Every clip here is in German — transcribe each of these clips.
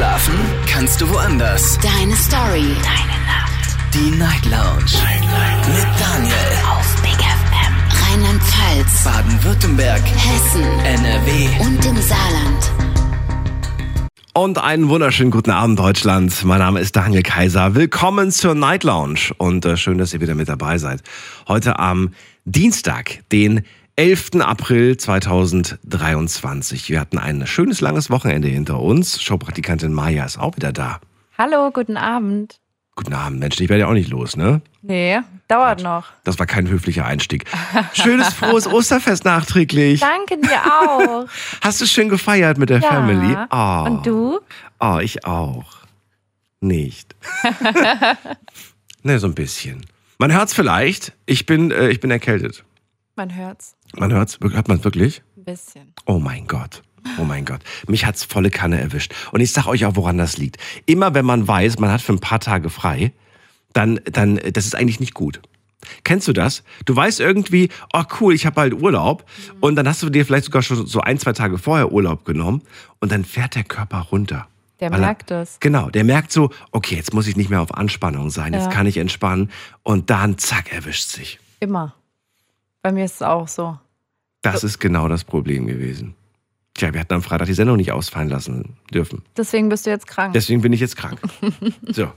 Schlafen kannst du woanders. Deine Story. Deine Nacht. Die Night Lounge. Night, Night. Mit Daniel. Auf Big FM. Rheinland-Pfalz. Baden-Württemberg. Hessen. NRW. Und im Saarland. Und einen wunderschönen guten Abend, Deutschland. Mein Name ist Daniel Kaiser. Willkommen zur Night Lounge und äh, schön, dass ihr wieder mit dabei seid. Heute am Dienstag, den 11. April 2023. Wir hatten ein schönes langes Wochenende hinter uns. Showpraktikantin Maya ist auch wieder da. Hallo, guten Abend. Guten Abend, Mensch, ich werde ja auch nicht los, ne? Nee, dauert noch. Das war kein höflicher Einstieg. Schönes, frohes Osterfest nachträglich. Danke dir auch. Hast du schön gefeiert mit der Ja. Family? Oh. Und du? Oh, ich auch. Nicht. ne, so ein bisschen. Man hört's vielleicht. Ich bin, äh, ich bin erkältet. Man hört's Man hört's, hört man wirklich? ein bisschen. Oh mein Gott. Oh mein Gott. Mich hat's volle Kanne erwischt. Und ich sag euch auch, woran das liegt. Immer wenn man weiß, man hat für ein paar Tage frei, dann, dann, das ist eigentlich nicht gut. Kennst du das? Du weißt irgendwie, oh cool, ich habe bald Urlaub. Und dann hast du dir vielleicht sogar schon so ein, zwei Tage vorher Urlaub genommen. Und dann fährt der Körper runter. Der Weil er- merkt es. Genau, der merkt so, okay, jetzt muss ich nicht mehr auf Anspannung sein, jetzt Ja. kann ich entspannen. Und dann, zack, erwischt sich. Immer. Bei mir ist es auch so. Das ist genau das Problem gewesen. Tja, wir hatten am Freitag die Sendung nicht ausfallen lassen dürfen. Deswegen bist du jetzt krank. Deswegen bin ich jetzt krank. So.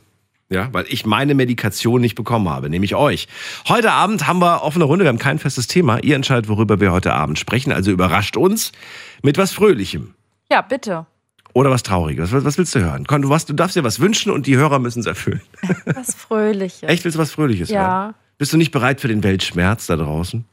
Ja, weil ich meine Medikation nicht bekommen habe, nämlich euch. Heute Abend haben wir offene Runde, wir haben kein festes Thema. Ihr entscheidet, worüber wir heute Abend sprechen. Also überrascht uns mit was Fröhlichem ja, bitte. oder was Trauriges. Was, was willst du hören? Con, du, was, du darfst dir was wünschen und die Hörer müssen es erfüllen. Was Fröhliches. Echt, willst du was Fröhliches hören? Ja. Bist du nicht bereit für den Weltschmerz da draußen?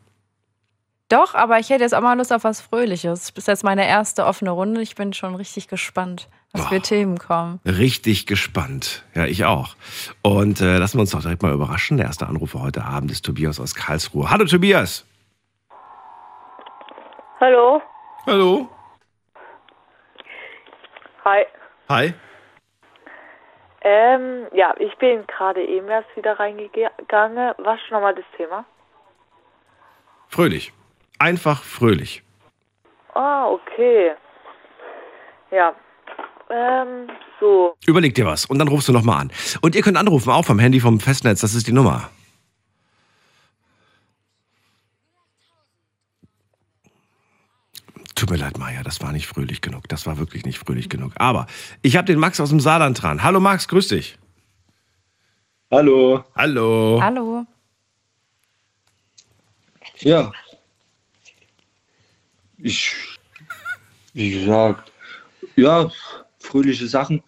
Doch, aber ich hätte jetzt auch mal Lust auf was Fröhliches. Das ist jetzt meine erste offene Runde. Ich bin schon richtig gespannt, was für. Themen kommen. Richtig gespannt. Ja, ich auch. Und äh, lassen wir uns doch direkt mal überraschen. Der erste Anrufer heute Abend ist Tobias aus Karlsruhe. Hallo Tobias. Hallo. Hallo. Hi. Hi. Ähm, ja, ich bin gerade eben erst wieder reingegangen. Was ist nochmal das Thema? Fröhlich. Einfach fröhlich. Ah, okay. Ja. Ähm, so. Überleg dir was und dann rufst du nochmal an. Und ihr könnt anrufen, auch vom Handy vom Festnetz. Das ist die Nummer. Tut mir leid, Maja, das war nicht fröhlich genug. Das war wirklich nicht fröhlich genug. Aber ich habe den Max aus dem Saarland dran. Hallo Max, grüß dich. Hallo. Hallo. Hallo. Ja. Ich, wie gesagt, ja, fröhliche Sachen.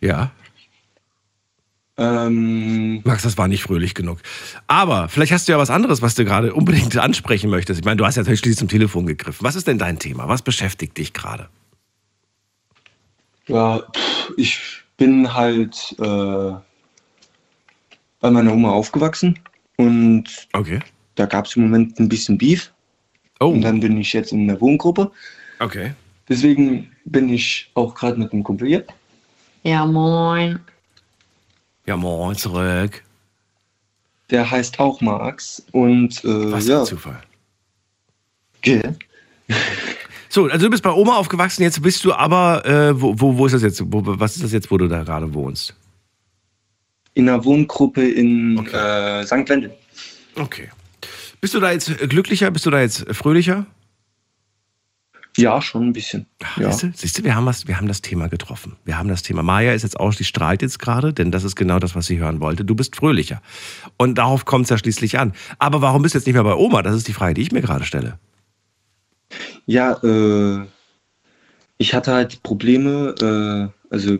Ja. Ähm, Max, das war nicht fröhlich genug. Aber vielleicht hast du ja was anderes, was du gerade unbedingt ansprechen möchtest. Ich meine, du hast ja schließlich zum Telefon gegriffen. Was ist denn dein Thema? Was beschäftigt dich gerade? ja, ich bin halt äh, bei meiner Oma aufgewachsen und Okay. da gab es im Moment ein bisschen Beef Oh, und dann bin ich jetzt in der Wohngruppe. okay. Deswegen bin ich auch gerade mit einem Kumpel hier. Ja, moin. Ja, moin, zurück. Der heißt auch Max und äh, Was ja, ein Zufall. gell? So, also du bist bei Oma aufgewachsen, jetzt bist du aber, äh, wo, wo, wo ist das jetzt? Wo, was ist das jetzt, wo du da gerade wohnst? In einer Wohngruppe in Okay. äh, St. Wendel. Okay. Bist du da jetzt glücklicher? Bist du da jetzt fröhlicher? Ja, schon ein bisschen. Ach, Ja. Siehst du, siehst du wir, haben was, wir haben das Thema getroffen. Wir haben das Thema. Maya ist jetzt auch, die strahlt jetzt gerade, denn das ist genau das, was sie hören wollte. Du bist fröhlicher. Und darauf kommt es ja schließlich an. Aber warum bist du jetzt nicht mehr bei Oma? Das ist die Frage, die ich mir gerade stelle. Ja, äh, ich hatte halt Probleme, äh, also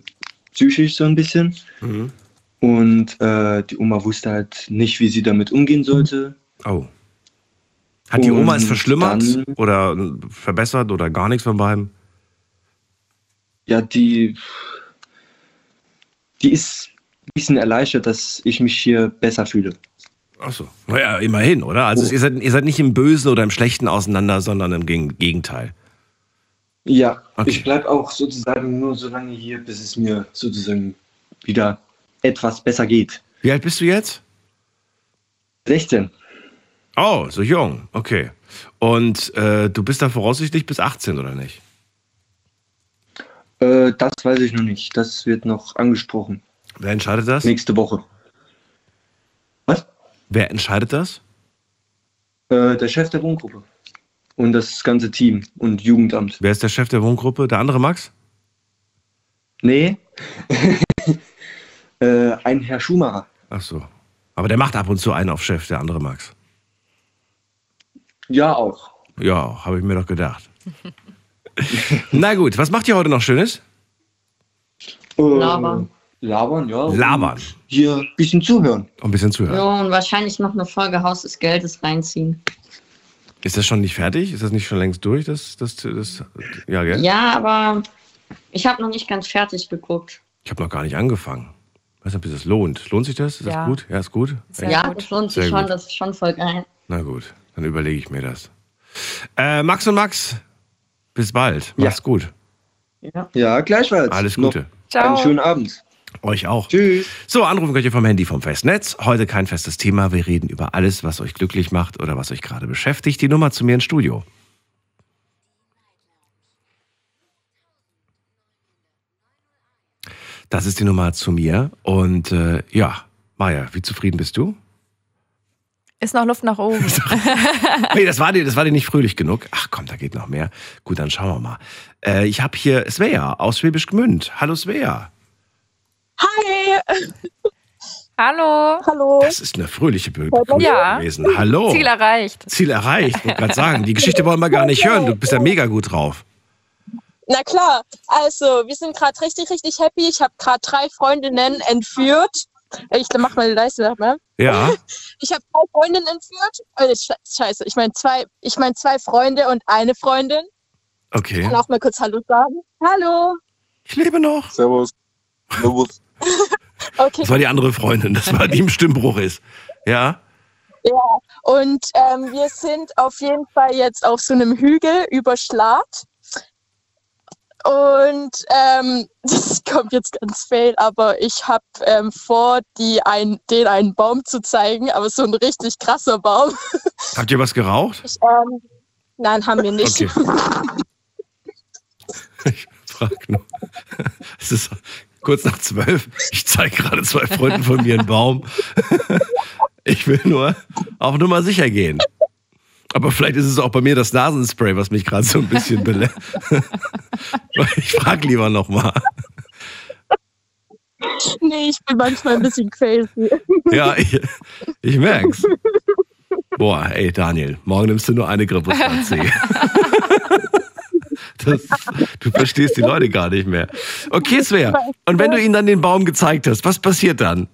psychisch so ein bisschen. Mhm. Und äh, die Oma wusste halt nicht, wie sie damit umgehen sollte. Oh. Hat die Oma es verschlimmert dann- oder äh, verbessert oder gar nichts von beiden? Ja, die, die ist ein bisschen erleichtert, dass ich mich hier besser fühle. Achso. Naja, immerhin, oder? Also Oh. ihr, seid, ihr seid nicht im Bösen oder im Schlechten auseinander, sondern im Geg- Gegenteil. Ja, Okay. ich bleib auch sozusagen nur so lange hier, bis es mir sozusagen wieder etwas besser geht. Wie alt bist du jetzt? 16. Oh, so jung, okay. Und äh, du bist dann voraussichtlich bis 18, oder nicht? Äh, das weiß ich noch nicht. Das wird noch angesprochen. Wer entscheidet das? Nächste Woche. Was? Wer entscheidet das? Äh, der Chef der Wohngruppe. Und das ganze Team und Jugendamt. Wer ist der Chef der Wohngruppe? Der andere Max? Nee. Äh, ein Herr Schumacher. Ach so. Aber der macht ab und zu einen auf Chef, der andere Max. Ja, auch. Ja, habe ich mir doch gedacht. Na gut, was macht ihr heute noch Schönes? Äh, Labern. Labern, ja. Labern. Und Hier ein bisschen zuhören. Ein bisschen zuhören. Ja, und wahrscheinlich noch eine Folge Haus des Geldes reinziehen. Ist das schon nicht fertig? Ist das nicht schon längst durch? Das, das, das, ja, gell? Ja, aber ich habe noch nicht ganz fertig geguckt. Ich habe noch gar nicht angefangen. Weiß nicht, ob das lohnt. Lohnt sich das? Ist Ja. das gut? Ja, ist gut. Sehr ja, gut. das lohnt sich Sehr schon, gut. das ist schon voll geil. Na gut, dann überlege ich mir das. Äh, Max und Max, bis bald. Macht's gut. Ja. Ja, gleichfalls. Alles Noch Gute. Ciao. Einen schönen Abend. Euch auch. Tschüss. So, anrufen könnt ihr vom Handy vom Festnetz. Heute kein festes Thema. Wir reden über alles, was euch glücklich macht oder was euch gerade beschäftigt. Die Nummer zu mir ins Studio. Das ist die Nummer zu mir. Und äh, ja, Maja, wie zufrieden bist du? Ist noch Luft nach oben. Nee, das war dir, das war dir nicht fröhlich genug. Ach komm, da geht noch mehr. Gut, dann schauen wir mal. Äh, ich habe hier Svea aus Schwäbisch Gmünd. Hallo Svea. Hi, Hallo. hallo. Das ist eine fröhliche Be Begrüßung Ja. gewesen. Hallo. Ziel erreicht. Ziel erreicht, wollte gerade sagen. Die Geschichte wollen wir gar nicht hören. Du bist ja mega gut drauf. Na klar, also wir sind gerade richtig, richtig happy. Ich habe gerade drei Freundinnen entführt. Ich mach mal die Leiste mal. Ja. Ich habe drei Freundinnen entführt. Äh, sche- Scheiße, ich meine zwei, ich meine zwei Freunde und eine Freundin. Ich Okay. kann auch mal kurz Hallo sagen. Hallo. Ich lebe noch. Servus. Servus. Okay. Das war die andere Freundin, das war die im Stimmbruch ist. Ja. Ja. Und ähm, wir sind auf jeden Fall jetzt auf so einem Hügel über Schlad. Und ähm, das kommt jetzt ganz fail, aber ich habe ähm, vor, die ein, den einen Baum zu zeigen, aber so ein richtig krasser Baum. Habt ihr was geraucht? Ich, ähm, nein, haben wir nicht. Okay. Ich frag nur. Es ist kurz nach zwölf. Ich zeige gerade zwei Freunden von mir einen Baum. Ich will nur auf Nummer sicher gehen. Aber vielleicht ist es auch bei mir das Nasenspray, was mich gerade so ein bisschen belässt. Ich frag lieber nochmal. nee, ich bin manchmal ein bisschen crazy. Ja, ich, ich merk's. Boah, ey, Daniel, morgen nimmst du nur eine. Das, du verstehst die Leute gar nicht mehr. Okay, Svea. Und wenn du ihnen dann den Baum gezeigt hast, was passiert dann?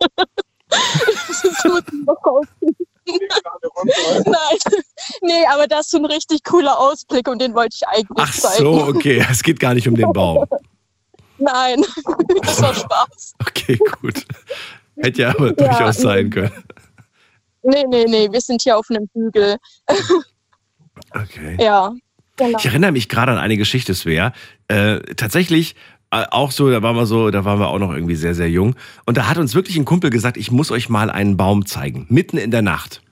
Nein, nee, aber das ist ein richtig cooler Ausblick und den wollte ich eigentlich Ach zeigen. so, okay. Es geht gar nicht um den Baum. Nein, das war Spaß. Okay, gut. Hätte ja aber durchaus sein können. Nee, nee, nee, wir sind hier auf einem Hügel. Okay. Ja, genau. Ich erinnere mich gerade an eine Geschichte, Svea. Äh, tatsächlich auch so, da waren wir so, da waren wir auch noch irgendwie sehr, sehr jung. Und da hat uns wirklich ein Kumpel gesagt, ich muss euch mal einen Baum zeigen, mitten in der Nacht.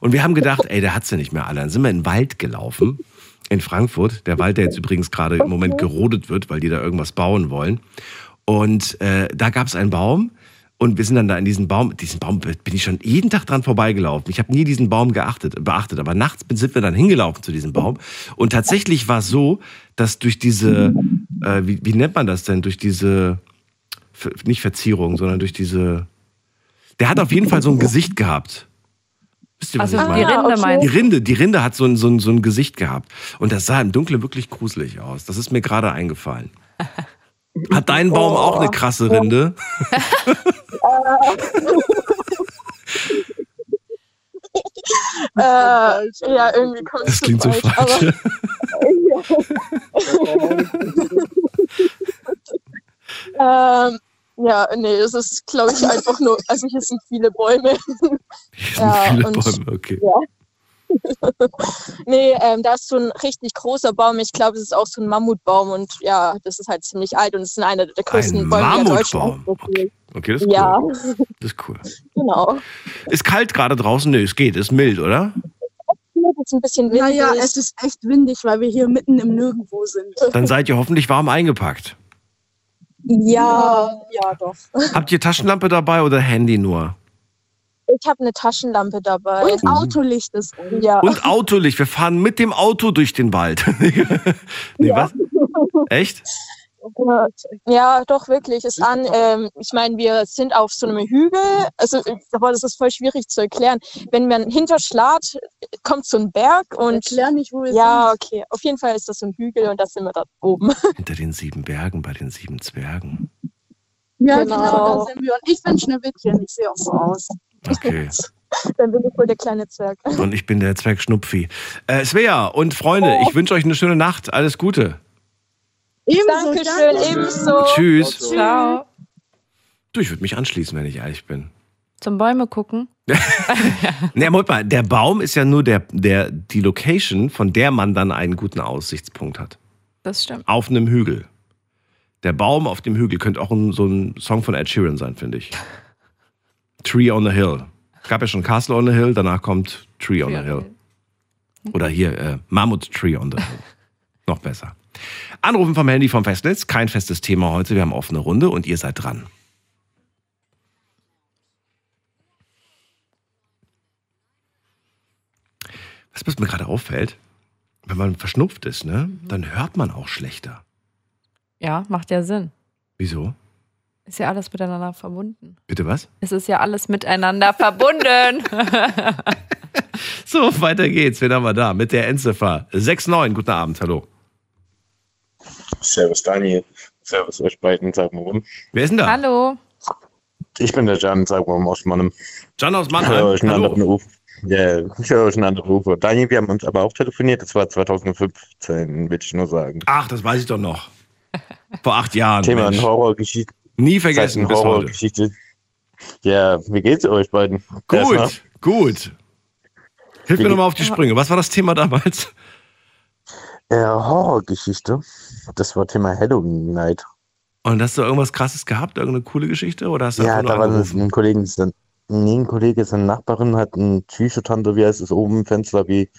Und wir haben gedacht, ey, der hat sie nicht mehr alle. Dann sind wir in den Wald gelaufen, in Frankfurt. Der Wald, der jetzt übrigens gerade im Moment gerodet wird, weil die da irgendwas bauen wollen. Und äh, da gab es einen Baum. Und wir sind dann da in diesen Baum, diesen Baum bin ich schon jeden Tag dran vorbeigelaufen. Ich habe nie diesen Baum geachtet, beachtet, aber nachts sind wir dann hingelaufen zu diesem Baum. Und tatsächlich war es so, dass durch diese, äh, wie, wie nennt man das denn, durch diese, nicht Verzierung, sondern durch diese, der hat auf jeden Fall so ein Gesicht gehabt. Wisst ihr, was Also ich die meine? Rinde okay. meinst Die Rinde, die Rinde hat so ein, so, ein, so ein Gesicht gehabt. Und das sah im Dunkeln wirklich gruselig aus. Das ist mir gerade eingefallen. Hat dein Baum auch eine krasse Rinde? Äh, ja, irgendwie kommt Das es klingt so falsch. Ähm, ja, nee, es ist, glaube ich, einfach nur, also hier sind viele Bäume. Hier sind Ja, viele und- Bäume, okay. nee, ähm, da ist so ein richtig großer Baum. Ich glaube, es ist auch so ein Mammutbaum und ja, das ist halt ziemlich alt und es ist einer der größten Ein Bäume in Mammutbaum. Deutschland. Okay, das ist cool. Ja, Das ist cool. genau. Ist kalt gerade draußen? Nö, es geht, ist mild, oder? Es ist ein bisschen windig. Naja, es ist echt windig, weil wir hier mitten im Nirgendwo sind. Dann seid ihr hoffentlich warm eingepackt. ja, ja, doch. Habt ihr Taschenlampe dabei oder Handy nur? Ich habe eine Taschenlampe dabei. Und Autolicht ist an. Ja. Und Autolicht. Wir fahren mit dem Auto durch den Wald. nee, was? Echt? Ja, doch, wirklich, ist an. Ähm, ich meine, wir sind auf so einem Hügel, also, aber das ist voll schwierig zu erklären. Wenn man hinterschlagt, kommt so ein Berg und. Erklär nicht, wo wir Ja, okay. Auf jeden Fall ist das so ein Hügel und da sind wir da oben. Hinter den sieben Bergen, bei den sieben Zwergen. sind. Ja, Genau. genau, da sind wir. Und ich bin Schneewittchen, ich sehe auch so aus. Okay. Dann bin ich wohl der kleine Zwerg. Und ich bin der Zwerg Schnupfi. Äh, Svea und Freunde, ich wünsche euch eine schöne Nacht. Alles Gute. Ebenso, Dankeschön, danke. ebenso. Tschüss. Ciao. Du, ich würde mich anschließen, wenn ich ehrlich bin. Zum Bäume gucken. Ne, Moment mal, der Baum ist ja nur der, der, die Location, von der man dann einen guten Aussichtspunkt hat. Das stimmt. Auf einem Hügel. Der Baum auf dem Hügel könnte auch ein, so ein Song von Ed Sheeran sein, finde ich. Tree on the Hill. Es gab ja schon Castle on the Hill, danach kommt Tree on the Hill. Oder hier äh, Mammut Tree on the Hill. Noch besser. Anrufen vom Handy vom Festnetz. Kein festes Thema heute. Wir haben offene Runde und ihr seid dran. Was was mir gerade auffällt, wenn man verschnupft ist, ne, dann hört man auch schlechter. Ja, macht ja Sinn. Wieso? Ist ja alles miteinander verbunden. Bitte was? Es ist ja alles miteinander verbunden. So, weiter geht's. Wen haben wir da? Mit der Endziffer 69. Guten Abend, hallo. Servus Daniel. Servus euch beiden, sag mal rum. Wer ist denn da? Hallo. Ich bin der Jan, sag mal aus Mannheim. John aus Ich höre Mannheim. euch einen Hallo. anderen Ruf. Ja, ich höre euch einen anderen Ruf. Daniel, wir haben uns aber auch telefoniert. Das war 2015, will ich nur sagen. Ach, das weiß ich doch noch. Vor acht Jahren. Thema Mensch. Horrorgeschichte. Nie vergessen bis heute. Horrorgeschichte. Ja, wie geht's euch beiden? Erstmal. Gut, gut. Hilf mir nochmal auf die Sprünge. Was war das Thema damals? Ja, Horrorgeschichte. Das war Thema Halloween Night. Und hast du irgendwas krasses gehabt? Irgendeine coole Geschichte? Oder hast du Ja, da war ein Kollege, nee, ein Kollege, seine Nachbarin hat eine Psychotante, wie heißt es, oben im Fenster, wie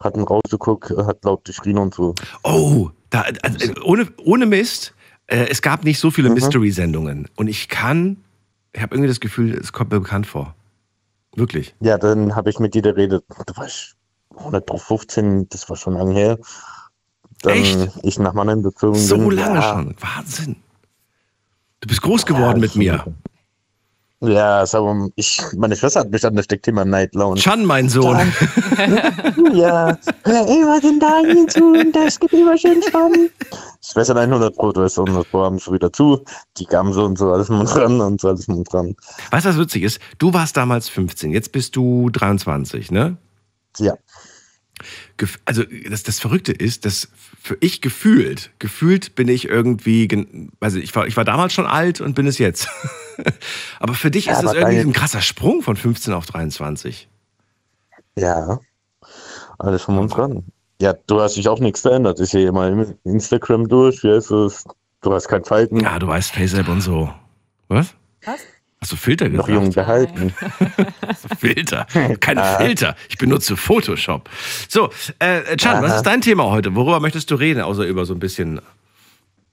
hat ihn rausgeguckt, hat laut geschrien und so. Oh, da, also, äh, ohne, ohne Mist. Äh, es gab nicht so viele Mhm. Mystery-Sendungen. Und ich kann, ich habe irgendwie das Gefühl, es kommt mir bekannt vor. Wirklich. Ja, dann habe ich mit dir geredet. Da war ich 115, das war schon lange her. Dann Echt? ich nach Mannheim gezogen So bin. lange ja, schon. Wahnsinn. Du bist groß geworden mit mir. Ja, sag mal, ich, meine Schwester hat mich ansteckt, Thema Night Lounge. Chan, mein Sohn. ja, hör immer den Daniel zu, das gibt immer schön spannend. Schwester 100 Pro, du hast 100 Pro haben schon wieder zu. Die kamen so und so, alles mit dran und so, alles mit dran. Weißt du, was witzig ist? Du warst damals 15, jetzt bist du 23, ne? Ja. Also das, das Verrückte ist, dass für ich gefühlt, gefühlt bin ich irgendwie, gen- also ich war, ich war damals schon alt und bin es jetzt. aber für dich Ja, ist das aber irgendwie ein krasser Sprung von 15 auf 23. Ja, alles von uns ran. Ja, du hast dich auch nichts verändert. Ich sehe mal Instagram durch, wie heißt es? Du hast kein Falten. Ja, du weißt FaceApp und so. Was? Was? Hast du Filter noch gesagt? jung gehalten. Filter. Keine Ah. Filter. Ich benutze Photoshop. So, äh, Chan, was Aha. ist dein Thema heute? Worüber möchtest du reden, außer über so ein bisschen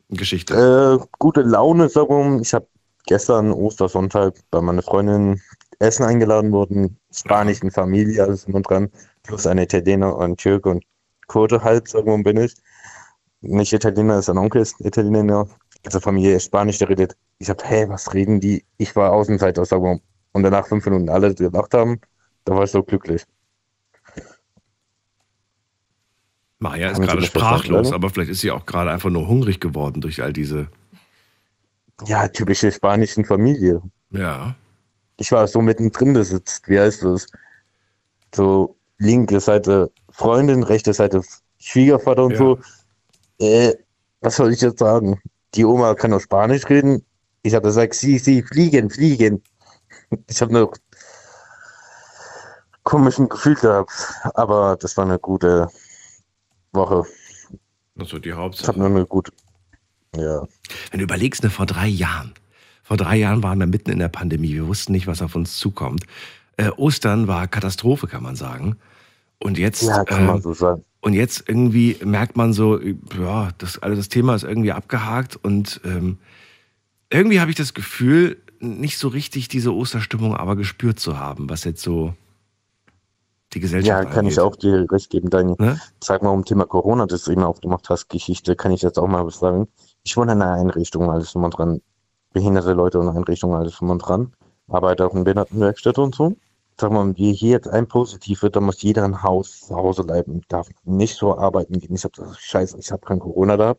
Geschichte? Äh, gute Laune, darum. Ich habe gestern Ostersonntag bei meiner Freundin Essen eingeladen worden. Spanischen Familie, alles und dran. Plus eine Italiener und Türke und Kurde halt, so rum bin ich. Nicht Italiener, ist ein Onkel, ist Italiener. Also Familie Spanisch, der redet. Ich hab, hey, was reden die? Ich war Außenseiter, sag mal. Und danach fünf Minuten alle gelacht haben, da war ich so glücklich. Maja ist gerade sprachlos, aber vielleicht ist sie auch gerade einfach nur hungrig geworden durch all diese. Ja, typische spanischen Familie. Ja. Ich war so mittendrin gesitzt, wie heißt das? So linke Seite Freundin, rechte Seite Schwiegervater und Ja. so. Äh, was soll ich jetzt sagen? Die Oma kann nur Spanisch reden. Ich habe gesagt, sie, sie, fliegen, fliegen. Ich habe noch komischen Gefühl gehabt. Aber das war eine gute Woche. Das wird die Ich Hauptsache. habe nur eine gute. Ja. Wenn du überlegst, ne, vor drei Jahren, vor drei Jahren waren wir mitten in der Pandemie, wir wussten nicht, was auf uns zukommt. Äh, Ostern war Katastrophe, kann man sagen. Und jetzt, Ja, kann man ähm, so sagen. Und jetzt irgendwie merkt man so, ja, das, also das Thema ist irgendwie abgehakt und ähm, irgendwie habe ich das Gefühl, nicht so richtig diese Osterstimmung aber gespürt zu haben, was jetzt so die Gesellschaft Ja, kann angeht. ich auch dir recht geben, Daniel. Ne? Sag mal, um Thema Corona, das du eben aufgemacht hast, Geschichte, kann ich jetzt auch mal was sagen. Ich wohne in einer Einrichtung, alles drum und dran. Behinderte Leute und Einrichtungen, alles drum und dran. Arbeite auch in Behindertenwerkstatt und so. Sag mal, wie hier jetzt ein Positiv wird, da muss jeder ein Haus zu Hause bleiben, darf nicht so arbeiten gehen. Ich hab gesagt, scheiße, ich habe kein Corona da.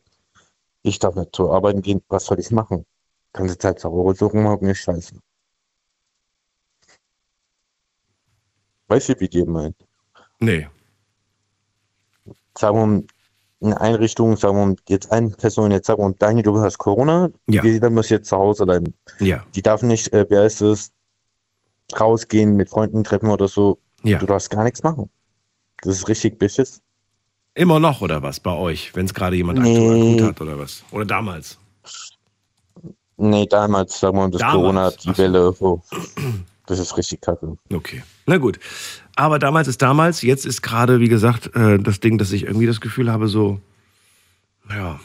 Ich darf nicht zur Arbeiten gehen, was soll ich machen? Ganze Zeit zu Hause rumhocken ist scheiße. Weißt du, wie die meint? Nee. sagen wir mal, eine Einrichtung, sagen wir mal, jetzt eine Person, jetzt sagen wir mal, Daniel, du hast Corona, Ja. jeder muss jetzt zu Hause bleiben. Ja. Die darf nicht, äh, wie heißt es, rausgehen, mit Freunden treffen oder so. Ja. Du darfst gar nichts machen. Das ist richtig beschiss. Immer noch oder was bei euch, wenn es gerade jemand Nee. aktuell gut hat oder was? Oder damals? Nee, damals, sagen wir mal, das Damals? Corona, die Ach. Welle, so. Das ist richtig kacke. Okay. Na gut. Aber damals ist damals. Jetzt ist gerade, wie gesagt, äh, das Ding, dass ich irgendwie das Gefühl habe, so, ja,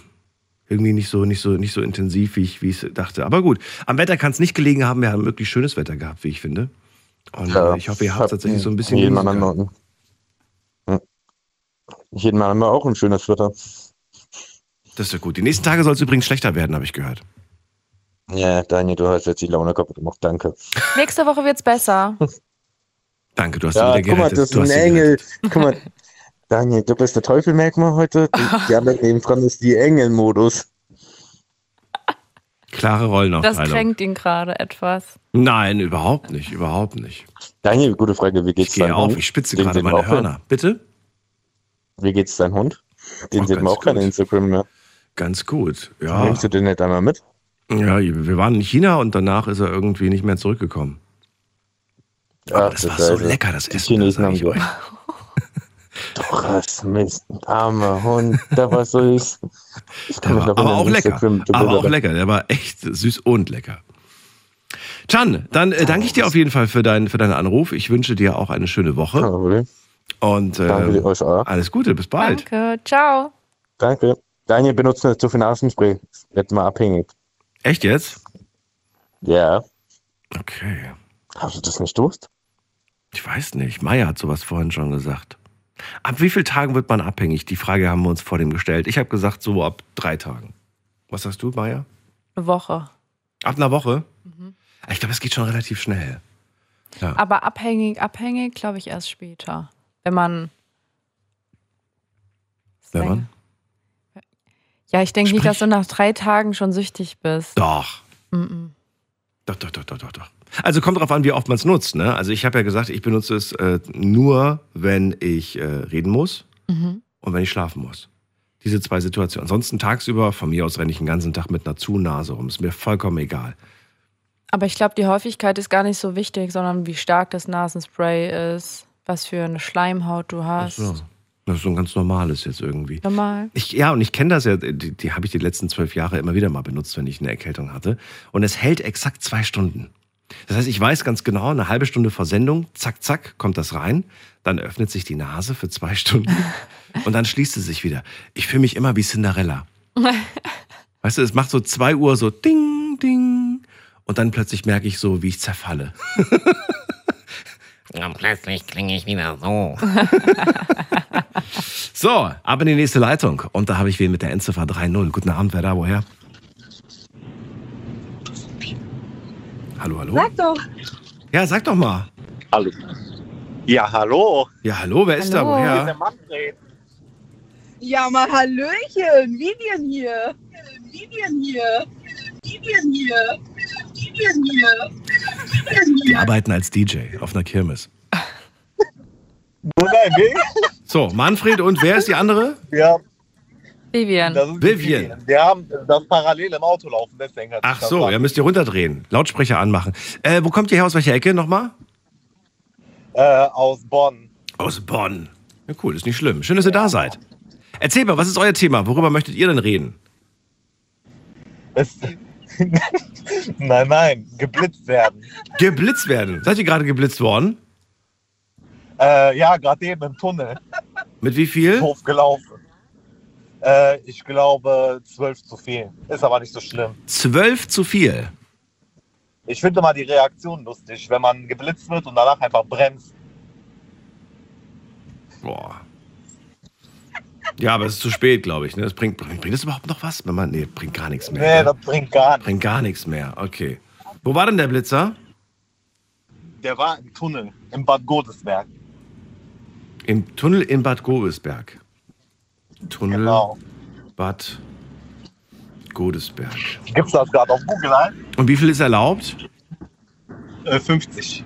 irgendwie nicht so, nicht so, nicht so intensiv, wie ich, wie ich dachte. Aber gut. Am Wetter kann es nicht gelegen haben. Wir haben wirklich schönes Wetter gehabt, wie ich finde. Und Ja, äh, ich hoffe, ihr habt hab tatsächlich so ein bisschen. Jeden Mal können. hm. Jeden Mal haben wir auch ein schönes Wetter. Das ist ja gut. Die nächsten Tage soll es übrigens schlechter werden, habe ich gehört. Ja, Daniel, du hast jetzt die Laune kaputt gemacht. Danke. Nächste Woche wird's besser. Danke, du hast Ja, wieder guck mal, gerettet. das ist Du ein Engel. Guck mal, Daniel, du bist der Teufel, merk mal heute. Die, die anderen neben dran ist die Engel-Modus. Klare Das Rollenaufteilung. kränkt ihn gerade etwas. Nein, überhaupt nicht, überhaupt nicht. Daniel, gute Frage, wie geht's Ich gehe deinem auf, Hund? ich spitze Den gerade meine Hörner. Bitte? Wie geht's deinem Hund? Den Auch sieht man ganz auch keine gut. Instagram mehr. Ganz gut. Ja. Nimmst du den nicht einmal mit? Ja, wir waren in China und danach ist er irgendwie nicht mehr zurückgekommen. Aber Ach, das du war so lecker, das Essen. Das Chinesen sag haben. Du hast Mist, armer Hund, der war süß. War, noch aber erinnern, auch lecker. Aber auch lecker. Der war echt süß und lecker. Chan, dann äh, danke ich dir auf jeden Fall für, dein, für deinen Anruf. Ich wünsche dir auch eine schöne Woche. Und äh, Danke euch auch. alles Gute, bis bald. Danke. Ciao. Danke. Daniel benutzt nicht zu viel Nasenspray. Wird mal abhängig. Echt jetzt? Ja. Okay. Hast du das nicht gewusst? Ich weiß nicht. Maya hat sowas vorhin schon gesagt. Ab wie vielen Tagen wird man abhängig? Die Frage haben wir uns vor dem gestellt. Ich habe gesagt, so ab drei Tagen. Was sagst du, Maya? Eine Woche. Ab einer Woche? Ich glaube, es geht schon relativ schnell. Ja. Aber abhängig, abhängig, glaube ich, erst später. Wenn man. Wenn man? Ja, ich denke nicht, dass du nach drei Tagen schon süchtig bist. Doch. Mhm. Doch, doch, doch, doch, doch, doch. Also kommt drauf an, wie oft man es nutzt. Ne? Also ich habe ja gesagt, ich benutze es äh, nur, wenn ich äh, reden muss Mhm. und wenn ich schlafen muss. Diese zwei Situationen. Ansonsten tagsüber, von mir aus renne ich den ganzen Tag mit einer Zunase rum. Ist mir vollkommen egal. Aber ich glaube, die Häufigkeit ist gar nicht so wichtig, sondern wie stark das Nasenspray ist, was für eine Schleimhaut du hast. So. Das ist so ein ganz normales jetzt irgendwie. Normal. Ich, ja, und ich kenne das ja, die, die habe ich die letzten zwölf Jahre immer wieder mal benutzt, wenn ich eine Erkältung hatte. Und es hält exakt zwei Stunden. Das heißt, ich weiß ganz genau, eine halbe Stunde vor Sendung, zack, zack, kommt das rein. Dann öffnet sich die Nase für zwei Stunden und dann schließt es sich wieder. Ich fühle mich immer wie Cinderella. Weißt du, es macht so zwei Uhr so ding, ding. Und dann plötzlich merke ich so, wie ich zerfalle. Und plötzlich klinge ich wieder so. So, ab in die nächste Leitung. Und da habe ich wen mit der Endziffer 3.0. Guten Abend, wer da, woher? Hallo, hallo? Sag doch. Ja, sag doch mal. Hallo. Ja, hallo. Ja, hallo, wer ist da, Hallo. Woher? Ja, mal Hallöchen. Vivian hier. Vivian hier. Vivian hier. Vivian hier. Vivian Die arbeiten als DJ auf einer Kirmes. So, Manfred und wer ist die andere? Ja, Vivian. das ist Vivian. Vivian. Wir haben das parallel im Auto laufen, deswegen hat Ach das so, ja, müsst ihr runterdrehen. Lautsprecher anmachen. Äh, wo kommt ihr her? Aus welcher Ecke nochmal? Äh, aus Bonn. Aus Bonn. Ja, cool, ist nicht schlimm. Schön, dass ihr da seid. Erzähl mal, was ist euer Thema? Worüber möchtet ihr denn reden? Es nein, nein, geblitzt werden. Geblitzt werden. Seid ihr gerade geblitzt worden? Äh, ja, gerade eben im Tunnel. Mit wie viel? Doof gelaufen. Äh, ich glaube, zwölf zu viel. Ist aber nicht so schlimm. Zwölf zu viel. Ich finde mal die Reaktion lustig, wenn man geblitzt wird und danach einfach bremst. Boah. Ja, aber es ist zu spät, glaube ich. Ne? Das bringt, bringt, bringt das überhaupt noch was? Man, nee, bringt gar nichts mehr. Nee, ne? das bringt gar nichts. Bringt gar nichts mehr. Okay. Wo war denn der Blitzer? Der war im Tunnel, im Bad Godesberg. Im Tunnel in Bad Godesberg. Tunnel Genau. Bad Godesberg. Gibt's das gerade auf Google ein? Und wie viel ist erlaubt? Äh, 50.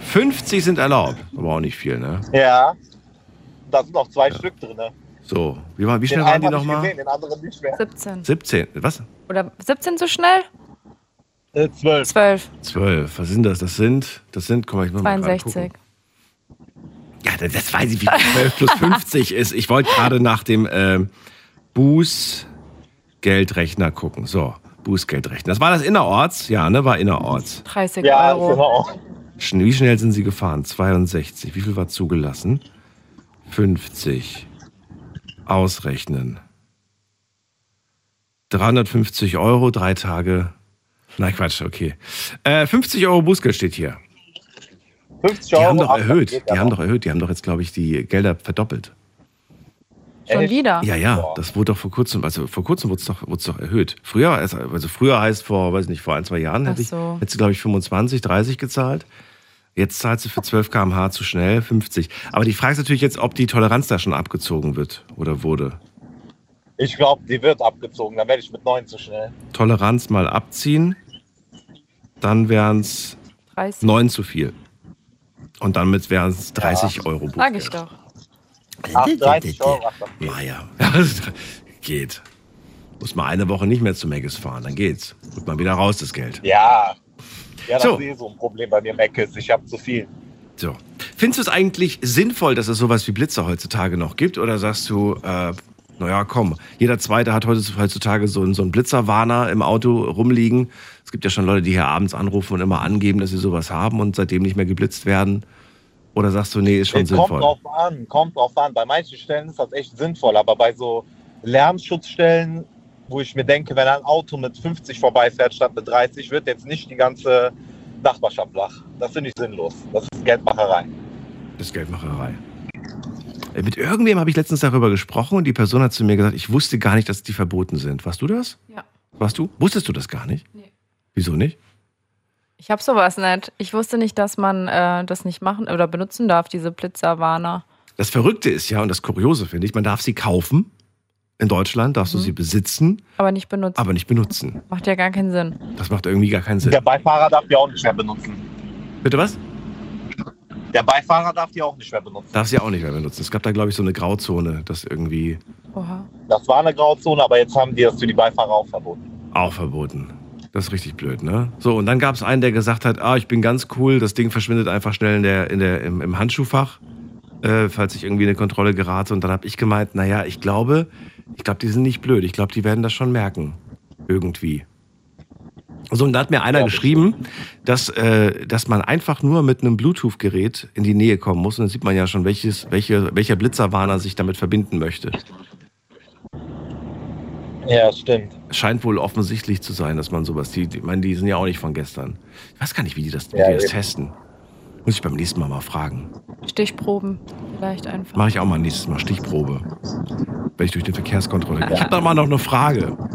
50 sind erlaubt. Aber auch nicht viel, ne? Ja. Da sind noch zwei Stück drin. Ne? So, wie, war, wie schnell den waren die nochmal? gesehen, den anderen nicht mehr. 17. 17. Was? Oder 17 so schnell? Äh, 12. 12. 12. Was sind das? Das sind, das sind, guck mal, ich muss mal gerade 62. Ja, das, weiß ich, wie 12 plus 50 ist. Ich wollte gerade nach dem ähm, Bußgeldrechner gucken. So, Bußgeldrechner. Das war das innerorts? Ja, ne, war innerorts. 30 Ja, Euro. genau. Wie schnell sind Sie gefahren? 62. Wie viel war zugelassen? 50. Ausrechnen. 350 Euro, drei Tage. Nein, Quatsch, okay. Äh, 50 Euro Bußgeld steht hier. 50 Die Euro. haben doch erhöht. Die ja haben noch. doch erhöht. Die haben doch jetzt, glaube ich, die Gelder verdoppelt. Schon Echt? wieder. Ja, ja, das wurde doch vor kurzem, also vor kurzem wurde es doch, wurde es doch erhöht. Früher, also früher heißt vor, weiß nicht, vor ein, zwei Jahren hätte ich, so. hätte sie, glaube ich, 25, 30 gezahlt. Jetzt zahlt sie für 12 km/h zu schnell 50. Aber die Frage ist natürlich jetzt, ob die Toleranz da schon abgezogen wird oder wurde. Ich glaube, die wird abgezogen. Dann werde ich mit 9 zu schnell. Toleranz mal abziehen, dann wären es 30. 9 zu viel. Und damit wären es 30 Euro Sag ich doch. Ach, 30 Euro. Das geht. Naja, geht. Muss mal eine Woche nicht mehr zu Megas fahren, dann geht's. Wird mal wieder raus, das Geld. Ja. Ja, das So. ist eh so ein Problem bei mir, Meckes. Ich habe zu viel. So. Findest du es eigentlich sinnvoll, dass es sowas wie Blitzer heutzutage noch gibt? Oder sagst du, äh, naja, komm, jeder Zweite hat heutz- heutzutage so, einen- so einen Blitzerwarner im Auto rumliegen. Es gibt ja schon Leute, die hier abends anrufen und immer angeben, dass sie sowas haben und seitdem nicht mehr geblitzt werden. Oder sagst du, nee, ist schon Es kommt sinnvoll? drauf an, kommt drauf an. Bei manchen Stellen ist das echt sinnvoll, aber bei so Lärmschutzstellen, wo ich mir denke, wenn ein Auto mit 50 vorbeifährt statt mit 30, wird jetzt nicht die ganze Nachbarschaft wach. Das finde ich sinnlos. Das ist Geldmacherei. Das ist Geldmacherei. Äh, Mit irgendwem habe ich letztens darüber gesprochen und die Person hat zu mir gesagt, ich wusste gar nicht, dass die verboten sind. Warst du das? Ja. Warst du? Wusstest du das gar nicht? Nee. Wieso nicht? Ich habe sowas nicht. Ich wusste nicht, dass man äh, das nicht machen oder benutzen darf, diese Blitzerwarner. Das Verrückte ist ja, und das Kuriose finde ich, man darf sie kaufen. In Deutschland darfst du Mhm. sie besitzen, Aber nicht benutzen. aber nicht benutzen. Macht ja gar keinen Sinn. Das macht irgendwie gar keinen Sinn. Der Beifahrer darf die auch nicht mehr benutzen. Bitte was? Der Beifahrer darf die auch nicht mehr benutzen. Darf sie auch nicht mehr benutzen. Es gab da, glaube ich, so eine Grauzone, das irgendwie Oha. Das war eine Grauzone, aber jetzt haben die das für die Beifahrer auch verboten. auch verboten. Das ist richtig blöd, ne? So, und dann gab es einen, der gesagt hat, ah, ich bin ganz cool, das Ding verschwindet einfach schnell in der, in der, im, im Handschuhfach, äh, falls ich irgendwie in eine Kontrolle gerate. Und dann habe ich gemeint, naja, ich glaube, ich glaube, die sind nicht blöd. Ich glaube, die werden das schon merken. Irgendwie. So, und da hat mir einer geschrieben, dass, äh, dass man einfach nur mit einem Bluetooth-Gerät in die Nähe kommen muss. Und dann sieht man ja schon, welches, welche, welcher Blitzerwarner sich damit verbinden möchte. Ja, stimmt. Scheint wohl offensichtlich zu sein, dass man sowas, die, ich meine, die sind ja auch nicht von gestern. Ich weiß gar nicht, wie die das, wie Ja, die das eben. testen. Muss ich beim nächsten Mal mal fragen. Stichproben vielleicht einfach. Mache ich auch mal nächstes Mal Stichprobe. Wenn ich durch die Verkehrskontrolle gehe. Ich habe da mal noch eine Frage.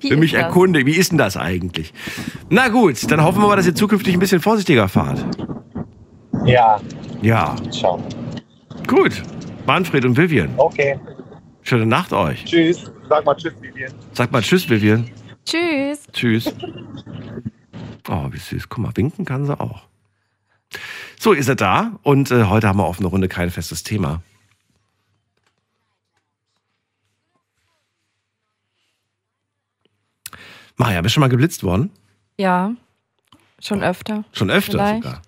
Wie Will mich erkunde, wie ist denn das eigentlich? Na gut, dann hoffen wir mal, dass ihr zukünftig ein bisschen vorsichtiger fahrt. Ja, Ja, schauen. gut. Manfred und Vivian, Okay. Schöne Nacht euch. Tschüss. Sag mal Tschüss, Vivian. Sag mal Tschüss, Vivian. Tschüss. Tschüss. Oh, wie süß. Guck mal, winken kann sie auch. So, ihr seid da und äh, heute haben wir auf eine Runde kein festes Thema. Maja, bist du schon mal geblitzt worden? Ja. Schon öfter. Schon öfter Vielleicht. sogar.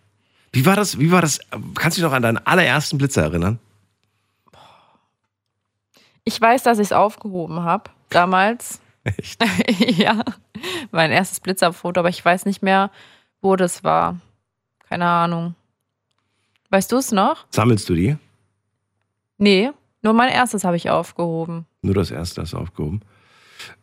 Wie war das? Wie war das? Kannst du dich noch an deinen allerersten Blitzer erinnern? Ich weiß, dass ich es aufgehoben habe damals. Echt? ja, mein erstes Blitzerfoto, aber ich weiß nicht mehr, wo das war. Keine Ahnung. Weißt du es noch? Sammelst du die? Nee, nur mein erstes habe ich aufgehoben. Nur das erste hast du aufgehoben.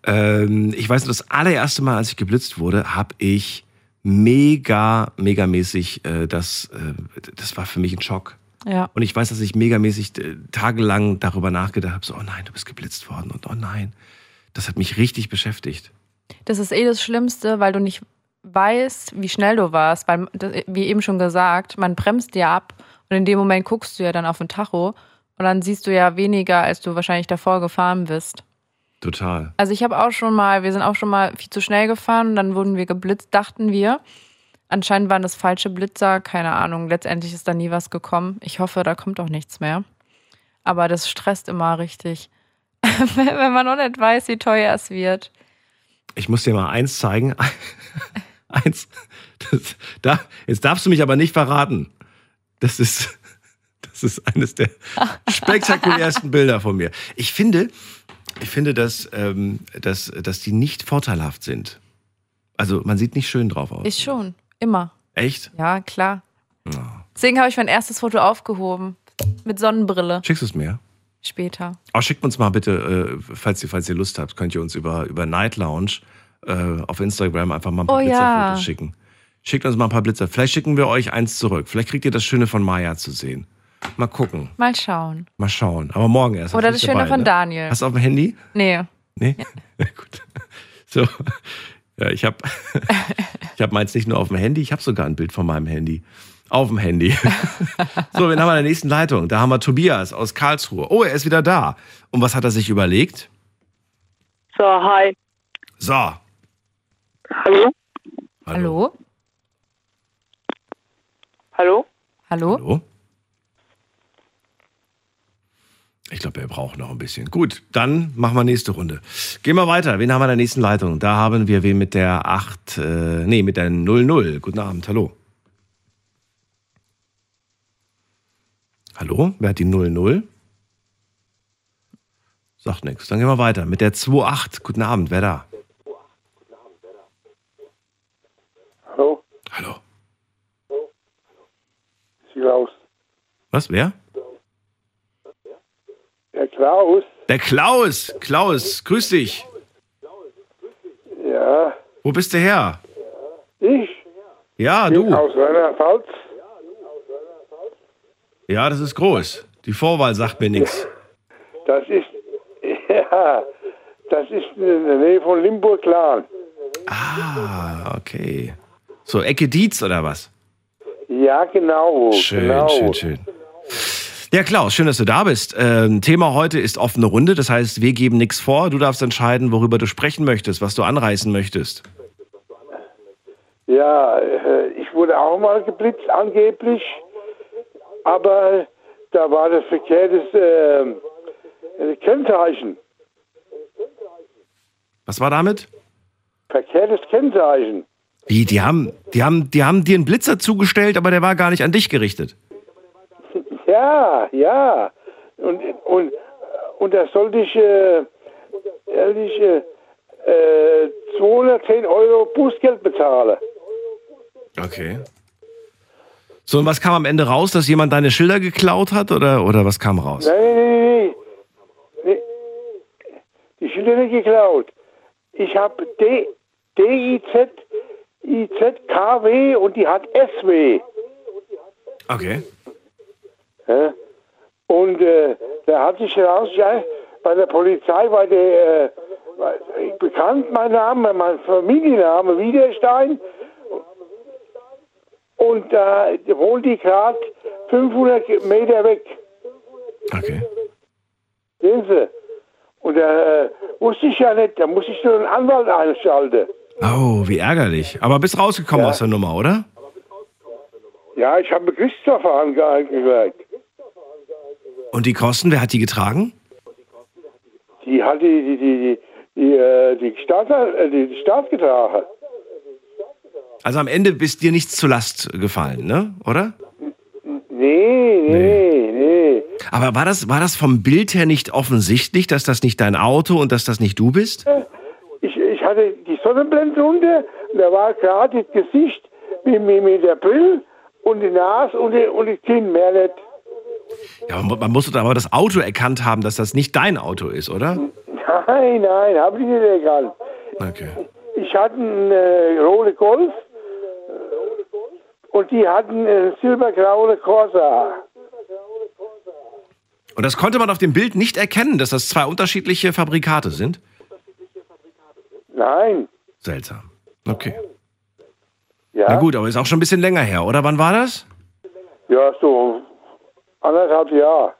Ähm, ich weiß nur, das allererste Mal, als ich geblitzt wurde, habe ich mega, megamäßig, äh, das, äh, das war für mich ein Schock. Ja. Und ich weiß, dass ich megamäßig äh, tagelang darüber nachgedacht habe, so, oh nein, du bist geblitzt worden und oh nein. Das hat mich richtig beschäftigt. Das ist eh das Schlimmste, weil du nicht weißt, wie schnell du warst. Weil, wie eben schon gesagt, man bremst dir ab und in dem Moment guckst du ja dann auf den Tacho und dann siehst du ja weniger, als du wahrscheinlich davor gefahren bist. Total. Also ich habe auch schon mal, wir sind auch schon mal viel zu schnell gefahren und dann wurden wir geblitzt, dachten wir. Anscheinend waren das falsche Blitzer, keine Ahnung. Letztendlich ist da nie was gekommen. Ich hoffe, da kommt auch nichts mehr. Aber das stresst immer richtig, wenn man noch nicht weiß, wie teuer es wird. Ich muss dir mal eins zeigen. eins. Das, da, jetzt darfst du mich aber nicht verraten. Das ist, das ist eines der spektakulärsten Bilder von mir. Ich finde, ich finde, dass, ähm, dass, dass die nicht vorteilhaft sind. Also man sieht nicht schön drauf aus. Ich schon, immer. Echt? Ja, klar. Deswegen habe ich mein erstes Foto aufgehoben. Mit Sonnenbrille. Schickst du es mir? Später. Auch schickt uns mal bitte, äh, falls ihr, falls ihr Lust habt, könnt ihr uns über, über Night Lounge äh, auf Instagram einfach mal ein paar Oh ja. Blitzerfotos schicken. Schickt uns mal ein paar Blitzer. Vielleicht schicken wir euch eins zurück. Vielleicht kriegt ihr das Schöne von Maya zu sehen. Mal gucken. Mal schauen. Mal schauen. Aber morgen erst. Oder das Schöne dabei, von ne? Daniel. Hast du auf dem Handy? Nee. Nee? Gut. So. Ja, ich habe ich hab meins nicht nur auf dem Handy, ich habe sogar ein Bild von meinem Handy. Auf dem Handy. so, wen haben wir in der nächsten Leitung? Da haben wir Tobias aus Karlsruhe. Oh, er ist wieder da. Und was hat er sich überlegt? So, hi. So. Hallo? Hallo? Hallo? Hallo? Hallo? Ich glaube, er braucht noch ein bisschen. Gut, dann machen wir nächste Runde. Gehen wir weiter. Wen haben wir in der nächsten Leitung? Da haben wir wen mit der 8, äh, nee, mit der 00. Guten Abend, hallo. Hallo, wer hat die 00? Sagt nichts. Dann gehen wir weiter. Mit der 28. Guten Abend, wer da? Hallo? Hallo. Klaus. Was, wer? Der Klaus? Der Klaus. Klaus, grüß dich. Ja. Wo bist du her? Ich? Ja, du. Aus Rheinland-Pfalz. Ja, das ist groß. Die Vorwahl sagt mir nichts. Das ist, ja, das ist in der Nähe von Limburg-Lahn. Ah, okay. So, Ecke Dietz oder was? Ja, genau. Schön, genau. schön, schön. Ja, Klaus, schön, dass du da bist. Ähm, Thema heute ist offene Runde. Das heißt, wir geben nichts vor. Du darfst entscheiden, worüber du sprechen möchtest, was du anreißen möchtest. Ja, äh, ich wurde auch mal geblitzt, angeblich. Aber da war das verkehrtes äh, Kennzeichen. Was war damit? Verkehrtes Kennzeichen. Wie, die haben, die haben, die haben dir einen Blitzer zugestellt, aber der war gar nicht an dich gerichtet. Ja, ja. Und, und, und da sollte ich, äh, sollte ich äh, äh, 210 Euro Bußgeld bezahlen. Okay. So, und was kam am Ende raus, dass jemand deine Schilder geklaut hat oder, oder was kam raus? Nein, nein, nein. Die Schilder nicht geklaut. Ich habe D, D-I-Z, I-Z-K-W und die hat S-W. Okay. Ja? Und äh, da hat sich heraus, ja, bei der Polizei war der äh, war bekannt, mein Name, mein Familienname Widerstein. Und da wohnt die gerade 500 Meter weg. Okay. Sehen Sie? Und da äh, wusste ich ja nicht, da muss ich so einen Anwalt einschalten. Oh, wie ärgerlich. Aber bist rausgekommen Ja. aus der Nummer, oder? Ja, ich habe Gerichtsverfahren geeingereicht. Und die Kosten, wer hat die getragen? Die hat die, die, die, die, die, äh, Staat, äh, die, Staat getragen. Also am Ende bist dir nichts zur Last gefallen, ne? Oder? Nee, nee, nee. Aber war das, war das vom Bild her nicht offensichtlich, dass das nicht dein Auto und dass das nicht du bist? Ich, ich hatte die Sonnenblende runter und da war gerade das Gesicht mit, mit, mit der Brille und die Nase und die, und die Kinn, mehr nicht. Ja, man muss doch aber das Auto erkannt haben, dass das nicht dein Auto ist, oder? Nein, nein, habe ich nicht erkannt. Okay. Ich hatte einen äh, rote Golf und die hatten einen silbergraue Corsa. Und das konnte man auf dem Bild nicht erkennen, dass das zwei unterschiedliche Fabrikate sind? Nein. Seltsam. Okay. Ja? Na gut, aber ist auch schon ein bisschen länger her, oder? Wann war das? Ja, so anderthalb Jahre.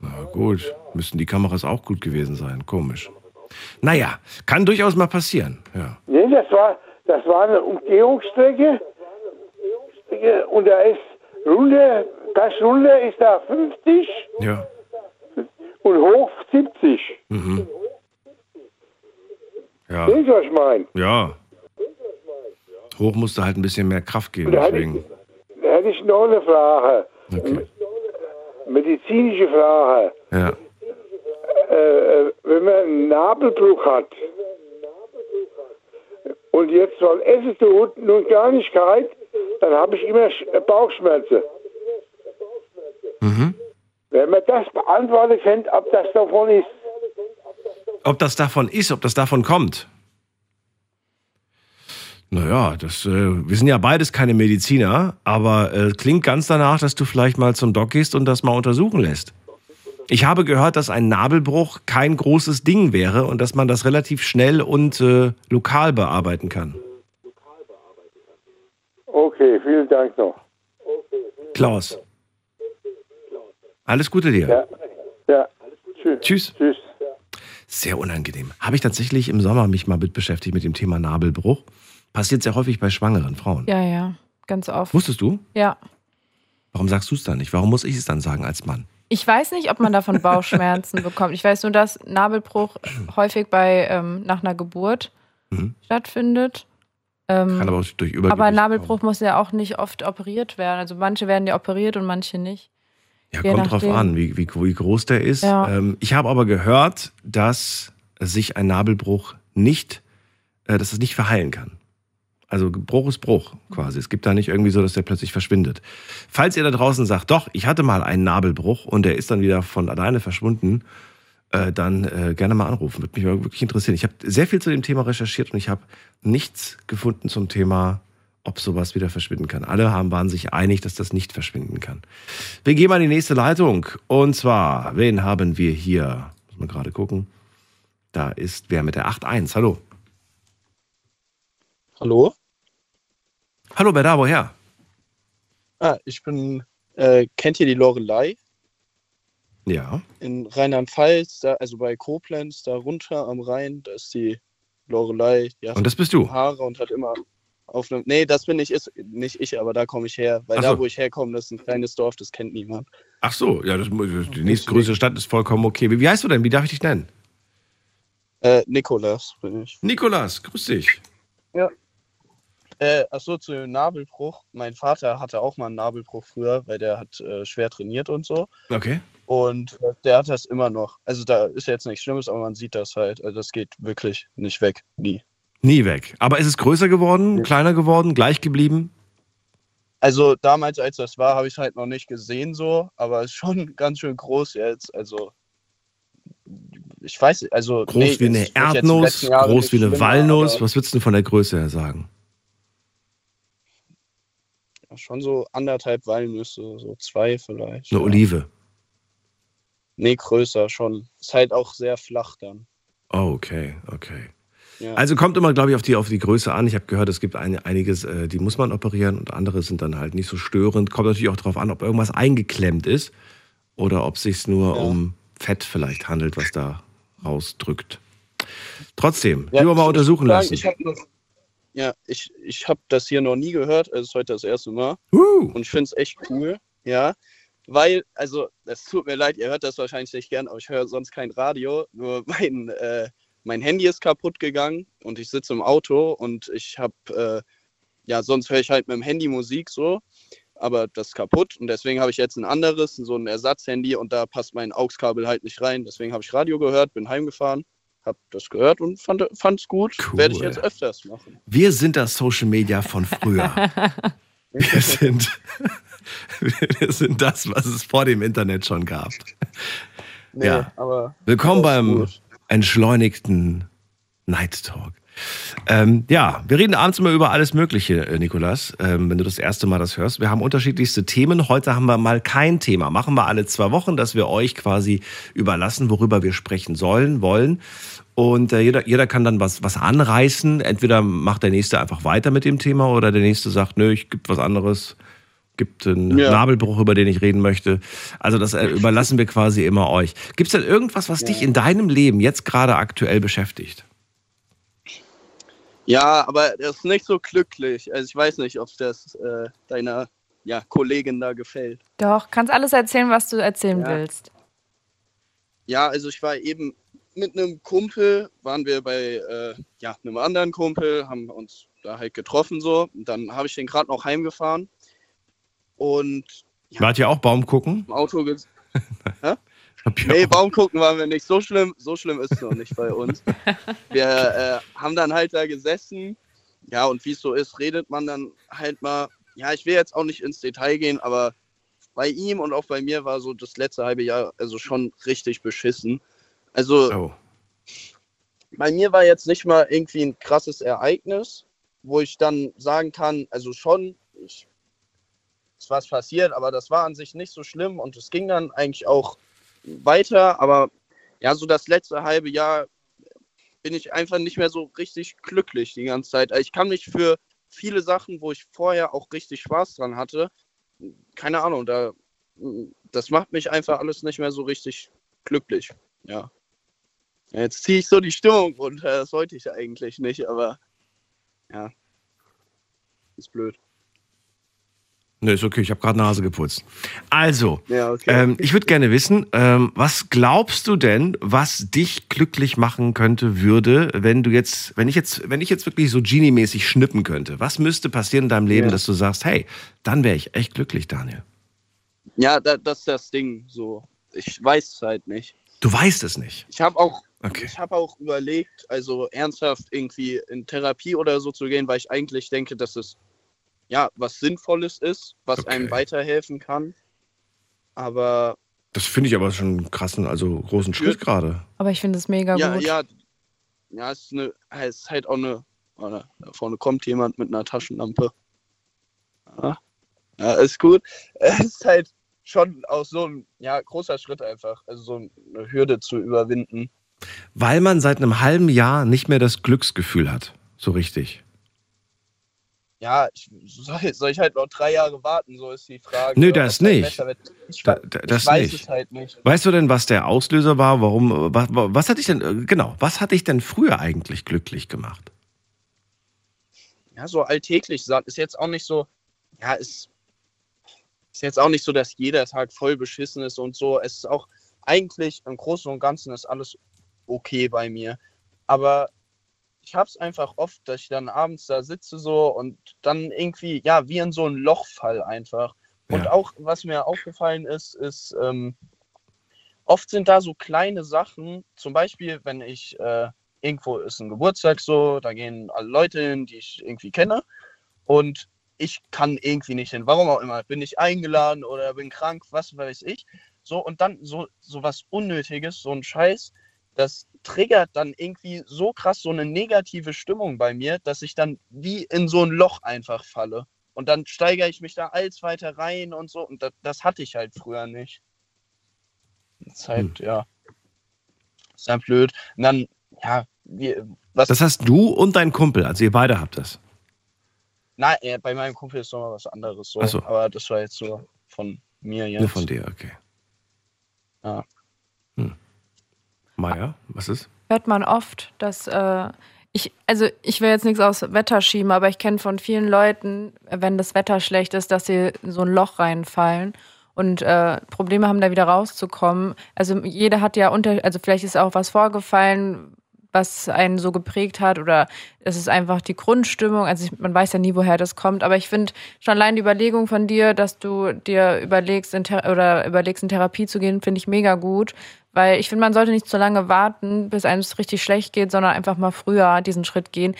Na gut, müssten die Kameras auch gut gewesen sein. Komisch. Naja, kann durchaus mal passieren. Ja. Nee, das war, das war eine Umgehungsstrecke und da ist runter, das runter ist da 50 Ja. und hoch 70. Mhm. Ja. Seht ihr, was ich meine? Ja. Hoch musste halt ein bisschen mehr Kraft geben, da hätte, ich, deswegen. da hätte ich noch eine Frage. Okay. Medizinische Frage. Ja. Äh, äh, wenn man einen Nabelbruch hat und jetzt soll Essen tut, nun gar nicht kalt, dann habe ich immer Sch- Bauchschmerzen. Mhm. Wenn man das beantworten kann, ob das davon ist. Ob das davon ist, ob das davon kommt. Naja, das, äh, wir sind ja beides keine Mediziner, aber äh, klingt ganz danach, dass du vielleicht mal zum Doc gehst und das mal untersuchen lässt. Ich habe gehört, dass ein Nabelbruch kein großes Ding wäre und dass man das relativ schnell und äh, lokal bearbeiten kann. Okay, vielen Dank noch. Klaus. Alles Gute dir. Ja, ja. Tschüss. Tschüss. Tschüss. Sehr unangenehm. Habe ich tatsächlich im Sommer mich mal mit beschäftigt mit dem Thema Nabelbruch. Passiert sehr häufig bei schwangeren Frauen. Ja, ja, ganz oft. Wusstest du? Ja. Warum sagst du es dann nicht? Warum muss ich es dann sagen als Mann? Ich weiß nicht, ob man davon Bauchschmerzen bekommt. Ich weiß nur, dass Nabelbruch häufig bei ähm, nach einer Geburt Mhm. stattfindet. Ähm, Kann aber auch durch Übergewicht aber Nabelbruch muss ja auch nicht oft operiert werden. Also manche werden ja operiert und manche nicht. Ja, Je kommt drauf nachdem. an, wie, wie, wie groß der ist. Ja. Ähm, ich habe aber gehört, dass sich ein Nabelbruch nicht, äh, dass es nicht verheilen kann. Also Bruch ist Bruch quasi. Es gibt da nicht irgendwie so, dass der plötzlich verschwindet. Falls ihr da draußen sagt, doch, ich hatte mal einen Nabelbruch und der ist dann wieder von alleine verschwunden, äh, dann äh, gerne mal anrufen. Würde mich wirklich interessieren. Ich habe sehr viel zu dem Thema recherchiert und ich habe nichts gefunden zum Thema, ob sowas wieder verschwinden kann. Alle haben, waren sich einig, dass das nicht verschwinden kann. Wir gehen mal in die nächste Leitung. Und zwar, wen haben wir hier? Muss man gerade gucken. Da ist wer mit der 8.1. Hallo. Hallo? Hallo, wer da? Woher? Ah, ich bin, äh, kennt ihr die Lorelei? Ja. In Rheinland-Pfalz, also bei Koblenz, da runter am Rhein, da ist die Lorelei. Die Und das bist du? Haare und hat immer auf einem. Nee, das bin ich, ist nicht ich, aber da komme ich her. Weil Ach da, so. wo ich herkomme, das ist ein kleines Dorf, das kennt niemand. Ach so, ja, das, die nächstgrößere Stadt ist vollkommen okay. Wie, wie heißt du denn? Wie darf ich dich nennen? Äh, Nikolas bin ich. Nikolas, grüß dich. Ja. Äh, achso, zu dem Nabelbruch. Mein Vater hatte auch mal einen Nabelbruch früher, weil der hat äh, schwer trainiert und so. Okay. Und äh, der hat das immer noch. Also da ist jetzt nichts Schlimmes, aber man sieht das halt. Also das geht wirklich nicht weg. Nie. Nie weg. Aber ist es größer geworden, kleiner geworden, gleich geblieben? Also damals, als das war, habe ich es halt noch nicht gesehen so, aber es ist schon ganz schön groß jetzt. Also ich weiß, also Groß nee, wie eine Erdnuss, groß wie eine Walnuss. Was würdest du denn von der Größe her sagen? Schon so anderthalb Walnüsse, so zwei vielleicht. Eine Olive. Nee, größer schon. Ist halt auch sehr flach dann. Oh, okay, okay. Ja. Also kommt immer, glaube ich, auf die, auf die Größe an. Ich habe gehört, es gibt ein, einiges, äh, die muss man operieren und andere sind dann halt nicht so störend. Kommt natürlich auch darauf an, ob irgendwas eingeklemmt ist oder ob es sich nur um Fett vielleicht handelt, was da rausdrückt. Trotzdem, Ja, lieber mal untersuchen muss lassen. sagen, Ich hab noch, ja, ich, ich habe das hier noch nie gehört. Es ist heute das erste Mal. Und ich finde es echt cool. Ja. Weil, also, es tut mir leid, ihr hört das wahrscheinlich nicht gern, aber ich höre sonst kein Radio. Nur mein, äh, mein Handy ist kaputt gegangen und ich sitze im Auto und ich habe äh, ja, sonst höre ich halt mit dem Handy Musik so, aber das ist kaputt und deswegen habe ich jetzt ein anderes, so ein Ersatzhandy und da passt mein AUX-Kabel halt nicht rein. Deswegen habe ich Radio gehört, bin heimgefahren, habe das gehört und fand es gut. Werde ich Cool. jetzt öfters machen. Wir sind das Social Media von früher. Wir sind, wir sind das, was es vor dem Internet schon gab. Nee, ja. aber Willkommen beim gut. entschleunigten Night Talk. Ähm, ja, wir reden abends immer über alles Mögliche, äh, Nikolas, ähm, wenn du das erste Mal das hörst. Wir haben unterschiedlichste Themen. Heute haben wir mal kein Thema. Machen wir alle zwei Wochen, dass wir euch quasi überlassen, worüber wir sprechen sollen, wollen. Und äh, jeder, jeder kann dann was, was anreißen. Entweder macht der Nächste einfach weiter mit dem Thema oder der Nächste sagt, nö, ich gibt was anderes. Gibt einen Ja. Nabelbruch, über den ich reden möchte. Also das äh, überlassen wir quasi immer euch. Gibt es denn irgendwas, was dich in deinem Leben jetzt gerade aktuell beschäftigt? Ja, aber das ist nicht so glücklich. Also ich weiß nicht, ob das äh, deiner ja, Kollegin da gefällt. Doch, kannst alles erzählen, was du erzählen Ja. willst. Ja, also ich war eben mit einem Kumpel, waren wir bei äh, ja, einem anderen Kumpel, haben uns da halt getroffen so. Und dann habe ich den gerade noch heimgefahren und Wart ihr auch Baum gucken? im Auto Nee, Baum gucken waren wir nicht. So schlimm, so schlimm ist es noch nicht bei uns. Wir äh, haben dann halt da gesessen. Ja, und wie es so ist, redet man dann halt mal. Ja, ich will jetzt auch nicht ins Detail gehen, aber bei ihm und auch bei mir war so das letzte halbe Jahr also schon richtig beschissen. Also Oh. bei mir war jetzt nicht mal irgendwie ein krasses Ereignis, wo ich dann sagen kann, also schon, ich, ist was passiert, aber das war an sich nicht so schlimm und es ging dann eigentlich auch weiter, aber ja, so das letzte halbe Jahr bin ich einfach nicht mehr so richtig glücklich die ganze Zeit. Ich kann mich für viele Sachen, wo ich vorher auch richtig Spaß dran hatte, keine Ahnung, da das macht mich einfach alles nicht mehr so richtig glücklich. Ja. Jetzt ziehe ich so die Stimmung runter, das wollte ich eigentlich nicht, aber ja. Ist blöd. Nee, ist okay, ich habe gerade Nase geputzt. Also, Ja, okay. ähm, ich würde gerne wissen, ähm, was glaubst du denn, was dich glücklich machen könnte, würde, wenn du jetzt, wenn ich jetzt, wenn ich jetzt wirklich so Genie-mäßig schnippen könnte, was müsste passieren in deinem Leben, Ja. dass du sagst, hey, dann wäre ich echt glücklich, Daniel? Ja, da, das ist das Ding. So, ich weiß es halt nicht. Du weißt es nicht. Ich habe auch, Okay. ich habe auch überlegt, also ernsthaft irgendwie in Therapie oder so zu gehen, weil ich eigentlich denke, dass es ja was Sinnvolles ist, was einem weiterhelfen kann. Aber Das finde ich aber schon einen krassen, also großen Schritt gerade. Aber ich finde es mega ja, gut. ja, ja, es ist, eine, es ist halt auch eine. Oder, da vorne kommt jemand mit einer Taschenlampe. Ja, ja ist gut. Es ist halt schon auch so ein ja, großer Schritt einfach. Also so eine Hürde zu überwinden. Weil man seit einem halben Jahr nicht mehr das Glücksgefühl hat. So richtig. Ja, ich, soll, soll ich halt noch drei Jahre warten? So ist die Frage. Nö, das nicht. Ich, Da, da, ich das weiß nicht. es halt nicht. Weißt du denn, was der Auslöser war? Warum? Was, was hat dich denn äh, genau? Was hat dich denn früher eigentlich glücklich gemacht? ja, so alltäglich sa- ist jetzt auch nicht so, ja, ist, ist jetzt auch nicht so, dass jeder Tag voll beschissen ist und so. Es ist auch eigentlich im Großen und Ganzen ist alles okay bei mir. Aber ich habe es einfach oft, dass ich dann abends da sitze so und dann irgendwie, ja, wie in so ein Loch fall einfach. Und Ja. auch, was mir aufgefallen ist, ist, ähm, oft sind da so kleine Sachen, zum Beispiel, wenn ich äh, irgendwo ist ein Geburtstag so, da gehen alle Leute hin, die ich irgendwie kenne und ich kann irgendwie nicht hin, warum auch immer, bin ich eingeladen oder bin krank, was weiß ich. So und dann so, so was Unnötiges, so ein Scheiß, das triggert dann irgendwie so krass so eine negative Stimmung bei mir, dass ich dann wie in so ein Loch einfach falle. Und dann steigere ich mich da als weiter rein und so. Und das, das hatte ich halt früher nicht. Das ist halt, ja. Ist halt blöd. Und dann, ja, wie, was. Das hast du und dein Kumpel, also ihr beide habt das. Nein, äh, bei meinem Kumpel ist nochmal was anderes so. So. Aber das war jetzt so von mir jetzt. Nur von dir, okay. Ja. Maya, was ist? hört man oft, dass äh, ich, also ich will jetzt nichts aus Wetter schieben, aber ich kenne von vielen Leuten, wenn das Wetter schlecht ist, dass sie in so ein Loch reinfallen und äh, Probleme haben, da wieder rauszukommen. Also jeder hat ja unter, also vielleicht ist auch was vorgefallen, was einen so geprägt hat oder es ist einfach die Grundstimmung. Also ich, man weiß ja nie, woher das kommt, aber ich finde schon allein die Überlegung von dir, dass du dir überlegst, in oder überlegst, in Therapie zu gehen, finde ich mega gut, weil ich finde, man sollte nicht so lange warten, bis einem es richtig schlecht geht, sondern einfach mal früher diesen Schritt gehen.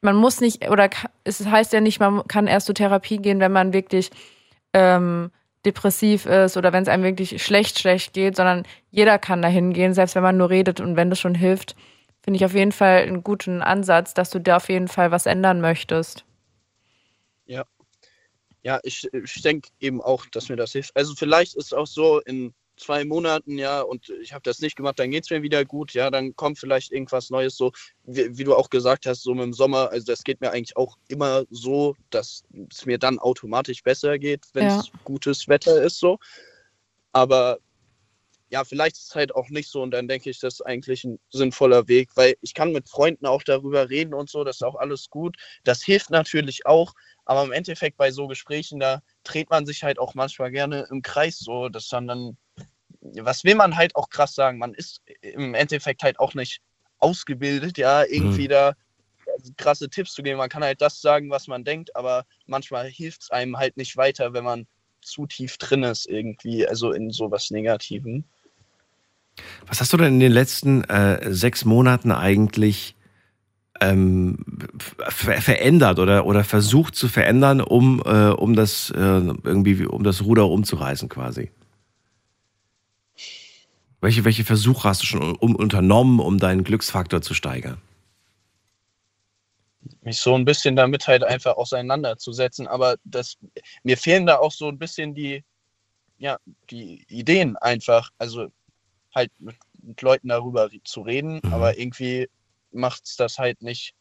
Man muss nicht, oder es heißt ja nicht, man kann erst zur Therapie gehen, wenn man wirklich ähm, depressiv ist oder wenn es einem wirklich schlecht, schlecht geht, sondern jeder kann da hingehen, selbst wenn man nur redet und wenn das schon hilft, finde ich auf jeden Fall einen guten Ansatz, dass du da auf jeden Fall was ändern möchtest. Ja. Ja, ich, ich denke eben auch, dass mir das hilft. Also vielleicht ist es auch so in zwei Monaten, ja, und ich habe das nicht gemacht, dann geht es mir wieder gut, ja, dann kommt vielleicht irgendwas Neues, so wie, wie du auch gesagt hast, so mit dem Sommer, also das geht mir eigentlich auch immer so, dass es mir dann automatisch besser geht, wenn es Ja. gutes Wetter ist, so. Aber ja, vielleicht ist es halt auch nicht so und dann denke ich, das ist eigentlich ein sinnvoller Weg, weil ich kann mit Freunden auch darüber reden und so, das ist auch alles gut. Das hilft natürlich auch, aber im Endeffekt bei so Gesprächen, da dreht man sich halt auch manchmal gerne im Kreis so, dass dann dann, was will man halt auch krass sagen, man ist im Endeffekt halt auch nicht ausgebildet, ja, irgendwie da krasse Tipps zu geben. Man kann halt das sagen, was man denkt, aber manchmal hilft es einem halt nicht weiter, wenn man zu tief drin ist irgendwie, also in sowas Negativem. Was hast du denn in den letzten äh, sechs Monaten eigentlich ähm, ver verändert oder, oder versucht zu verändern, um, äh, um das äh, irgendwie um das Ruder umzureißen quasi? Welche, welche Versuche hast du schon um, unternommen, um deinen Glücksfaktor zu steigern? mich so ein bisschen damit halt einfach auseinanderzusetzen. Aber das, mir fehlen da auch so ein bisschen die, ja, die Ideen einfach. Also halt mit, mit Leuten darüber zu reden, aber irgendwie macht es das halt nicht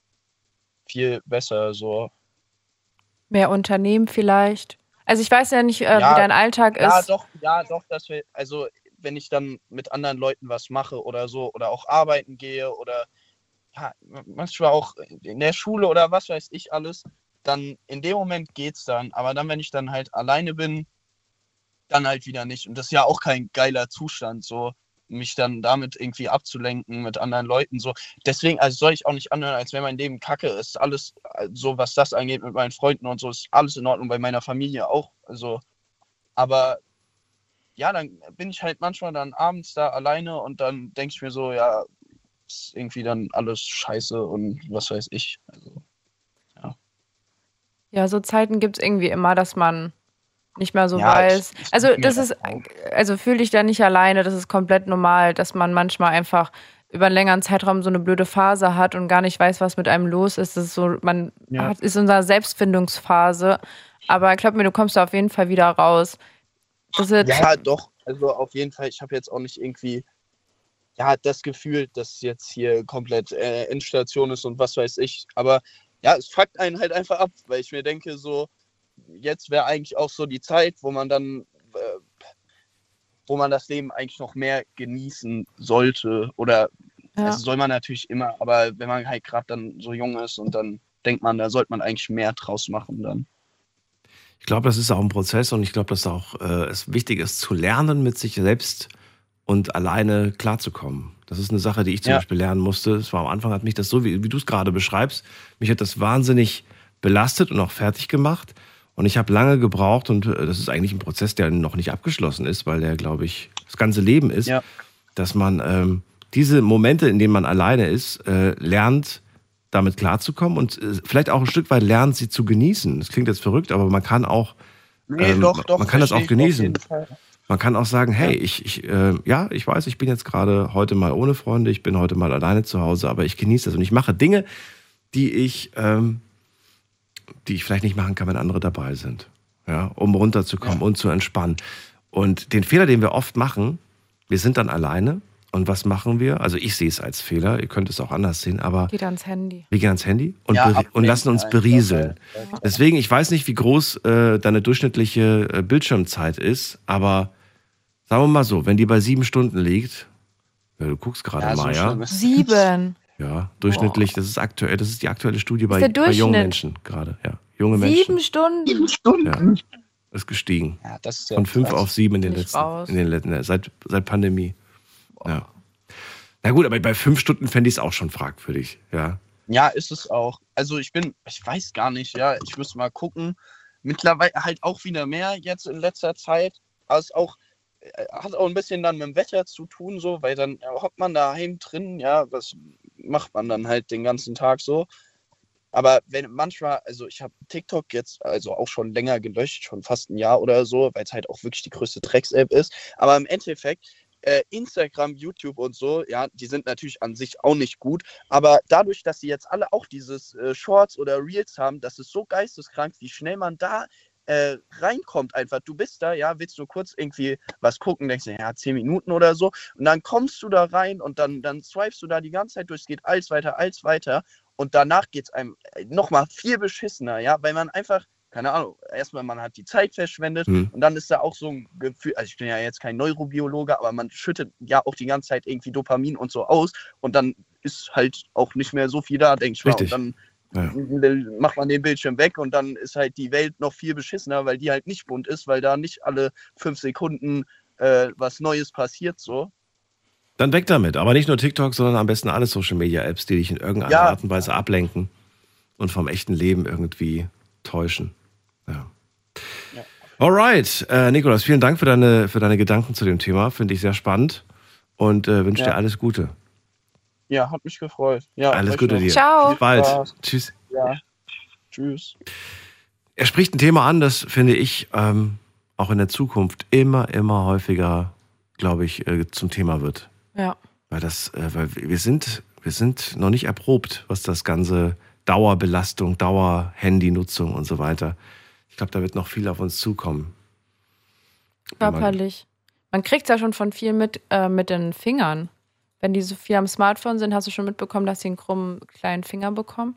viel besser. So. Mehr Unternehmen vielleicht. Also ich weiß ja nicht, äh, Ja, wie dein Alltag Ja, ist. doch, ja, doch, dass wir, also wenn ich dann mit anderen Leuten was mache oder so oder auch arbeiten gehe oder ja, manchmal auch in der Schule oder was weiß ich alles, dann in dem Moment geht's dann. Aber dann, wenn ich dann halt alleine bin, dann halt wieder nicht. Und das ist ja auch kein geiler Zustand, so mich dann damit irgendwie abzulenken mit anderen Leuten. So. Deswegen, also soll ich auch nicht anhören, als wenn mein Leben kacke ist. Alles, so was das angeht mit meinen Freunden und so, ist alles in Ordnung, bei meiner Familie auch. Also, aber ja, dann bin ich halt manchmal dann abends da alleine und dann denke ich mir so, ja, ist irgendwie dann alles scheiße und was weiß ich. Also, Ja, so Zeiten gibt es irgendwie immer, dass man nicht mehr so Ja, ich- weiß. ich also denk mir das ist, also fühl dich da nicht alleine, das ist komplett normal, dass man manchmal einfach über einen längeren Zeitraum so eine blöde Phase hat und gar nicht weiß, was mit einem los ist. Das ist so, man Ja. hat, ist in unserer Selbstfindungsphase. Aber glaub mir, du kommst da auf jeden Fall wieder raus. Ja, doch. Also auf jeden Fall, ich habe jetzt auch nicht irgendwie ja, das Gefühl, dass jetzt hier komplett äh, Endstation ist und was weiß ich. Aber ja, es fuckt einen halt einfach ab, weil ich mir denke, so, jetzt wäre eigentlich auch so die Zeit, wo man dann, äh, wo man das Leben eigentlich noch mehr genießen sollte. Oder Ja. das soll man natürlich immer, aber wenn man halt gerade dann so jung ist und dann denkt man, da sollte man eigentlich mehr draus machen dann. Ich glaube, das ist auch ein Prozess und ich glaube, dass auch äh, es wichtig ist, zu lernen, mit sich selbst und alleine klarzukommen. Das ist eine Sache, die ich zum Ja. Beispiel lernen musste. Es war am Anfang hat mich das so, wie, wie du es gerade beschreibst, mich hat das wahnsinnig belastet und auch fertig gemacht. Und ich habe lange gebraucht und äh, das ist eigentlich ein Prozess, der noch nicht abgeschlossen ist, weil der, glaube ich, das ganze Leben ist, dass man ähm, diese Momente, in denen man alleine ist, äh, lernt, damit klarzukommen und äh, vielleicht auch ein Stück weit lernt, sie zu genießen. Das klingt jetzt verrückt, aber man kann auch, Nee, ähm, doch, doch, man kann das auch genießen. Man kann auch sagen, hey, ich, ich äh, ja, ich weiß, ich bin jetzt gerade heute mal ohne Freunde, ich bin heute mal alleine zu Hause, aber ich genieße das und ich mache Dinge, die ich, ähm, die ich vielleicht nicht machen kann, wenn andere dabei sind, ja, um runterzukommen und zu entspannen. Und den Fehler, den wir oft machen, wir sind dann alleine und was machen wir? Also ich sehe es als Fehler, ihr könnt es auch anders sehen, aber geht ans Handy. wir gehen ans Handy und, Ja, und lassen uns berieseln. ja. Deswegen, ich weiß nicht, wie groß äh, deine durchschnittliche äh, Bildschirmzeit ist, aber sagen wir mal so, wenn die bei sieben Stunden liegt, ja, du guckst gerade Ja, so mal, ja. Sieben. Ja, durchschnittlich, das ist aktuell, das ist die aktuelle Studie bei, bei jungen. Menschen gerade, ja. Junge Menschen. Sieben Stunden. Ja, ist gestiegen. Ja, das ist ja Von fünf krass. auf sieben in den letzten, in den letzten, seit, seit Pandemie. Ja. Na gut, aber bei fünf Stunden fände ich es auch schon fragwürdig, ja. Ja, ist es auch. Also ich bin, ich weiß gar nicht, ja, ich muss mal gucken. Mittlerweile halt auch wieder mehr jetzt in letzter Zeit. Es auch, äh, hat auch ein bisschen dann mit dem Wetter zu tun, so, weil dann ja, hockt man daheim drin, ja, was macht man dann halt den ganzen Tag so. Aber wenn manchmal, also ich habe TikTok jetzt also auch schon länger gelöscht, schon fast ein Jahr oder so, weil es halt auch wirklich die größte Drecks-App ist. Aber im Endeffekt, äh, Instagram, YouTube und so, ja, die sind natürlich an sich auch nicht gut. Aber dadurch, dass sie jetzt alle auch dieses äh, Shorts oder Reels haben, das ist so geisteskrank, wie schnell man da äh, reinkommt einfach. Du bist da, ja, willst nur kurz irgendwie was gucken, denkst du, ja, zehn Minuten oder so. Und dann kommst du da rein und dann, dann swipest du da die ganze Zeit durch, es geht alles weiter, alles weiter. Und danach geht es einem äh, nochmal viel beschissener, ja, weil man einfach, keine Ahnung, erstmal man hat die Zeit verschwendet Hm. und dann ist da auch so ein Gefühl, also ich bin ja jetzt kein Neurobiologe, aber man schüttet ja auch die ganze Zeit irgendwie Dopamin und so aus und dann ist halt auch nicht mehr so viel da, denke ich mal. Richtig. Und Ja. dann macht man den Bildschirm weg und dann ist halt die Welt noch viel beschissener, weil die halt nicht bunt ist, weil da nicht alle fünf Sekunden äh, was Neues passiert so. Dann weg damit. Aber nicht nur TikTok, sondern am besten alle Social Media Apps, die dich in irgendeiner Ja. Art und Weise ablenken und vom echten Leben irgendwie täuschen. Ja. Alright, äh, Nikolas, vielen Dank für deine, für deine Gedanken zu dem Thema. Finde ich sehr spannend und äh, wünsche Ja. dir alles Gute. Ja, hat mich gefreut. Ja, alles Gute noch. dir. Viel Bis bald. Spaß. Tschüss. Ja. Tschüss. Er spricht ein Thema an, das finde ich ähm, auch in der Zukunft immer, immer häufiger, glaube ich, äh, zum Thema wird. Ja. Weil das, äh, weil wir sind, wir sind noch nicht erprobt, was das ganze Dauerbelastung, Dauer-Handy-Nutzung und so weiter. Ich glaube, da wird noch viel auf uns zukommen. Körperlich. Man kriegt es ja schon von viel mit, äh, mit den Fingern. Wenn die so viel am Smartphone sind, hast du schon mitbekommen, dass sie einen krummen kleinen Finger bekommen?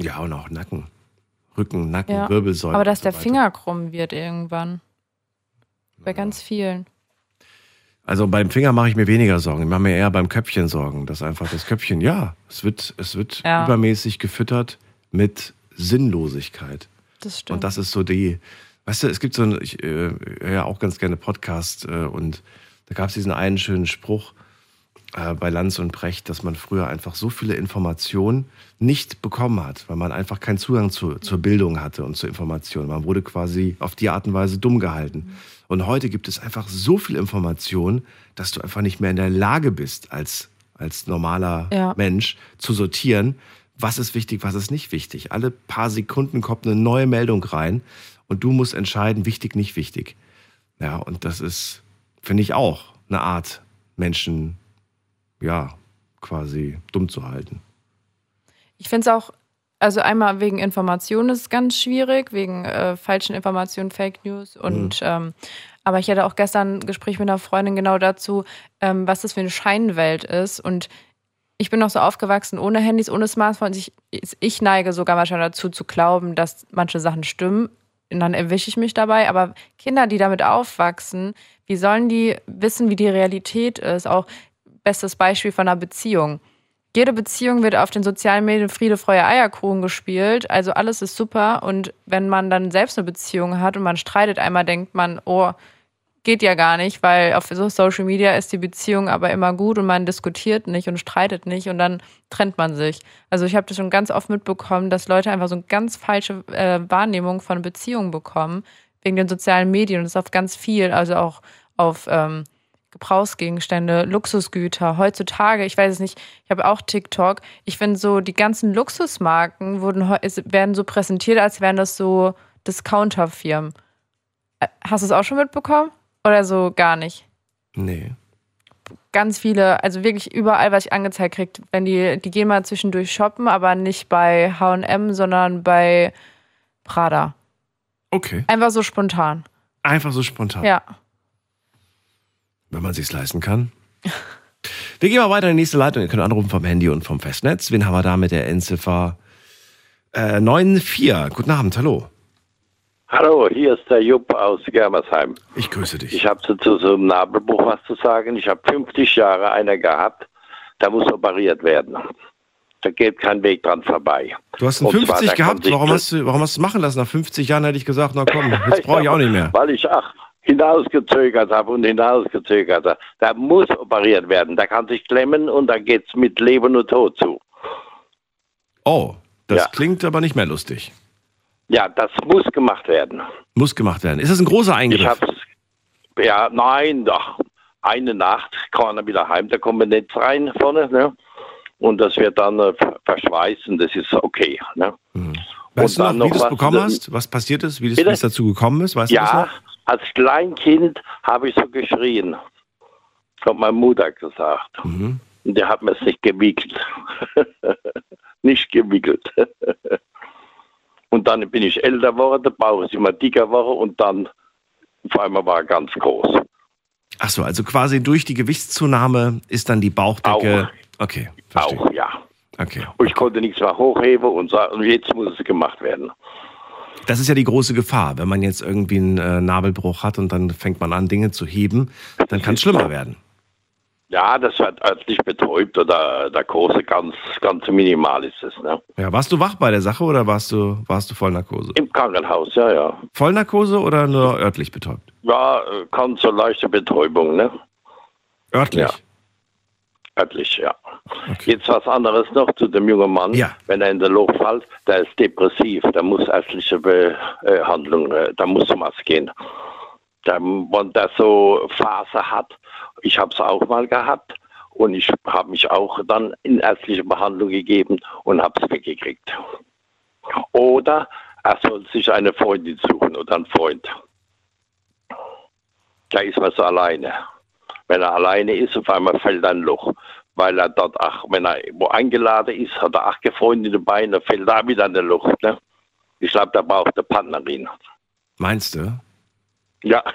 Ja, und auch Nacken. Rücken, Nacken, Ja. Wirbelsäule. Aber dass so der. Finger krumm wird irgendwann. Bei ganz vielen. Also beim Finger mache ich mir weniger Sorgen. Ich mache mir eher beim Köpfchen Sorgen. Dass einfach das Köpfchen, ja, es wird, es wird Ja. übermäßig gefüttert mit Sinnlosigkeit. Das stimmt. Und das ist so die, weißt du, es gibt so ein, ich äh, höre ja auch ganz gerne Podcast äh, und da gab es diesen einen schönen Spruch äh, bei Lanz und Brecht, dass man früher einfach so viele Informationen nicht bekommen hat, weil man einfach keinen Zugang zu, zur Bildung hatte und zur Information. Man wurde quasi auf die Art und Weise dumm gehalten. Und heute gibt es einfach so viel Information, dass du einfach nicht mehr in der Lage bist, als, als normaler Ja. Mensch zu sortieren, was ist wichtig, was ist nicht wichtig. Alle paar Sekunden kommt eine neue Meldung rein und du musst entscheiden, wichtig, nicht wichtig. Ja, und das ist, finde ich auch, eine Art, Menschen, ja, quasi dumm zu halten. Ich finde es auch, also einmal wegen Informationen ist es ganz schwierig, wegen äh, falschen Informationen, Fake News und ähm, aber ich hatte auch gestern ein Gespräch mit einer Freundin genau dazu, ähm, was das für eine Scheinwelt ist und ich bin noch so aufgewachsen ohne Handys, ohne Smartphones. Ich, ich neige sogar manchmal dazu zu glauben, dass manche Sachen stimmen. Und dann erwische ich mich dabei. Aber Kinder, die damit aufwachsen, wie sollen die wissen, wie die Realität ist? Auch bestes Beispiel von einer Beziehung. Jede Beziehung wird auf den sozialen Medien Friede, Freude, Eierkuchen gespielt. Also alles ist super. Und wenn man dann selbst eine Beziehung hat und man streitet einmal, denkt man, oh, geht ja gar nicht, weil auf so Social Media ist die Beziehung aber immer gut und man diskutiert nicht und streitet nicht und dann trennt man sich. Also ich habe das schon ganz oft mitbekommen, dass Leute einfach so eine ganz falsche äh, Wahrnehmung von Beziehungen bekommen, wegen den sozialen Medien und das auf ganz viel, also auch auf ähm, Gebrauchsgegenstände, Luxusgüter. Heutzutage, ich weiß es nicht, ich habe auch TikTok. Ich finde so, die ganzen Luxusmarken wurden, werden so präsentiert, als wären das so Discounterfirmen. Äh, Hast du es auch schon mitbekommen? Oder so gar nicht? Nee. Ganz viele, also wirklich überall, was ich angezeigt kriege, wenn die, die gehen mal zwischendurch shoppen, aber nicht bei HM, sondern bei Prada. Okay. Einfach so spontan. Einfach so spontan. Ja. Wenn man sich's leisten kann. Wir gehen mal weiter in die nächste Leitung. Ihr könnt anrufen vom Handy und vom Festnetz. Wen haben wir da mit der Endziffer äh, 94? Guten Abend, hallo. Hallo, hier ist der Jupp aus Germersheim. Ich grüße dich. Ich habe zu so einem Nabelbruch was zu sagen. Ich habe 50 Jahre einer gehabt, da muss operiert werden. Da geht kein Weg dran vorbei. Du hast einen Und zwar, 50 da gehabt. Warum hast, du, warum hast du es machen lassen? Nach 50 Jahren hätte ich gesagt, na komm, jetzt brauche ich auch nicht mehr. Weil ich, ach, hinausgezögert habe und hinausgezögert habe. Der muss operiert werden. Der kann sich klemmen und da geht's mit Leben und Tod zu. Oh, das Ja. klingt aber nicht mehr lustig. Ja, das muss gemacht werden. Muss gemacht werden. Ist das ein großer Eingriff? Ich hab's, ja, nein, doch. Eine Nacht kann er wieder heim, da kommt ein Netz rein vorne, ne? Und das wird dann äh, verschweißen, das ist okay, ne? weißt du dann noch, wie du es was- bekommen hast? Was passiert ist? Wie, das, wie Bitte? es dazu gekommen ist? Weißt du ja, als Kleinkind habe ich so geschrien. Hat meine Mutter gesagt. Mhm. Und der hat mir es nicht gewickelt. nicht gewickelt. und dann bin ich älter geworden, der Bauch ist immer dicker geworden und dann auf einmal war er ganz groß. Ach so, also quasi durch die Gewichtszunahme ist dann die Bauchdecke. Okay, verstehe. Auch, ja. Okay. Und ich konnte nichts mehr hochheben und, sa- und jetzt muss es gemacht werden. Das ist ja die große Gefahr, wenn man jetzt irgendwie einen äh, Nabelbruch hat und dann fängt man an, Dinge zu heben, dann kann es schlimmer werden. Ja, das wird örtlich betäubt oder der große ganz, ganz minimal ist es. Ne? Ja, warst du wach bei der Sache oder warst du, warst du Vollnarkose? Im Krankenhaus, ja, ja. Vollnarkose oder nur örtlich betäubt? Ja, äh, ganz so leichte Betäubung, ne? Örtlich? Ja. Örtlich, ja. Jetzt was anderes noch zu dem jungen Mann. Wenn er in der Loch fällt, der ist depressiv, der muss ärztliche Behandlung, äh, da muss was gehen. Der, wenn der so Phase hat, ich habe es auch mal gehabt und ich habe mich auch dann in ärztliche Behandlung gegeben und habe es weggekriegt. Oder er soll sich eine Freundin suchen oder einen Freund. Da ist man so alleine. Wenn er alleine ist, auf einmal fällt ein Loch. Weil er dort, ach, wenn er wo eingeladen ist, hat er acht Freunde dabei, dann fällt da wieder ein Loch. Ne? Ich glaube, da braucht eine Partnerin. Meinst du? Ja.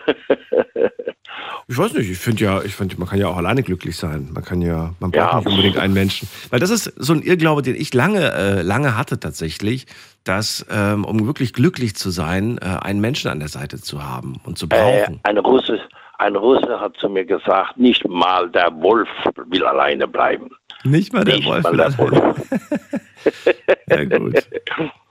Ich weiß nicht, ich finde ja, ich finde, man kann ja auch alleine glücklich sein. Man kann ja, man braucht Ja. nicht unbedingt einen Menschen. Weil das ist so ein Irrglaube, den ich lange, äh, lange hatte tatsächlich, dass, ähm, um wirklich glücklich zu sein, äh, einen Menschen an der Seite zu haben und zu Äh, brauchen. ein, Russe, ein Russe hat zu mir gesagt, nicht mal der Wolf will alleine bleiben. Nicht mal der Nicht Wolf. mal will der Wolf. ja, gut.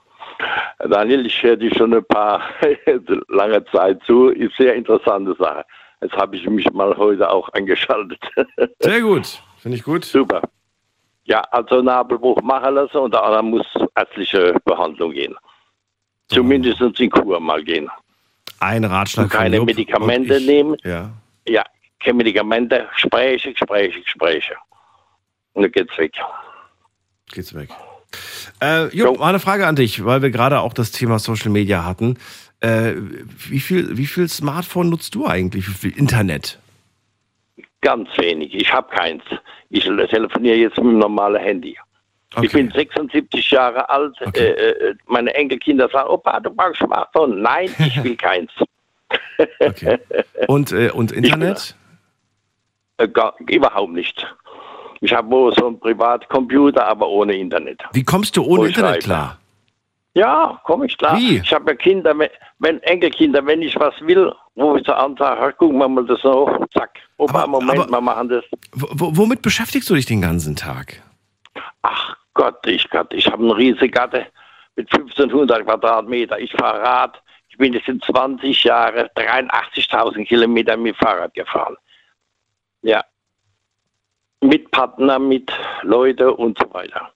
Daniel, ich höre dich schon ein paar lange Zeit zu. Ist sehr interessante Sache. Jetzt habe ich mich mal heute auch eingeschaltet. Sehr gut. Finde ich gut. Super. Ja, also Nabelbruch machen lassen und andere muss ärztliche Behandlung gehen. Zumindest in Kur mal gehen. Ein Ratschlag Und keine Jupp Medikamente ich, nehmen. Ja. Ja, keine Medikamente, Gespräche, Gespräche, Gespräche. Und dann geht's weg. Geht's weg. Äh, Jupp, mal eine Frage an dich, weil wir gerade auch das Thema Social Media hatten. Äh, wie, viel, wie viel Smartphone nutzt du eigentlich? Wie viel Internet? Ganz wenig. Ich habe keins. Ich telefoniere jetzt mit dem normalen Handy. Ich bin 76 Jahre alt. Äh, äh, meine Enkelkinder sagen, Opa, du brauchst Smartphone. Nein, ich will keins. Und, äh, und Internet? Äh, gar, überhaupt nicht. Ich habe wohl so einen Privatcomputer, aber ohne Internet. Wie kommst du ohne Internet schreibe. klar? Ja, komme ich klar. Wie? Ich habe ja Kinder, wenn- Enkelkinder, wenn ich was will, wo ich so ansage, gucken wir mal das noch, zack. Opa, Moment, wir machen das. Womit beschäftigst du dich den ganzen Tag? Gott, ich Gott, ich habe eine riesige Gatte mit 1500 Quadratmeter. Ich fahre Rad. Ich bin jetzt in 20 Jahren 83.000 Kilometer mit Fahrrad gefahren. Ja. Mit Partner, mit Leuten und so weiter.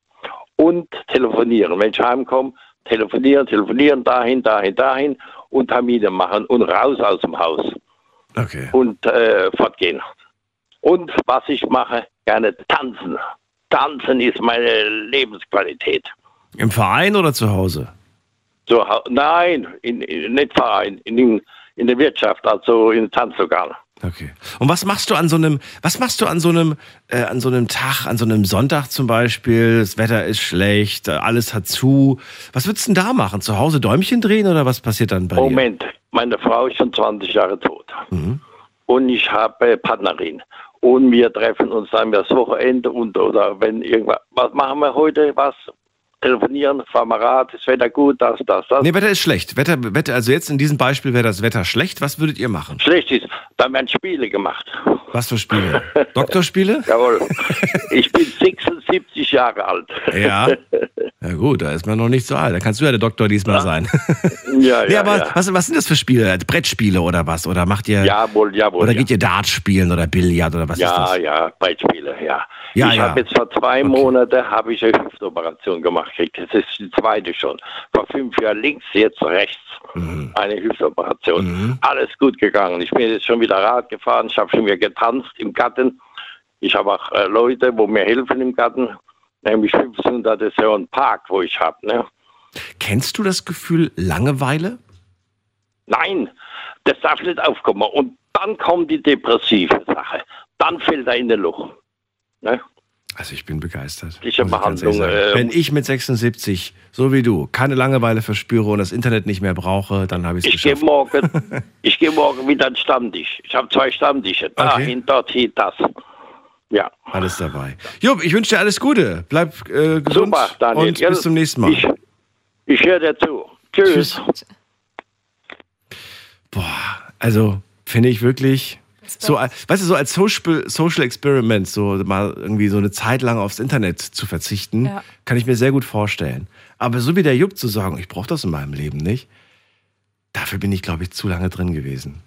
Und telefonieren. Wenn ich heimkomme, telefonieren, telefonieren, dahin, dahin, dahin und Termine machen und raus aus dem Haus. Okay. Und äh, fortgehen. Und was ich mache, gerne tanzen. Tanzen ist meine Lebensqualität. Im Verein oder zu Hause? So, hau- nein, in, in, nicht Verein, in, in der Wirtschaft, also in Tanzlokal. Okay. Und was machst du an so einem, was machst du an so einem, äh, an so einem Tag, an so einem Sonntag zum Beispiel? Das Wetter ist schlecht, alles hat zu. Was würdest du denn da machen? Zu Hause Däumchen drehen oder was passiert dann bei Moment, meine Frau ist schon 20 Jahre tot. Mhm. Und ich habe äh, Partnerin. Und wir treffen uns dann das Wochenende und oder wenn irgendwas, was machen wir heute, was? Telefonieren, fahren wir Rad, ist Wetter gut, das, das, das. Nee, Wetter ist schlecht. Wetter, Wetter, also jetzt in diesem Beispiel wäre das Wetter schlecht. Was würdet ihr machen? Schlecht ist, dann werden Spiele gemacht. Was für Spiele? Doktorspiele? Jawohl. Ich bin 76 Jahre alt. Ja. Ja gut, da ist man noch nicht so alt. Da kannst du ja der Doktor diesmal sein. Ja, nee, ja, aber ja. Was, was sind das für Spiele? Brettspiele oder was? Oder macht ihr. Jawohl, jawohl. Oder ja. geht ihr Dart spielen oder Billard oder was ist ja, das? ja, Brettspiele, ja. Ja, ich ja. habe jetzt vor zwei Monaten habe ich eine Hüftoperation gemacht gekriegt. Das ist die zweite schon. Vor fünf Jahren links, jetzt rechts. Mhm. Eine Hüftoperation. Alles gut gegangen. Ich bin jetzt schon wieder Rad gefahren. Ich habe schon wieder getanzt im Garten. Ich habe auch äh, Leute, wo mir helfen im Garten. Nämlich 500 ist ja ein Park, wo ich habe. Ne? Kennst du das Gefühl Langeweile? Nein, das darf nicht aufkommen. Und dann kommt die depressive Sache. Dann fällt er in den Loch. Ne? Also ich bin begeistert. Ich Behandlung. Äh, Wenn ich mit 76, so wie du, keine Langeweile verspüre und das Internet nicht mehr brauche, dann habe ich es ich gehe geschafft. morgen, ich gehe morgen wieder an den Stammtisch. Ich habe zwei Stammtische. Dahin, dorthin, das. Ja. Alles dabei. Jupp, ich wünsche dir alles Gute. Bleib äh, gesund Super, Daniel. und bis zum nächsten Mal. Ich, ich höre dir zu. Tschüss. Also finde ich wirklich so, weißt du, so als Social, Social Experiment, so mal irgendwie so eine Zeit lang aufs Internet zu verzichten, Ja. kann ich mir sehr gut vorstellen. Aber so wie der Jupp zu sagen, ich brauche das in meinem Leben nicht, dafür bin ich, glaube ich, zu lange drin gewesen.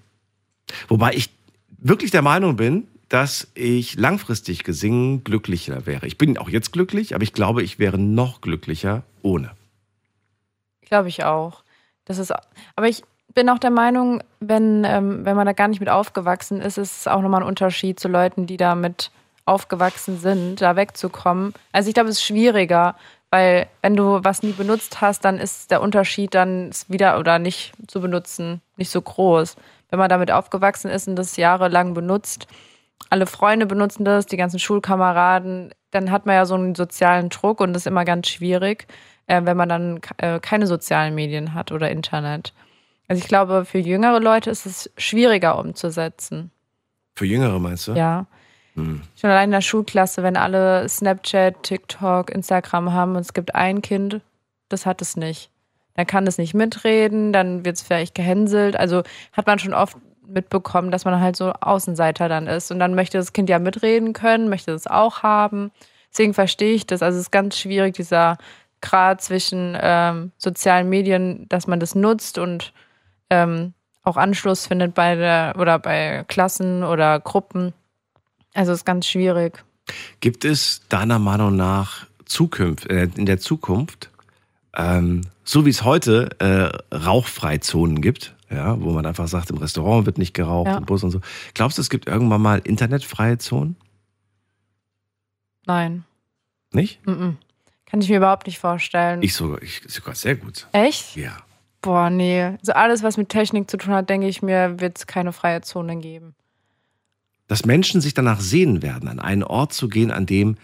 Wobei ich wirklich der Meinung bin, dass ich langfristig gesehen glücklicher wäre. Ich bin auch jetzt glücklich, aber ich glaube, ich wäre noch glücklicher ohne. Glaube ich auch. Das ist, aber ich bin auch der Meinung, wenn, ähm, wenn man da gar nicht mit aufgewachsen ist, ist es auch nochmal ein Unterschied zu Leuten, die damit aufgewachsen sind, da wegzukommen. Also ich glaube, es ist schwieriger, weil wenn du was nie benutzt hast, dann ist der Unterschied dann ist wieder oder nicht zu benutzen nicht so groß. Wenn man damit aufgewachsen ist und das jahrelang benutzt, alle Freunde benutzen das, die ganzen Schulkameraden, dann hat man ja so einen sozialen Druck und das ist immer ganz schwierig, äh, wenn man dann äh, keine sozialen Medien hat oder Internet. Also ich glaube, für jüngere Leute ist es schwieriger umzusetzen. Für Jüngere meinst du? Ja. Hm. Schon allein in der Schulklasse, wenn alle Snapchat, TikTok, Instagram haben und es gibt ein Kind, das hat es nicht. Dann kann es nicht mitreden, dann wird es vielleicht gehänselt. Also hat man schon oft mitbekommen, dass man halt so Außenseiter dann ist. Und dann möchte das Kind ja mitreden können, möchte das auch haben. Deswegen verstehe ich das. Also es ist ganz schwierig, dieser Grad zwischen ähm, sozialen Medien, dass man das nutzt und ähm, auch Anschluss findet bei der oder bei Klassen oder Gruppen. Also es ist ganz schwierig. Gibt es deiner Meinung nach Zukunft, äh, in der Zukunft, ähm, so wie es heute äh, Rauchfreizonen gibt, ja, wo man einfach sagt, im Restaurant wird nicht geraucht, Ja. im Bus und so. Glaubst du, es gibt irgendwann mal internetfreie Zonen? Nein. Nicht? Mm -mm. Kann ich mir überhaupt nicht vorstellen. Ich sogar, ich sogar sehr gut. Echt? Ja. Boah, nee. So alles, was mit Technik zu tun hat, denke ich mir, wird es keine freie Zone geben. Dass Menschen sich danach sehen werden, an einen Ort zu gehen, an dem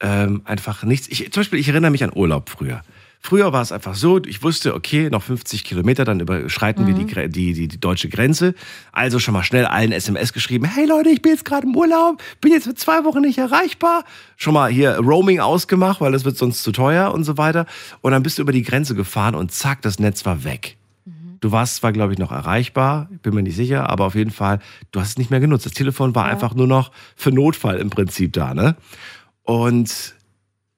ähm, einfach nichts. Ich, zum Beispiel, ich erinnere mich an Urlaub früher. Früher war es einfach so, ich wusste, okay, noch 50 Kilometer, dann überschreiten wir die, Gre- die, die, die deutsche Grenze. Also schon mal schnell allen SMS geschrieben, hey Leute, ich bin jetzt gerade im Urlaub, bin jetzt für zwei Wochen nicht erreichbar. Schon mal hier Roaming ausgemacht, weil das wird sonst zu teuer und so weiter. Und dann bist du über die Grenze gefahren und zack, das Netz war weg. Du warst zwar, glaube ich, noch erreichbar, bin mir nicht sicher, aber auf jeden Fall, du hast es nicht mehr genutzt. Das Telefon war einfach nur noch für Notfall im Prinzip da, ne? Und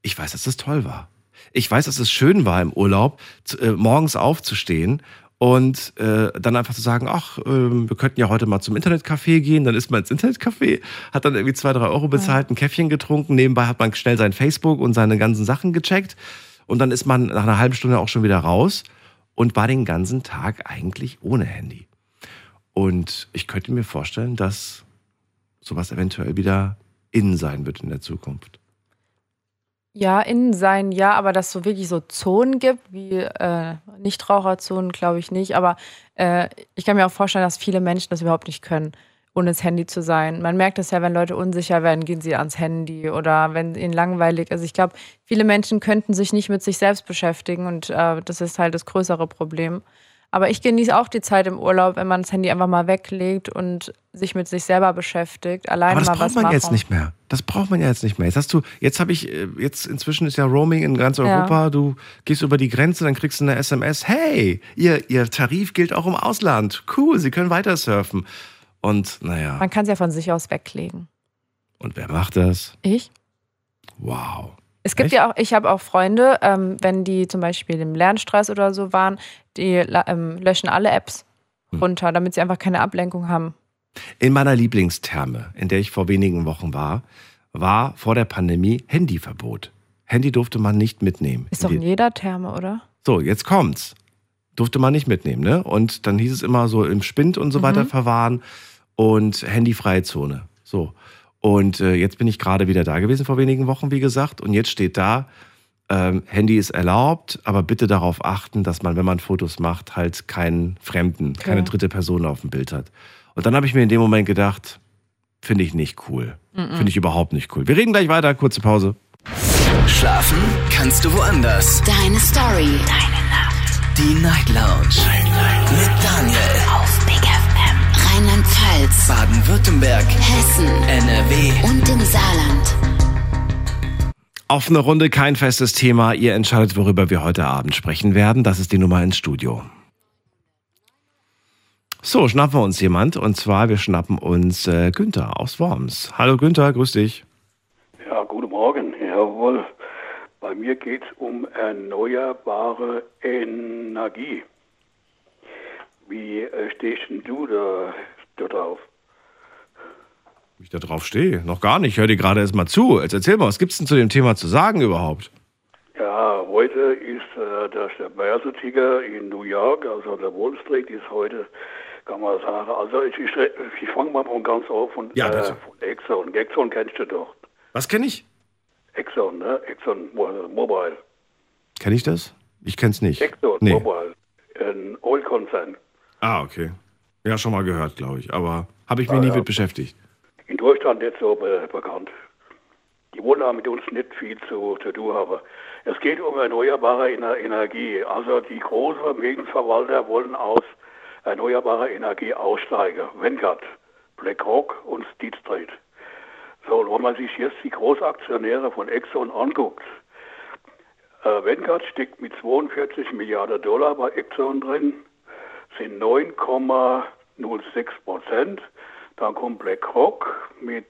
ich weiß, dass das toll war. Ich weiß, dass es schön war im Urlaub, äh, morgens aufzustehen und äh, dann einfach zu sagen, ach, ähm, wir könnten ja heute mal zum Internetcafé gehen. Dann ist man ins Internetcafé, hat dann irgendwie zwei, drei Euro bezahlt, ein Käffchen getrunken. Nebenbei hat man schnell sein Facebook und seine ganzen Sachen gecheckt. Und dann ist man nach einer halben Stunde auch schon wieder raus und war den ganzen Tag eigentlich ohne Handy. Und ich könnte mir vorstellen, dass sowas eventuell wieder innen sein wird in der Zukunft. Ja, innen sein, ja, aber dass es so wirklich so Zonen gibt, wie äh, Nichtraucherzonen, glaube ich nicht. Aber äh, ich kann mir auch vorstellen, dass viele Menschen das überhaupt nicht können, ohne das Handy zu sein. Man merkt es ja, wenn Leute unsicher werden, gehen sie ans Handy oder wenn ihnen langweilig ist. Ich glaube, viele Menschen könnten sich nicht mit sich selbst beschäftigen und äh, das ist halt das größere Problem. Aber ich genieße auch die Zeit im Urlaub, wenn man das Handy einfach mal weglegt und sich mit sich selber beschäftigt. Alleine Aber das mal braucht was man machen. jetzt nicht mehr. Das braucht man ja jetzt nicht mehr. Jetzt hast du, jetzt habe ich, äh, jetzt inzwischen ist ja Roaming in ganz Ja. Europa. Du gehst über die Grenze, dann kriegst du eine SMS. Hey, ihr, ihr Tarif gilt auch im Ausland. Cool, Sie können weiter surfen. Und naja, Man kann es ja von sich aus weglegen. und wer macht das? Ich? Wow. Es gibt ja auch, ich habe auch Freunde, ähm, wenn die zum Beispiel im Lernstress oder so waren, die ähm, löschen alle Apps Hm. runter, damit sie einfach keine Ablenkung haben. In meiner Lieblingstherme, in der ich vor wenigen Wochen war, war vor der Pandemie Handyverbot. Handy durfte man nicht mitnehmen. Ist doch in jeder Therme, oder? So, jetzt kommt's. Durfte man nicht mitnehmen, ne? Und dann hieß es immer so im Spind und so Mhm. weiter verwahren und handyfreie Zone. So. Und äh, jetzt bin ich gerade wieder da gewesen vor wenigen Wochen, wie gesagt. Und jetzt steht da, ähm, Handy ist erlaubt, aber bitte darauf achten, dass man, wenn man Fotos macht, halt keinen Fremden, keine Ja. dritte Person auf dem Bild hat. Und dann habe ich mir in dem Moment gedacht, finde ich nicht cool. Mhm. Finde ich überhaupt nicht cool. Wir reden gleich weiter, kurze Pause. Schlafen kannst du woanders. Deine Story. Deine Nacht. Die Night Lounge. Mit Daniel. Auf Big FM. Rheinland-Pfalz. Baden-Württemberg. Hessen. NRW. Und im Saarland. Offene Runde, kein festes Thema. Ihr entscheidet, worüber wir heute Abend sprechen werden. Das ist die Nummer ins Studio. So, schnappen wir uns jemand. Und zwar, wir schnappen uns äh, Günther aus Worms. Hallo Günther, grüß dich. Ja, guten Morgen. Jawohl. Bei mir geht es um erneuerbare Energie. Wie äh, stehst denn du da, da drauf? Wie ich da drauf stehe. Noch gar nicht. Hör dir gerade erst mal zu. Jetzt erzähl mal, was gibt's denn zu dem Thema zu sagen überhaupt? Ja, heute ist äh, das der Börsenticker in New York, also der Wall Street ist heute, kann man sagen. Also ich, ich, ich fange mal von ganz auf von, Ja, äh, von Exxon. Exxon kennst du doch. Was kenne ich? Exxon, ne? Exxon Mo- Mobile. Kenne ich das? Ich kenn's nicht. Exxon Nee. Mobile. Ein Oil-Konzern. Ah, okay. Ja, schon mal gehört, glaube ich. Aber habe ich mich Ah, nie ja. mit beschäftigt. In Deutschland nicht so be bekannt. Die wollen auch mit uns nicht viel zu, zu tun haben. Es geht um erneuerbare Ener Energie. Also die großen Vermögensverwalter wollen aus erneuerbarer Energie aussteigen. Vanguard, BlackRock und State Street. So, und wenn man sich jetzt die Großaktionäre von Exxon anguckt, äh, Vanguard steckt mit 42 Milliarden Dollar bei Exxon drin, sind 9,06 Prozent. Dann kommt BlackRock mit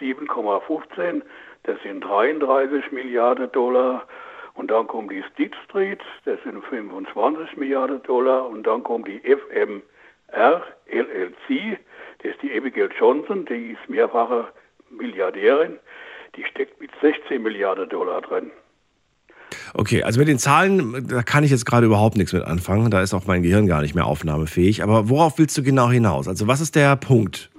7,15, das sind 33 Milliarden Dollar. Und dann kommt die State Street, das sind 25 Milliarden Dollar. Und dann kommt die FMR LLC, das ist die Abigail Johnson, die ist mehrfache Milliardärin, die steckt mit 16 Milliarden Dollar drin. Okay, also mit den Zahlen, da kann ich jetzt gerade überhaupt nichts mit anfangen. Da ist auch mein Gehirn gar nicht mehr aufnahmefähig. Aber worauf willst du genau hinaus? Also was ist der Punkt?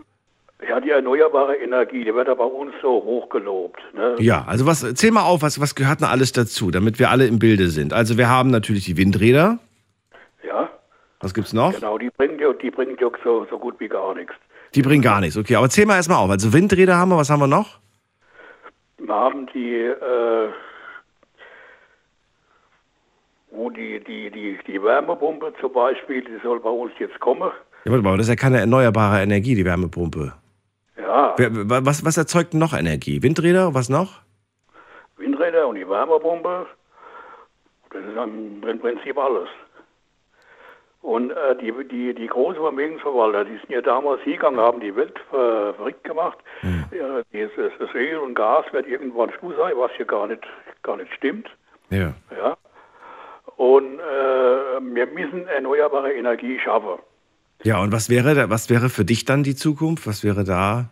Ja, die erneuerbare Energie, die wird aber bei uns so hoch gelobt. Ne? Ja, also was, zähl mal auf, was, was gehört denn alles dazu, damit wir alle im Bilde sind? Also wir haben natürlich die Windräder. Ja, Was gibt's noch? genau, die bringen ja, die bringen ja so, so gut wie gar nichts. Die bringen gar nichts. Okay, aber zähl mal erstmal auf. Also Windräder haben wir, was haben wir noch? Wir haben die, äh, wo die, die, die, die Wärmepumpe zum Beispiel, die soll bei uns jetzt kommen. Ja, warte mal, das ist ja keine erneuerbare Energie, die Wärmepumpe. Ja, Was, was erzeugt noch Energie? Windräder, was noch? Windräder und die Wärmepumpe, das ist im Prinzip alles. Und äh, die, die, die großen Vermögensverwalter, die sind ja damals hingegangen, haben die Welt ver verrückt gemacht. Ja, dieses, das Öl und Gas wird irgendwann Schluss sein, was hier gar nicht, gar nicht stimmt. Ja. Ja. Und äh, wir müssen erneuerbare Energie schaffen. Ja, und was wäre, da, was wäre für dich dann die Zukunft? Was wäre da?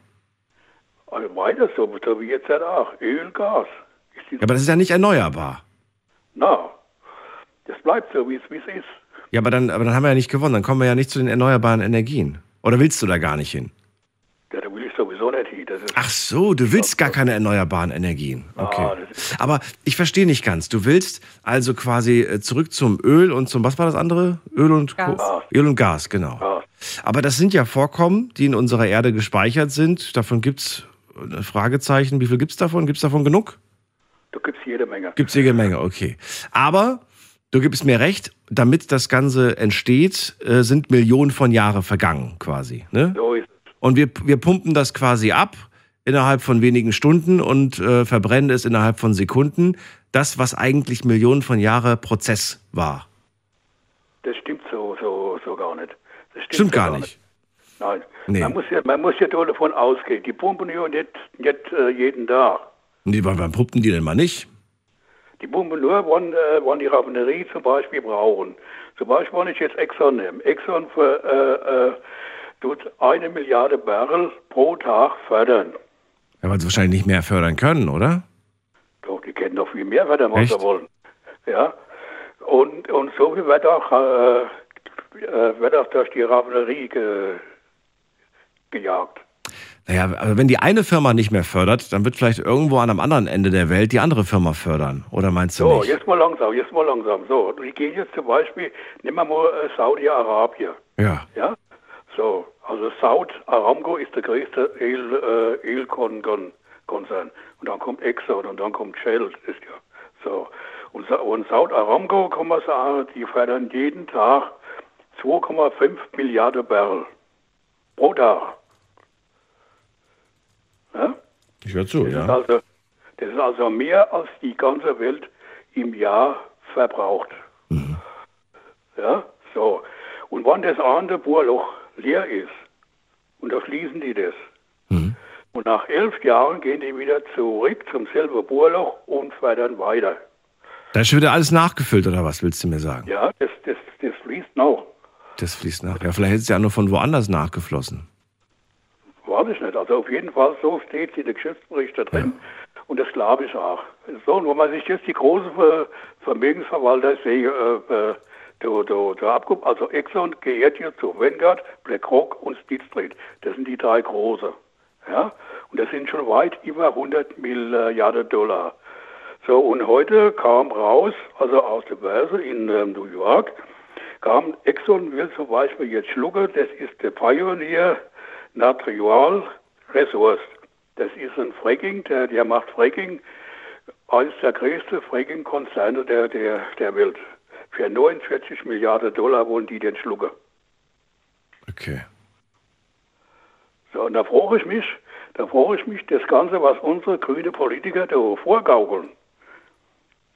Also weiter so, so wie jetzt halt auch. Öl, Gas. Ja, aber das ist ja nicht erneuerbar. Na, das bleibt so, wie es ist. Ja, aber dann, aber dann haben wir ja nicht gewonnen. Dann kommen wir ja nicht zu den erneuerbaren Energien. Oder willst du da gar nicht hin? Ja, da will ich sowieso nicht hin. Das ist, Ach so, du willst gar keine erneuerbaren Energien. Okay. Aber ich verstehe nicht ganz. Du willst also quasi äh, zurück zum Öl und zum, was war das andere? Öl und Gas. Öl und Gas, genau. Aber das sind ja Vorkommen, die in unserer Erde gespeichert sind. Davon gibt es Fragezeichen. Wie viel gibt es davon? Gibt es davon genug? da gibt es jede Menge. Gibt es jede Menge, okay. Aber du gibst mir recht, damit das Ganze entsteht, äh, sind Millionen von Jahren vergangen quasi. Ne? So ist Und wir, wir pumpen das quasi ab innerhalb von wenigen Stunden und äh, verbrennen es innerhalb von Sekunden. Das, was eigentlich Millionen von Jahren Prozess war. Das stimmt so, so, so gar nicht. Das stimmt, Stimmt so gar nicht. Nein. Nee. Man, muss ja, man muss ja davon ausgehen. Die pumpen ja nicht, nicht äh, jeden Tag. Nee, wann, wann pumpen die denn mal nicht? Die pumpen nur, wann, äh, wann die Raffinerie zum Beispiel brauchen. Zum Beispiel, wenn ich jetzt Exxon nehme. Exxon für, tut eine Milliarde Barrel pro Tag fördern. Ja, weil sie wahrscheinlich nicht mehr fördern können, oder? Doch, die können doch viel mehr fördern, was sie wollen. Ja. Und, und so viel wird auch, äh, äh, wird auch durch die Raffinerie ge, gejagt. Naja, aber wenn die eine Firma nicht mehr fördert, dann wird vielleicht irgendwo an einem anderen Ende der Welt die andere Firma fördern. Oder meinst du So, nicht? jetzt mal langsam, jetzt mal langsam. So, die gehen jetzt zum Beispiel, nehmen wir mal äh, Saudi-Arabien. Ja. Ja? So, also Saud Aramco ist der größte Öl, äh, Ölkonzern. Und dann kommt Exxon und dann kommt Shell. Ist ja so. Und, und Saud Aramco, kann man sagen, die fördern jeden Tag 2,5 Milliarden Barrel. Pro Tag. Ja? Ich höre zu, Das, ist ja. also, das ist also mehr als die ganze Welt im Jahr verbraucht. Mhm. Ja, so. Und wenn das andere Bohrloch leer ist, und da schließen die das. Mhm. Und nach elf Jahren gehen die wieder zurück zum selben Bohrloch und fördern weiter. Da ist schon wieder alles nachgefüllt, oder was willst du mir sagen? Ja, das, das, das fließt noch. Das fließt nach. Ja, vielleicht ist es ja nur von woanders nachgeflossen. Weiß ich nicht. Also auf jeden Fall, so steht es in den Geschäftsberichten drin. Und das glaube ich auch. So, und wenn man sich jetzt die großen Ver Vermögensverwalter sehe, äh, äh, der, der, der Abgub, also Exxon gehört hier zu Vanguard, BlackRock und State Street. Das sind die drei großen. Ja? Und das sind schon weit über 100 Milliarden Dollar. So, und heute kam raus, also aus der Börse in ähm, New York, kam Exxon will zum Beispiel jetzt schlucken, das ist der Pioneer Natural Resource. Das ist ein Fracking, der, der macht Fracking, eines der größten Fracking-Konzerne der, der, der Welt. Für 49 Milliarden Dollar wollen die den schlucken. Okay. So, und da frage ich mich, da frage ich mich, das Ganze, was unsere grünen Politiker da vorgaukeln,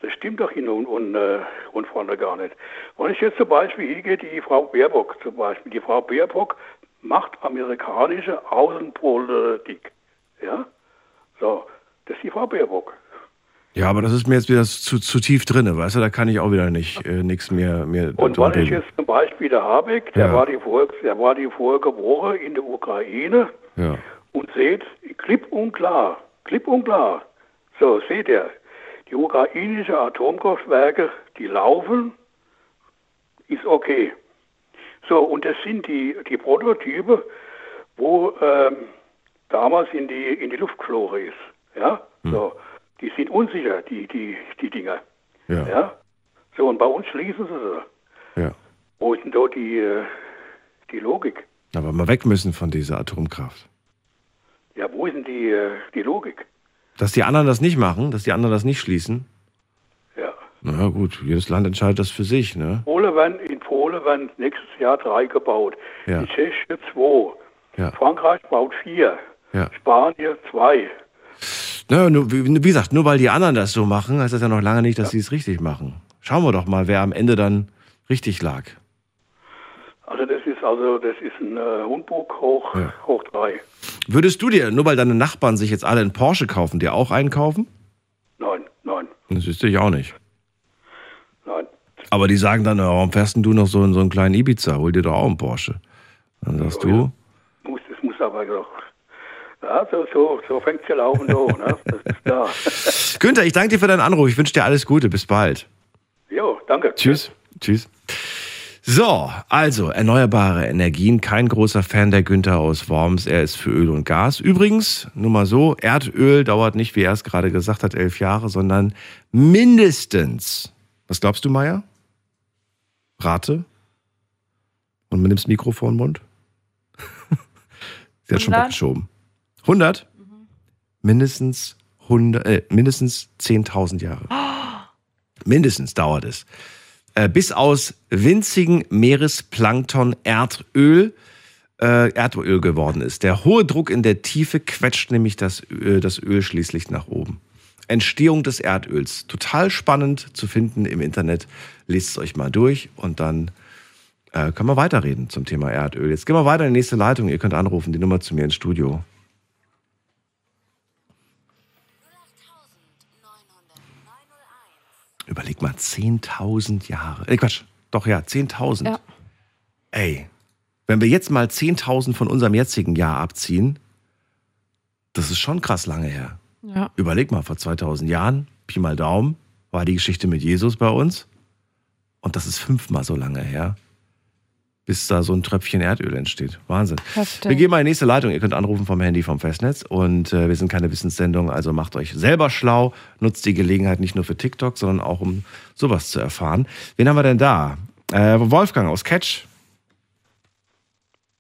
das stimmt doch hin und, und, äh, und vorne gar nicht. Wenn ich jetzt zum Beispiel hingehe, die Frau Baerbock zum Beispiel, die Frau Baerbock macht amerikanische Außenpolitik. Ja? So, das ist die Frau Baerbock. Ja, aber das ist mir jetzt wieder zu, zu tief drin, weißt du? Da kann ich auch wieder nicht äh, nichts mehr, mehr Und wenn ich jetzt zum Beispiel der Habeck, der, Ja. war die vor, der war die vorige Woche in der Ukraine Ja. und seht, klipp und klar, klipp und klar. So, seht ihr, die ukrainischen Atomkraftwerke, die laufen, ist okay. So, und das sind die, die Prototype, wo ähm, damals in die, in die Luft geflogen ist. Ja, so, die sind unsicher, die, die, die Dinger. Ja. Ja, so, und bei uns schließen sie sie. Ja. Wo ist denn da die, äh, die Logik? Aber mal weg müssen von dieser Atomkraft. Ja, wo ist denn die, äh, die Logik? Dass die anderen das nicht machen, dass die anderen das nicht schließen. Ja. Na ja, gut, jedes Land entscheidet das für sich, ne? Polen in Polen werden nächstes Jahr drei gebaut. Ja. In Tschechien zwei. Ja. Frankreich baut vier. Ja. Spanien zwei. Na, nur, wie, wie gesagt, nur weil die anderen das so machen, heißt das ja noch lange nicht, dass sie es richtig machen. Schauen wir doch mal, wer am Ende dann richtig lag. Also das ist also das ist ein äh, Humbug hoch, Ja. hoch drei. Würdest du dir, nur weil deine Nachbarn sich jetzt alle einen Porsche kaufen, dir auch einen kaufen? Nein, nein, Das wüsste ich auch nicht. nein. Aber die sagen dann, warum fährst denn du noch so in so einen kleinen Ibiza? Hol dir doch auch einen Porsche. Dann sagst du, Muss, das muss aber doch. Ja, so, so, so fängt es ja laufen an, ne? Das ist klar. Günther, ich danke dir für deinen Anruf. Ich wünsche dir alles Gute. Bis bald. Jo, danke. Tschüss. Tschüss. So, also erneuerbare Energien. Kein großer Fan der Günther aus Worms. Er ist für Öl und Gas. Übrigens, nur mal so, Erdöl dauert nicht, wie er es gerade gesagt hat, elf Jahre, sondern mindestens. Was glaubst du, Meier? Rate? Und man nimmt das Mikro vor den Mund? Sie hat schon 100? weggeschoben. 100? Mindestens 100, äh, mindestens 10.000 Jahre. Mindestens dauert es. Äh, bis aus winzigen Meeresplankton Erdöl äh, Erdöl geworden ist. Der hohe Druck in der Tiefe quetscht nämlich das, Öl, das Öl schließlich nach oben. Entstehung des Erdöls. Total spannend zu finden im Internet. Lest es euch mal durch und dann äh, können wir weiterreden zum Thema Erdöl. Jetzt gehen wir weiter in die nächste Leitung. Ihr könnt anrufen, die Nummer zu mir ins Studio. Überleg mal, 10.000 Jahre. Äh, Quatsch, doch ja, 10.000. Ja. Ey, wenn wir jetzt mal 10.000 von unserem jetzigen Jahr abziehen, das ist schon krass lange her. Ja. Überleg mal, vor 2000 Jahren, Pi mal Daumen, war die Geschichte mit Jesus bei uns. Und das ist fünfmal so lange her, bis da so ein Tröpfchen Erdöl entsteht. Wahnsinn. Heftig. Wir gehen mal in die nächste Leitung. Ihr könnt anrufen vom Handy vom Festnetz. Und äh, wir sind keine Wissenssendung, also macht euch selber schlau. Nutzt die Gelegenheit nicht nur für TikTok, sondern auch um sowas zu erfahren. Wen haben wir denn da? Äh, Wolfgang aus Catch.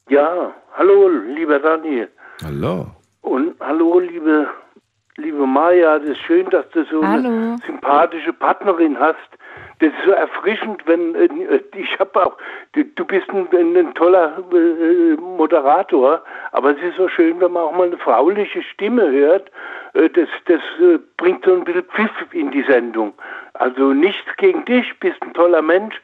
Ja, hallo, lieber Daniel. Hallo. Und hallo, liebe, liebe Maja. Es ist schön, dass du so Hallo. eine sympathische Partnerin hast. Das ist so erfrischend, wenn äh, ich habe auch, du, du bist ein, ein toller äh, Moderator, aber es ist so schön, wenn man auch mal eine frauliche Stimme hört. Äh, das das äh, bringt so ein bisschen Pfiff in die Sendung. Also nichts gegen dich, bist ein toller Mensch,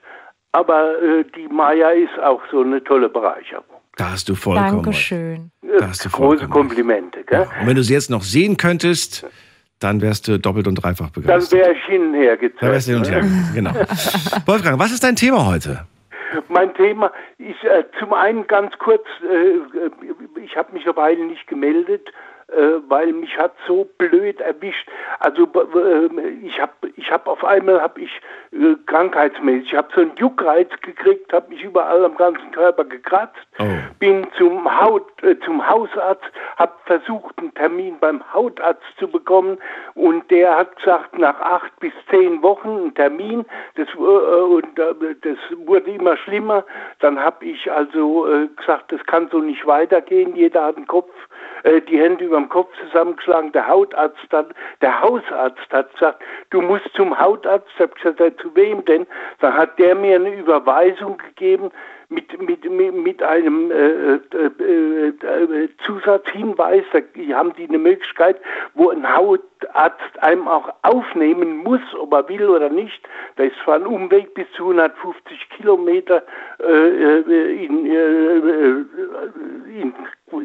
aber äh, die Maja ist auch so eine tolle Bereicherung. Da hast du vollkommen recht. Dankeschön. Da hast du Große vollkommen Komplimente, gell? Und wenn du sie jetzt noch sehen könntest, dann wärst du doppelt und dreifach Dann begeistert. wäre ich hin und her gezeigt. Da wärst du hin und her. ne? Genau. Wolfgang, was ist dein Thema heute? Mein Thema ist äh, zum einen ganz kurz, äh, ich habe mich eine Weile nicht gemeldet, weil mich hat so blöd erwischt. Also b- äh, ich habe ich hab auf einmal habe ich äh, krankheitsmäßig, ich habe so einen Juckreiz gekriegt, habe mich überall am ganzen Körper gekratzt, bin zum Haut äh, zum Hausarzt, habe versucht einen Termin beim Hautarzt zu bekommen und der hat gesagt nach acht bis zehn Wochen einen Termin. Das äh, und äh, das wurde immer schlimmer. Dann habe ich also äh, gesagt, das kann so nicht weitergehen. Jeder hat den Kopf, äh, die Hände über dem Kopf zusammengeschlagen. Der Hautarzt hat, der Hausarzt hat gesagt, du musst zum Hautarzt. Ich habe gesagt, zu wem denn? Dann hat der mir eine Überweisung gegeben mit, mit, mit, einem äh, äh, äh, äh, Zusatzhinweis, da haben die eine Möglichkeit, wo ein Hautarzt einem auch aufnehmen muss, ob er will oder nicht. Da ist zwar ein Umweg bis zu 150 Kilometer äh, äh, in, äh, in,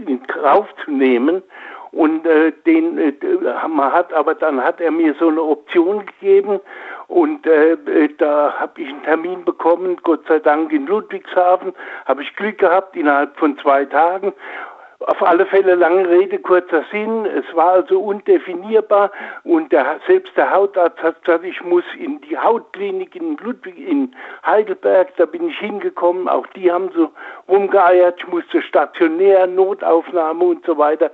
in Kauf zu nehmen. Und äh, den äh, man hat, aber dann hat er mir so eine Option gegeben und äh, äh, da habe ich einen Termin bekommen, Gott sei Dank in Ludwigshafen, habe ich Glück gehabt innerhalb von zwei Tagen. Auf alle Fälle lange Rede, kurzer Sinn. Es war also undefinierbar und der, selbst der Hautarzt hat gesagt, ich muss in die Hautklinik in Ludwig, in Heidelberg, da bin ich hingekommen. Auch die haben so rumgeeiert. Ich musste stationär, Notaufnahme und so weiter.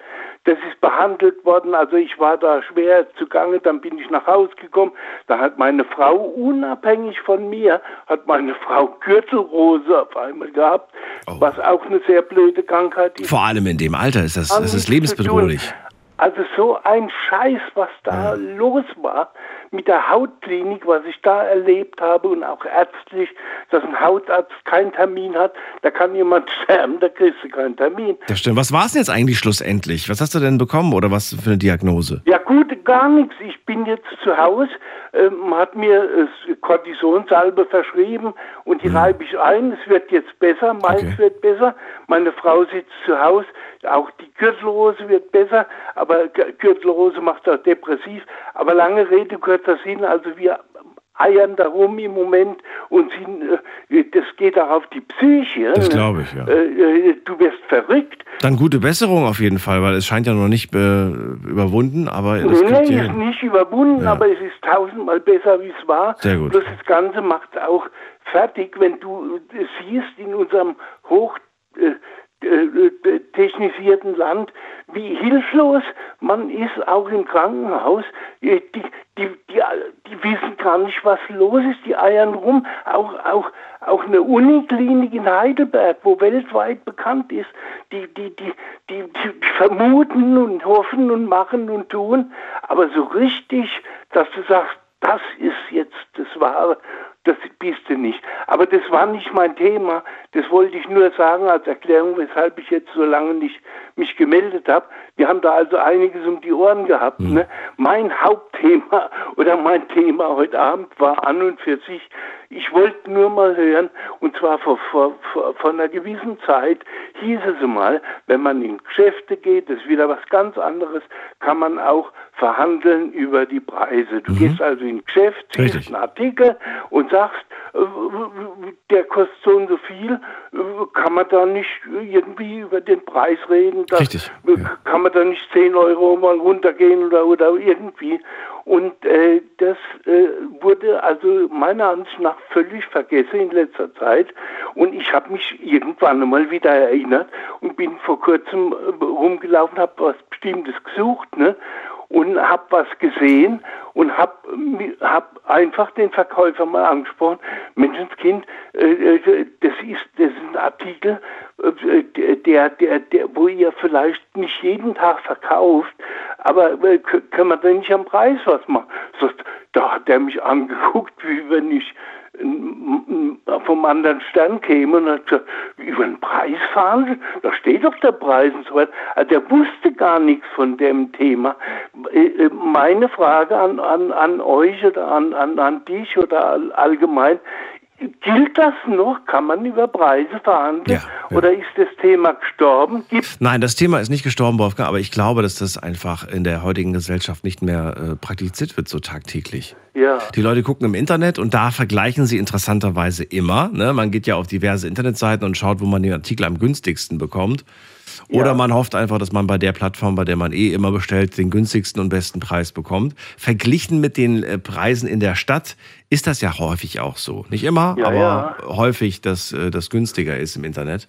Das ist behandelt worden. Also ich war da schwer zugange. Dann bin ich nach Hause gekommen. Da hat meine Frau, unabhängig von mir, hat meine Frau Gürtelrose auf einmal gehabt, was auch eine sehr blöde Krankheit ist. Vor allem in dem Alter ist das, das ist lebensbedrohlich. Also so ein Scheiß, was da los war mit der Hautklinik, was ich da erlebt habe und auch ärztlich, dass ein Hautarzt keinen Termin hat, da kann jemand sterben, da kriegst du keinen Termin. Das stimmt. Was war es denn jetzt eigentlich schlussendlich? Was hast du denn bekommen oder was für eine Diagnose? Ja gut, gar nichts. Ich bin jetzt zu Hause, ähm, hat mir äh, Kortisonsalbe verschrieben und die reibe ich ein. Es wird jetzt besser, meins wird besser. Meine Frau sitzt zu Hause, auch die Gürtelrose wird besser, aber Gürtelrose macht auch depressiv. Aber lange Rede, kurzer Sinn, also wir eiern darum im Moment und sind, äh, das geht auch auf die Psyche. Das ne? glaube ich, ja. Äh, äh, du wirst verrückt. Dann gute Besserung auf jeden Fall, weil es scheint ja noch nicht äh, überwunden, aber das Nee, ist hin. nicht überwunden, Ja. aber es ist tausendmal besser, wie es war. Sehr gut. Bloß das Ganze macht auch fertig, wenn du äh, siehst in unserem hoch äh, äh, technisierten Land, wie hilflos man ist, auch im Krankenhaus. Äh, Die, die, die, die wissen gar nicht, was los ist. Die eiern rum. Auch, auch, auch eine Uniklinik in Heidelberg, wo weltweit bekannt ist, die, die, die, die, die vermuten und hoffen und machen und tun. Aber so richtig, dass du sagst, das ist jetzt das Wahre, das bist du nicht. Aber das war nicht mein Thema. Das wollte ich nur sagen als Erklärung, weshalb ich jetzt so lange nicht mich gemeldet habe. Die haben da also einiges um die Ohren gehabt. Mhm. Ne? Mein Hauptthema oder mein Thema heute Abend war an und für sich, ich wollte nur mal hören, und zwar vor, vor, vor, vor einer gewissen Zeit hieß es mal, wenn man in Geschäfte geht, das ist wieder was ganz anderes, kann man auch verhandeln über die Preise. Du gehst also in ein Geschäft, siehst einen Artikel und sagst, äh, der kostet so und so viel, kann man da nicht irgendwie über den Preis reden? Da, Richtig, Kann man da nicht 10 Euro mal runtergehen oder, oder irgendwie? Und äh, das äh, wurde also meiner Ansicht nach völlig vergessen in letzter Zeit. Und ich habe mich irgendwann mal wieder erinnert und bin vor kurzem äh, rumgelaufen, habe was Bestimmtes gesucht, ne? und habe was gesehen und habe hab einfach den Verkäufer mal angesprochen. Menschenskind, äh, äh, das ist das ist ein Artikel, der, der, der, wo ihr vielleicht nicht jeden Tag verkauft, aber äh, können wir da nicht am Preis was machen? So, da hat er mich angeguckt, wie wenn ich vom anderen Stern käme und hat gesagt, über den Preis fahren, da steht doch der Preis und so weiter. Also der wusste gar nichts von dem Thema. Äh, äh, Meine Frage an, an, an euch oder an, an, an dich oder all- allgemein, gilt das noch? Kann man über Preise verhandeln? Oder ist das Thema gestorben? Gibt Nein, das Thema ist nicht gestorben, Wolfgang, aber ich glaube, dass das einfach in der heutigen Gesellschaft nicht mehr äh, praktiziert wird so tagtäglich. ja. Die Leute gucken im Internet und da vergleichen sie interessanterweise immer. Ne? Man geht ja auf diverse Internetseiten und schaut, wo man den Artikel am günstigsten bekommt. Oder man hofft einfach, dass man bei der Plattform, bei der man eh immer bestellt, den günstigsten und besten Preis bekommt. Verglichen mit den äh, Preisen in der Stadt ist das ja häufig auch so. Nicht immer, Ja, aber ja. häufig, dass äh, das günstiger ist im Internet.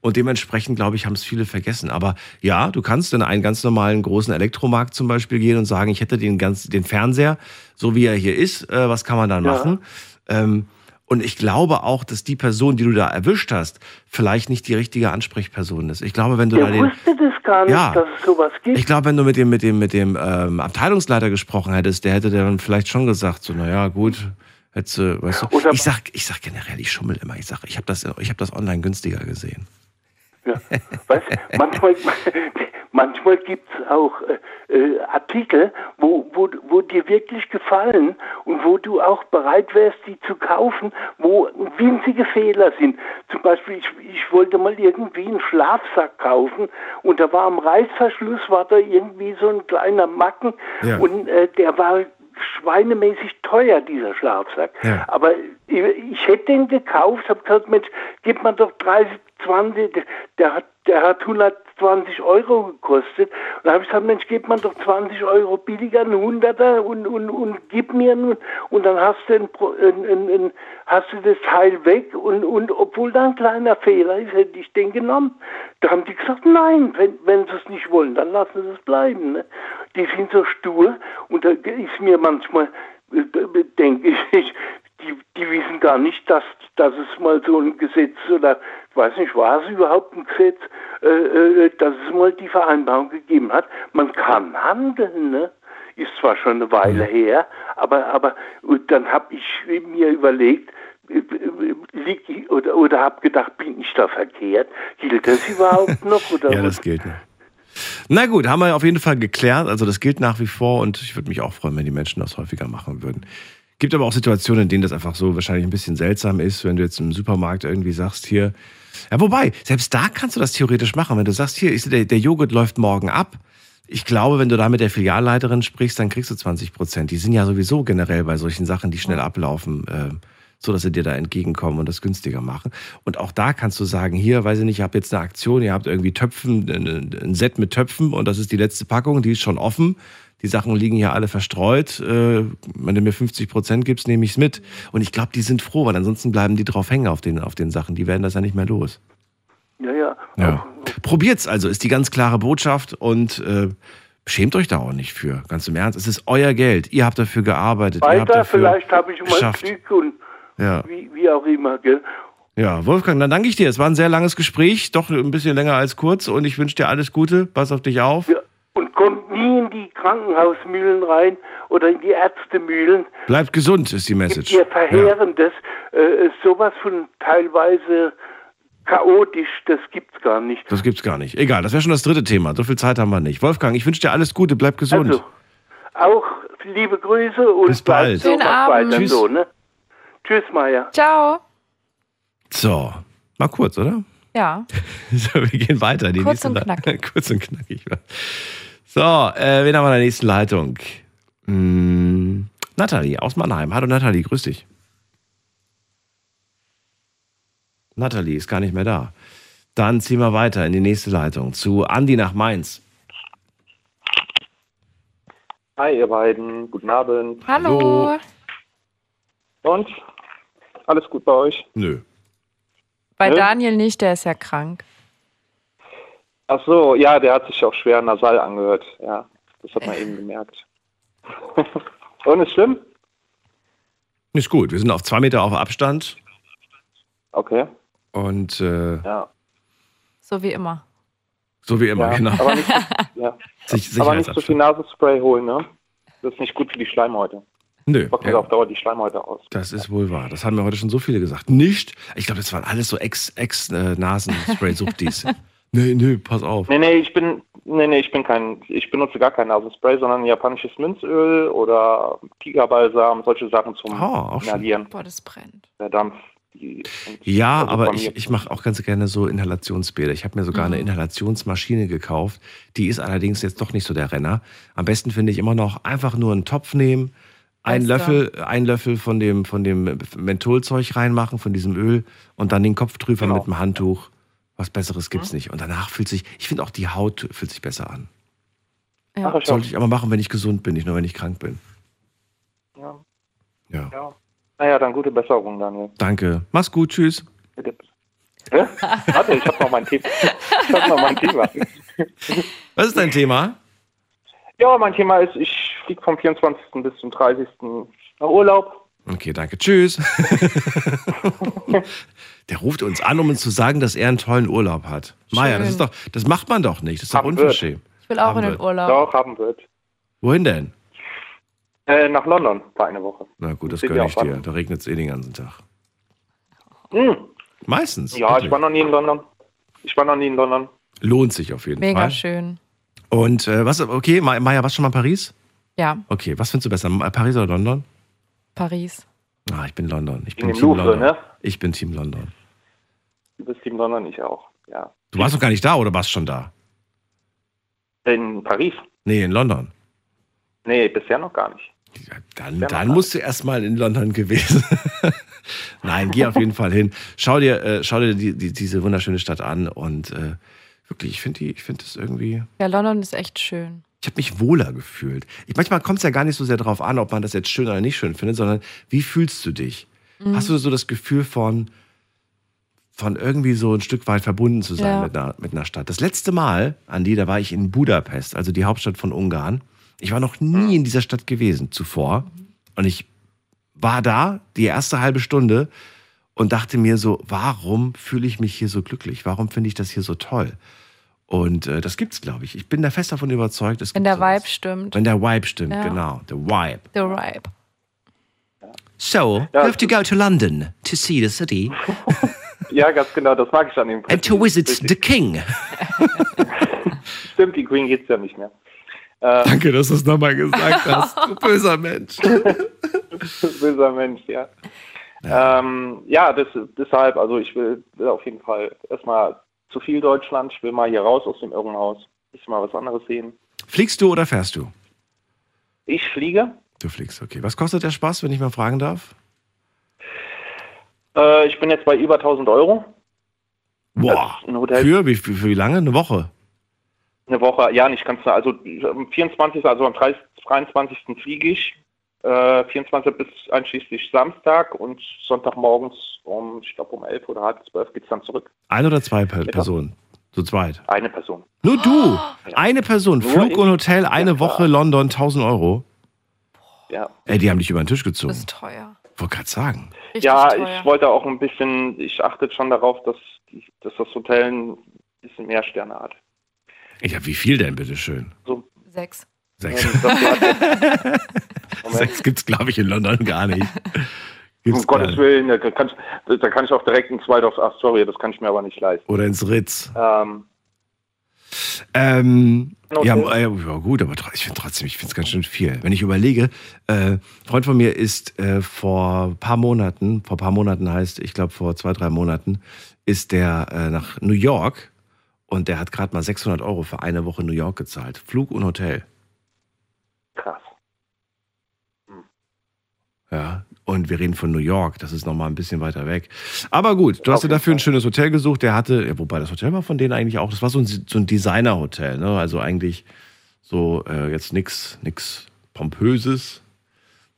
Und dementsprechend, glaube ich, haben es viele vergessen. Aber ja, du kannst in einen ganz normalen großen Elektromarkt zum Beispiel gehen und sagen, ich hätte den, ganz, den Fernseher, so wie er hier ist, äh, was kann man dann Ja. machen? Ähm, und ich glaube auch, dass die Person, die du da erwischt hast, vielleicht nicht die richtige Ansprechperson ist. Ich glaube, wenn du Der da den, wusste das gar nicht, Ja. dass es sowas gibt. ich glaube, wenn du mit dem, mit dem, mit dem ähm, Abteilungsleiter gesprochen hättest, der hätte dann vielleicht schon gesagt, so, naja, gut, hättest du, weißt du. Oder- ich sag, ich sag generell, ich schummel immer. Ich sag, ich habe das, ich hab das online günstiger gesehen. Ja. Weißt, manchmal manchmal gibt es auch äh, äh, Artikel, wo, wo, wo dir wirklich gefallen und wo du auch bereit wärst, die zu kaufen, wo winzige Fehler sind. Zum Beispiel, ich, ich wollte mal irgendwie einen Schlafsack kaufen und da war am Reißverschluss war da irgendwie so ein kleiner Macken Ja. und äh, der war schweinemäßig teuer, dieser Schlafsack. Ja. Aber ich, ich hätte den gekauft, habe gesagt, Mensch, gib mir doch 30, 20, der- der hat, der hat 120 Euro gekostet. Und da habe ich gesagt, Mensch, gib mir doch 20 Euro billiger, einen Hunderter und, und, und gib mir einen, und dann hast du, ein, ein, ein, hast du das Teil weg und, und obwohl da ein kleiner Fehler ist, hätte ich den genommen. Da haben die gesagt, nein, wenn, wenn sie es nicht wollen, dann lassen sie es bleiben. Ne? Die sind so stur und da ist mir manchmal, äh, denke ich, die, die wissen gar nicht, dass, dass es mal so ein Gesetz oder ich weiß nicht, war es überhaupt ein Gesetz, äh, äh, dass es mal die Vereinbarung gegeben hat, man kann handeln, ne? Ist zwar schon eine Weile her, aber, aber dann habe ich mir überlegt, äh, äh, lieg ich, oder, oder habe gedacht, bin ich da verkehrt? Gilt das überhaupt noch? Oder Ja, das gilt noch. Na gut, haben wir auf jeden Fall geklärt. Also das gilt nach wie vor und ich würde mich auch freuen, wenn die Menschen das häufiger machen würden. Gibt aber auch Situationen, in denen das einfach so wahrscheinlich ein bisschen seltsam ist, wenn du jetzt im Supermarkt irgendwie sagst, hier. Ja, wobei, selbst da kannst du das theoretisch machen. Wenn du sagst, hier, ist der, der Joghurt läuft morgen ab. Ich glaube, wenn du da mit der Filialleiterin sprichst, dann kriegst du 20 Prozent. Die sind ja sowieso generell bei solchen Sachen, die schnell ablaufen, äh, so dass sie dir da entgegenkommen und das günstiger machen. Und auch da kannst du sagen, hier, weiß ich nicht, ich habe jetzt eine Aktion, ihr habt irgendwie Töpfen, ein ein Set mit Töpfen und das ist die letzte Packung, die ist schon offen. Die Sachen liegen hier alle verstreut. Äh, wenn du mir 50 Prozent gibst, nehme ich es mit. Und ich glaube, die sind froh, weil ansonsten bleiben die drauf hängen auf den, auf den Sachen. Die werden das ja nicht mehr los. Ja, ja. Ja. Probiert's also, ist die ganz klare Botschaft und äh, schämt euch da auch nicht für. Ganz im Ernst, es ist euer Geld. Ihr habt dafür gearbeitet. ihr habt Weiter, dafür vielleicht habe ich mal geschafft. Glück und Ja. wie, wie auch immer, gell? ja, Wolfgang, dann danke ich dir. Es war ein sehr langes Gespräch, doch ein bisschen länger als kurz und ich wünsche dir alles Gute. Pass auf dich auf. Und kommt nie in die Krankenhausmühlen rein oder in die Ärztemühlen. Bleibt gesund, ist die Message. Ihr Verheerendes, äh, sowas von teilweise chaotisch, das gibt's gar nicht. Das gibt's gar nicht. Egal, das wäre schon das dritte Thema. So viel Zeit haben wir nicht. Wolfgang, ich wünsche dir alles Gute, bleib gesund. Also, auch liebe Grüße und Bis bald. Schönen Abend. Tschüss. so, ne? Tschüss, Maya. Ciao. So, mal kurz, oder? Ja. So, wir gehen weiter. Die Kurz und Le- knackig. kurz und knackig. So, äh, wen haben wir in der nächsten Leitung? Hm, Nathalie aus Mannheim. Hallo Nathalie, grüß dich. Nathalie ist gar nicht mehr da. Dann ziehen wir weiter in die nächste Leitung zu Andi nach Mainz. Hi, ihr beiden. Guten Abend. Hallo. Und? Alles gut bei euch? Nö. Bei Nö. Daniel nicht, der ist ja krank. Ach so, ja, der hat sich auch schwer nasal angehört. Ja, das hat man eben gemerkt. Und ist schlimm? Ist gut. Wir sind auf zwei Meter auf Abstand. Okay. Und äh, Ja. So wie immer. so wie immer, ja. genau. Aber nicht, ja. Sich, Aber nicht so viel Nasenspray holen, ne? Das ist nicht gut für die Schleimhäute. Nö. Trocknet Ja. auf Dauer die Schleimhäute aus. Das ist wohl wahr. Das haben mir heute schon so viele gesagt. Nicht. Ich glaube, das waren alles so Ex-Nasenspray-Suchtis. nee, nee, pass auf. Nee, nee, ich bin, nee, nee, ich bin kein, ich benutze gar kein Nasenspray, sondern japanisches Minzöl oder Tigerbalsam, solche Sachen zum Ah, auch schön. Inhalieren. Boah, das brennt. Der Dampf. Die, Ja, also aber ich, ich mache auch ganz gerne so Inhalationsbäder. Ich habe mir sogar eine Mhm. Inhalationsmaschine gekauft. Die ist allerdings jetzt doch nicht so der Renner. Am besten finde ich immer noch einfach nur einen Topf nehmen, Bester. Löffel, einen Löffel von dem, von dem Mentholzeug reinmachen, von diesem Öl und dann den Kopf drüber Genau. mit dem Handtuch. Was Besseres gibt's Mhm. nicht. Und danach fühlt sich, ich finde auch die Haut fühlt sich besser an. Ja. Ach, Sollte ich aber machen, wenn ich gesund bin, nicht nur wenn ich krank bin. Ja. Ja. ja. Naja, dann gute Besserung, Daniel. Danke. Mach's gut, tschüss. Bitte. Hä? Warte, ich hab noch mein Thema. Ich hab noch mein Thema. Was ist dein Thema? Ja, mein Thema ist, ich fliege vom 24. bis zum 30. nach Urlaub. Okay, danke. Tschüss. Der ruft uns an, um uns zu sagen, dass er einen tollen Urlaub hat. Maja, das ist doch, das macht man doch nicht. Das ist doch Haben unverschämt. Ich will auch Haben in den wir. Urlaub. Doch, haben wird. Wohin denn? Äh, nach London für eine Woche. Na gut, das Seht gönne ihr ich auch dir. an. Da regnet es eh den ganzen Tag. Hm. Meistens. Ja, wirklich. ich war noch nie in London. Ich war noch nie in London. Lohnt sich auf jeden Mega Fall. schön. Und äh, was, okay, Ma- Maja, warst du schon mal in Paris? Ja, Okay, was findest du besser? Paris oder London? Paris. Ah, ich bin London. Ich In bin Team Louvre, London. ne? Ich bin Team London. Du bist Team London, ich auch. Ja. Du warst doch gar nicht da oder warst schon da? In Paris? Nee, in London. Nee, bisher noch gar nicht. Dann, dann musst du erst mal in London gewesen. Nein, geh auf jeden Fall hin. Schau dir, äh, schau dir die, die, diese wunderschöne Stadt an und äh, wirklich, ich finde finde das irgendwie. Ja, London ist echt schön. Ich habe mich wohler gefühlt. Ich, manchmal kommt es ja gar nicht so sehr darauf an, ob man das jetzt schön oder nicht schön findet, sondern wie fühlst du dich? Mhm. Hast du so das Gefühl von, von irgendwie so ein Stück weit verbunden zu sein Ja. mit, einer, mit einer Stadt? Das letzte Mal, Andi, da war ich in Budapest, also die Hauptstadt von Ungarn. Ich war noch nie in dieser Stadt gewesen zuvor. Und ich war da die erste halbe Stunde und dachte mir so, warum fühle ich mich hier so glücklich? Warum finde ich das hier so toll? Und äh, das gibt's, glaube ich. Ich bin da fest davon überzeugt, es Wenn der sowas. Vibe stimmt. Wenn der Vibe stimmt, Ja. genau. Der Vibe. The Vibe. So, you have to go to London to see the city Ja, ganz genau, das mag ich an dem and to visit the king. Stimmt, die Queen geht's ja nicht mehr. Äh, Danke, dass du es nochmal gesagt hast. Du böser Mensch. Böser Mensch, ja. Ja, ähm, ja das, deshalb, also ich will, will auf jeden Fall erstmal zu viel Deutschland. Ich will mal hier raus aus dem Irrenhaus. Ich will mal was anderes sehen. Fliegst du oder fährst du? Ich fliege. Du fliegst, okay. Was kostet der Spaß, wenn ich mal fragen darf? Äh, ich bin jetzt bei über 1000 Euro. Boah. Für wie, für, wie lange? Eine Woche? Eine Woche, ja, nicht ganz, also am 24., also am 30, 23. fliege ich. Äh, 24 bis einschließlich Samstag und Sonntagmorgens um, ich glaube um 11 oder halb 12 geht es dann zurück. Ein oder zwei per Personen? Zu zweit. Eine Person. Nur du. Eine Person. Nur Flug ich. und Hotel, eine Ja, Woche London, 1000 Euro. Ja. Ey, die haben dich über den Tisch gezogen. Das ist teuer. Wollte gerade sagen. Richtig ja, teuer. ich wollte auch ein bisschen, ich achte schon darauf, dass, die, dass das Hotel ein bisschen mehr Sterne hat. Ja, wie viel denn, bitteschön? Sechs. Sechs. Sechs gibt's, glaube ich, in London gar nicht. Gibt's um Gottes Willen, da kann, ich, da kann ich auch direkt ins Waldorf Astoria, das kann ich mir aber nicht leisten. Oder ins Ritz. Ähm, Ähm, Okay. ja, äh, ja, gut, aber ich finde trotzdem, ich finde es ganz schön viel. Wenn ich überlege, äh, ein Freund von mir ist äh, vor ein paar Monaten, vor ein paar Monaten heißt, ich glaube vor zwei, drei Monaten, ist der äh, nach New York und der hat gerade mal 600 Euro für eine Woche New York gezahlt. Flug und Hotel. Krass. Ja, und wir reden von New York, das ist nochmal ein bisschen weiter weg. Aber gut, du hast dir dafür ein schönes Hotel gesucht. Der hatte, ja, wobei das Hotel war von denen eigentlich auch, das war so ein, so ein Designer-Hotel, ne? Also eigentlich so äh, jetzt nix, nix Pompöses,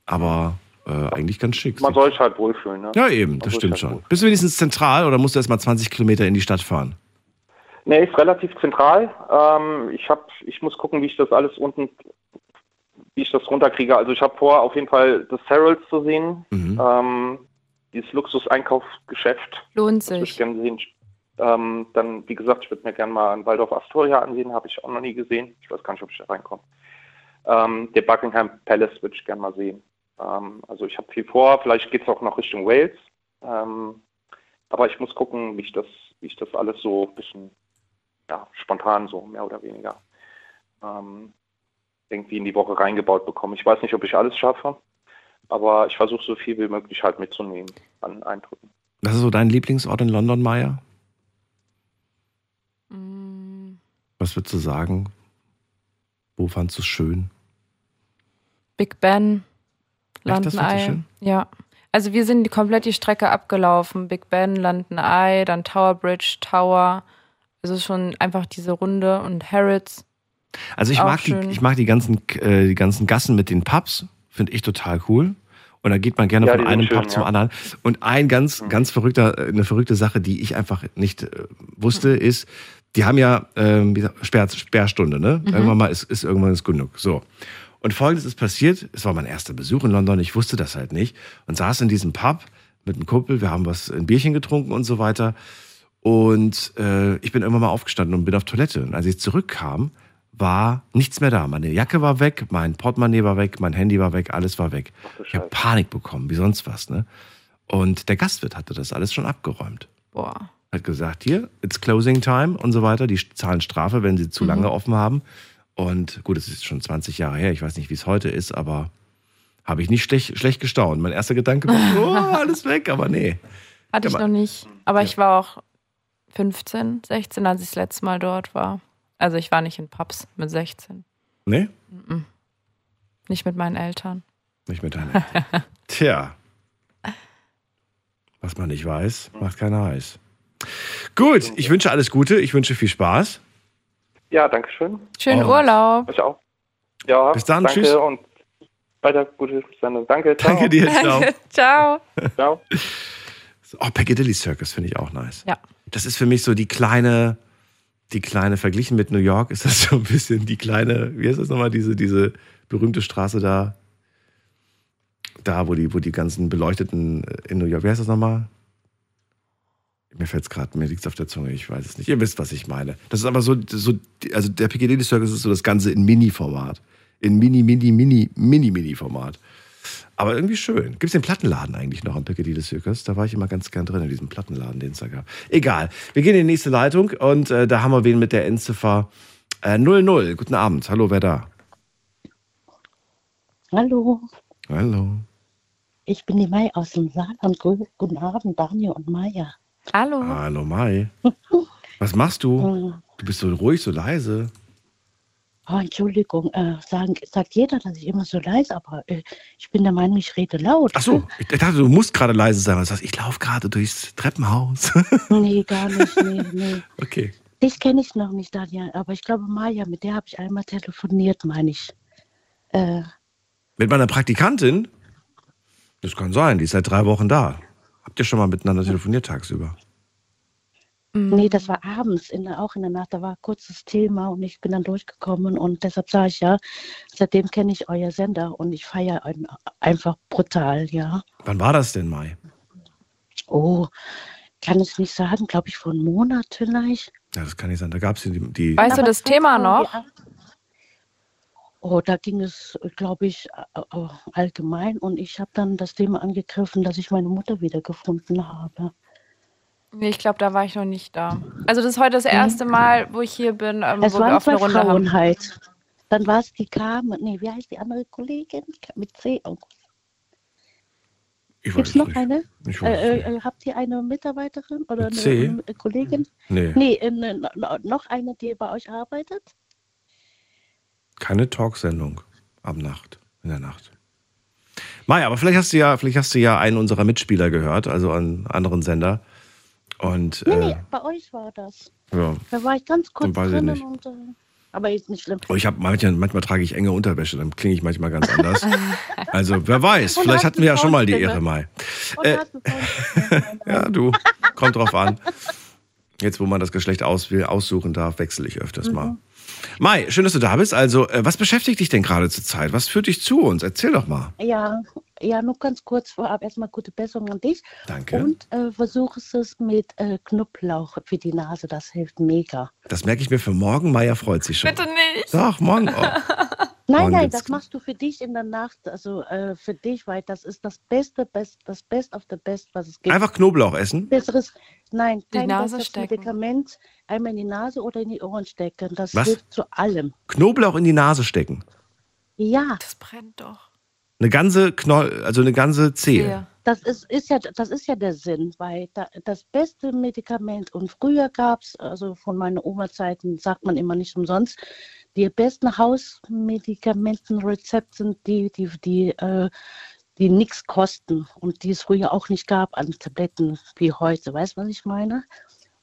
aber äh, eigentlich ganz schick. Man soll sich halt wohlfühlen, ne? Ja, eben, das stimmt halt schon. Bist du wenigstens zentral oder musst du erst mal 20 Kilometer in die Stadt fahren? Nee, ist relativ zentral. Ähm, ich hab, ich muss gucken, wie ich das alles unten, wie ich das runterkriege. Also ich habe vor, auf jeden Fall das Harrods zu sehen. Ähm, dieses Luxus-Einkaufsgeschäft. Lohnt würde ich sich. gerne sehen. Ähm, dann, wie gesagt, ich würde mir gerne mal einen Waldorf Astoria ansehen, habe ich auch noch nie gesehen. Ich weiß gar nicht, ob ich da reinkomme. Ähm, der Buckingham Palace würde ich gerne mal sehen. Ähm, also ich habe viel vor, vielleicht geht es auch noch Richtung Wales. Ähm, aber ich muss gucken, wie ich das, wie ich das alles so ein bisschen ja, spontan so, mehr oder weniger, ähm, irgendwie in die Woche reingebaut bekomme. Ich weiß nicht, ob ich alles schaffe, aber ich versuche so viel wie möglich halt mitzunehmen an Eindrücken. Was ist so dein Lieblingsort in London, Maya? Was würdest du sagen? Wo fandst du es schön? Big Ben, Echt, das London Eye. schön? Ja. Also wir sind die, komplett die Strecke abgelaufen. Big Ben, London Eye, dann Tower Bridge, Tower. Also schon einfach diese Runde und Harrods. Also ich Auch mag, die, ich mag die ganzen, äh, die ganzen Gassen mit den Pubs, finde ich total cool. Und da geht man gerne Ja, von einem schön, Pub zum ja. anderen. Und ein ganz, ganz verrückter, äh, eine verrückte Sache, die ich einfach nicht äh, wusste, ist, die haben ja ähm, wie gesagt, Sperr, Sperrstunde, ne? Mhm. Irgendwann mal ist, ist irgendwann ist genug. So. Und folgendes ist passiert, es war mein erster Besuch in London, ich wusste das halt nicht. Und saß in diesem Pub mit einem Kumpel, wir haben was, ein Bierchen getrunken und so weiter. Und äh, ich bin irgendwann mal aufgestanden und bin auf Toilette. Und als ich zurückkam, war nichts mehr da. Meine Jacke war weg, mein Portemonnaie war weg, mein Handy war weg, alles war weg. Ich habe Panik bekommen, wie sonst was. Ne? Und der Gastwirt hatte das alles schon abgeräumt. Boah. Hat gesagt, hier, it's closing time und so weiter. Die zahlen Strafe, wenn sie zu lange Mhm. offen haben. Und gut, es ist schon 20 Jahre her. Ich weiß nicht, wie es heute ist, aber habe ich nicht schlecht, schlecht gestaunt. Mein erster Gedanke war, oh, alles weg, aber nee. Hatte ich Ja, noch nicht. Aber ich war auch 15, 16, als ich das letzte Mal dort war. Also ich war nicht in Pubs mit 16. Nee? Mhm. Nicht mit meinen Eltern. Nicht mit deinen Eltern. Tja. Was man nicht weiß, macht keiner heiß. Gut, ich wünsche alles Gute, ich wünsche viel Spaß. Ja, danke schön. Schönen Oh. Urlaub. Ich auch. Ja, Bis dann, danke tschüss. und weiter gute Sendung. Danke, ciao. Danke dir, ciao. Ciao. Ciao. Oh, Piccadilly Circus finde ich auch nice. Ja. Das ist für mich so die kleine, die kleine, verglichen mit New York, ist das so ein bisschen die kleine, wie heißt das nochmal, diese, diese berühmte Straße da, da, wo die, wo die ganzen Beleuchteten in New York, wie heißt das nochmal? Mir fällt es gerade, mir liegt es auf der Zunge, ich weiß es nicht. Ihr wisst, was ich meine. Das ist aber so, so also der Piccadilly Circus ist so das Ganze in Mini-Format. In Mini, Mini, Mini, Mini, Mini-Format. Aber irgendwie schön. Gibt es den Plattenladen eigentlich noch am Piccadilly Circus? Da war ich immer ganz gern drin, in diesem Plattenladen, den es da gab. Egal. Wir gehen in die nächste Leitung und äh, da haben wir wen mit der Endziffer äh, 00. Guten Abend. Hallo, wer da? Hallo, Hallo. ich bin die Mai aus dem Saarland. Guten Abend, Daniel und Maya. Hallo. Hallo, Mai. Was machst du? Du bist so ruhig, so leise. Oh, Entschuldigung, äh, sagen, sagt jeder, dass ich immer so leise, aber äh, ich bin der Meinung, ich rede laut. Ach so, ich dachte, du musst gerade leise sein. Das heißt, ich laufe gerade durchs Treppenhaus. Nee, gar nicht, nee, nee. okay. Dich kenne ich noch nicht, Daniel, aber ich glaube, Maya, mit der habe ich einmal telefoniert, meine ich. Äh, Mit meiner Praktikantin? Das kann sein, die ist seit drei Wochen da. Habt ihr schon mal miteinander telefoniert tagsüber? Nee, das war abends, in der, auch in der Nacht. Da war ein kurzes Thema und ich bin dann durchgekommen und deshalb sage ich ja, seitdem kenne ich euer Sender und ich feiere ein, einfach brutal, ja. Wann war das denn, Mai? Oh, kann ich nicht sagen, glaube ich, vor einem Monat vielleicht. Ja, das kann nicht sein. Da gab es die, die. Weißt du das Thema noch? Oh, da ging es, glaube ich, allgemein und ich habe dann das Thema angegriffen, dass ich meine Mutter wiedergefunden habe. Nee, ich glaube, da war ich noch nicht da. Also das ist heute das erste Mal, wo ich hier bin, ähm, Es wo wir waren auf eine zwei Runde Frauen haben. halt. Dann war es die Carmen, nee, wie heißt die andere Kollegin? Mit C. Oh. Ich Gibt es noch eine? Ich weiß Äh, äh, habt ihr eine Mitarbeiterin oder Mit eine, C? eine Kollegin? Nee. Nee, äh, ne- no- noch eine, die bei euch arbeitet? Keine Talksendung am Nacht, in der Nacht. Mai, aber vielleicht hast du ja, vielleicht hast du ja einen unserer Mitspieler gehört, also einen anderen Sender. Und Nee, äh, nee, bei euch war das. ja. Da war ich ganz kurz drinnen nicht. und. Äh, aber ist nicht schlimm. Oh, ich habe manchmal, manchmal trage ich enge Unterwäsche, dann klinge ich manchmal ganz anders. Also wer weiß, Und vielleicht hatten wir ja schon mal die Frauenstimme? Ehre, Mai. Äh, ja, du, kommt drauf an. Jetzt, wo man das Geschlecht auswähl, aussuchen darf, wechsle ich öfters Mhm. mal. Mai, schön, dass du da bist. Also, äh, was beschäftigt dich denn gerade zur Zeit? Was führt dich zu uns? Erzähl doch mal. Ja, ja, nur ganz kurz vorab erstmal gute Besserung an dich. Danke. Und äh, versuch es mit äh, Knoblauch für die Nase, das hilft mega. Das merke ich mir für morgen. Maya freut sich schon. Bitte nicht. Doch, morgen. Oh. Nein, Morgen nein, das machst du für dich in der Nacht, also äh, für dich, weil das ist das Beste, best, das Best of the Best, was es gibt. Einfach Knoblauch essen? Besseres, nein, Die kein Nase besseres stecken. Medikament, einmal in die Nase oder in die Ohren stecken. Das Was? hilft zu allem. Knoblauch in die Nase stecken. Ja. Das brennt doch. Eine ganze Knoll, also eine ganze Zehe. Das ist, ist ja, das ist ja der Sinn, weil da, das beste Medikament und früher gab es, also von meinen Oma-Zeiten sagt man immer nicht umsonst, die besten Hausmedikamentenrezepte sind die, die, die, äh, die nichts kosten und die es früher auch nicht gab an Tabletten wie heute. Weißt du, was ich meine?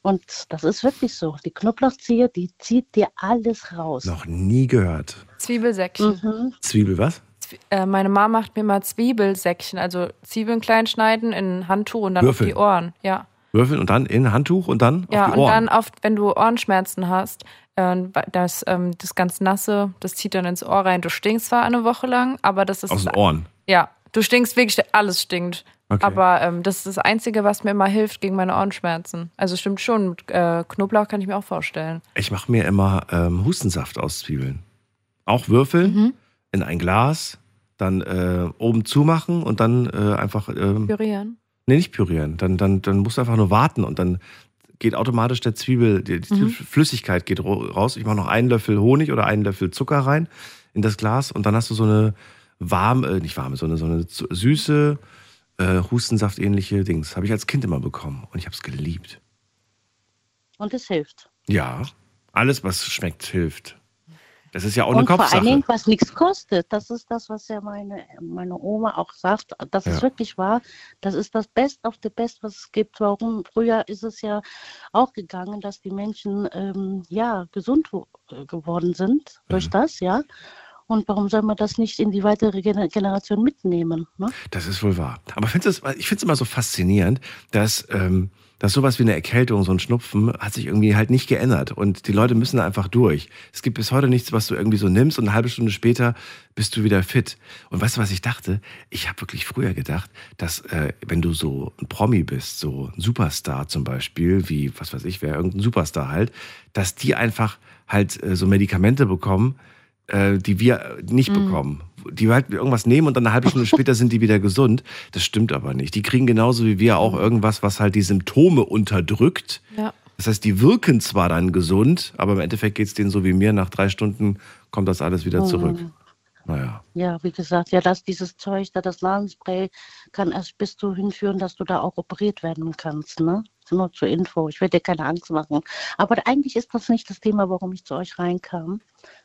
Und das ist wirklich so. Die Knoblauchzehe, die zieht dir alles raus. Noch nie gehört. Zwiebelsäckchen. Mhm. Zwiebel, was? Äh, meine Mama macht mir mal Zwiebelsäckchen, also Zwiebeln klein schneiden in ein Handtuch und dann Würfeln. auf die Ohren. Ja. Würfeln und dann in Handtuch und dann Ja, auf die und Ohren. dann auf, wenn du Ohrenschmerzen hast, äh, das, ähm, das ganz nasse, das zieht dann ins Ohr rein. Du stinkst zwar eine Woche lang, aber das ist Aus den Ohren. Ja, du stinkst wirklich, alles stinkt. Okay. Aber ähm, das ist das Einzige, was mir immer hilft gegen meine Ohrenschmerzen. Also stimmt schon, mit äh, Knoblauch kann ich mir auch vorstellen. Ich mache mir immer ähm, Hustensaft aus Zwiebeln. Auch würfeln Mhm. In ein Glas, dann äh, oben zumachen und dann äh, einfach. Ähm, Pürieren. nee, nicht pürieren. Dann, dann, dann musst du einfach nur warten und dann geht automatisch der Zwiebel, die, die Mhm. Flüssigkeit geht raus. Ich mache noch einen Löffel Honig oder einen Löffel Zucker rein in das Glas und dann hast du so eine warme, äh, nicht warme, so eine, so eine süße, äh, Hustensaft-ähnliche Dings. Habe ich als Kind immer bekommen und ich habe es geliebt. Und es hilft. Ja, alles, was schmeckt, hilft. Das ist ja auch eine und vor allen Kopfsache. Dingen, was nichts kostet. Das ist das, was ja meine, meine Oma auch sagt. Das Ja. ist wirklich wahr. Das ist das Best of the Best, was es gibt. Warum? Früher ist es ja auch gegangen, dass die Menschen ähm, ja gesund äh, geworden sind durch Mhm. das, ja. Und warum soll man das nicht in die weitere Gener- Generation mitnehmen? Ne? Das ist wohl wahr. Aber findest ich finde es immer so faszinierend, dass, ähm, dass sowas wie eine Erkältung, so ein Schnupfen, hat sich irgendwie halt nicht geändert. Und die Leute müssen da einfach durch. Es gibt bis heute nichts, was du irgendwie so nimmst und eine halbe Stunde später bist du wieder fit. Und weißt du, was ich dachte? Ich habe wirklich früher gedacht, dass äh, wenn du so ein Promi bist, so ein Superstar zum Beispiel, wie, was weiß ich, wer irgendein Superstar halt, dass die einfach halt äh, so Medikamente bekommen, äh, die wir nicht Mhm. bekommen. Die halt irgendwas nehmen und dann eine halbe Stunde später sind die wieder gesund. Das stimmt aber nicht. Die kriegen genauso wie wir auch irgendwas, was halt die Symptome unterdrückt. Ja. Das heißt, die wirken zwar dann gesund, aber im Endeffekt geht es denen so wie mir. Nach drei Stunden kommt das alles wieder zurück. Mhm. Naja. Ja, wie gesagt, ja, dass dieses Zeug, da das Nasenspray, kann erst bis du hinführen, dass du da auch operiert werden kannst, ne? Nur zur Info. Ich will dir keine Angst machen. Aber eigentlich ist das nicht das Thema, warum ich zu euch reinkam.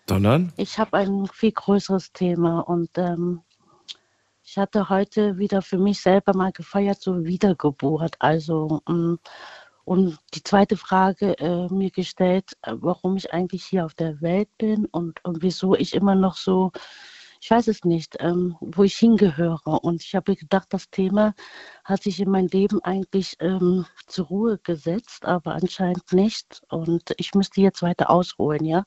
Sondern? Ich habe ein viel größeres Thema und ähm, ich hatte heute wieder für mich selber mal gefeiert, so Wiedergeburt. Also, ähm, und die zweite Frage äh, mir gestellt, äh, warum ich eigentlich hier auf der Welt bin und, und wieso ich immer noch so, ich weiß es nicht, ähm, wo ich hingehöre. Und ich habe gedacht, das Thema hat sich in mein Leben eigentlich ähm, zur Ruhe gesetzt, aber anscheinend nicht. Und ich müsste jetzt weiter ausholen, ja?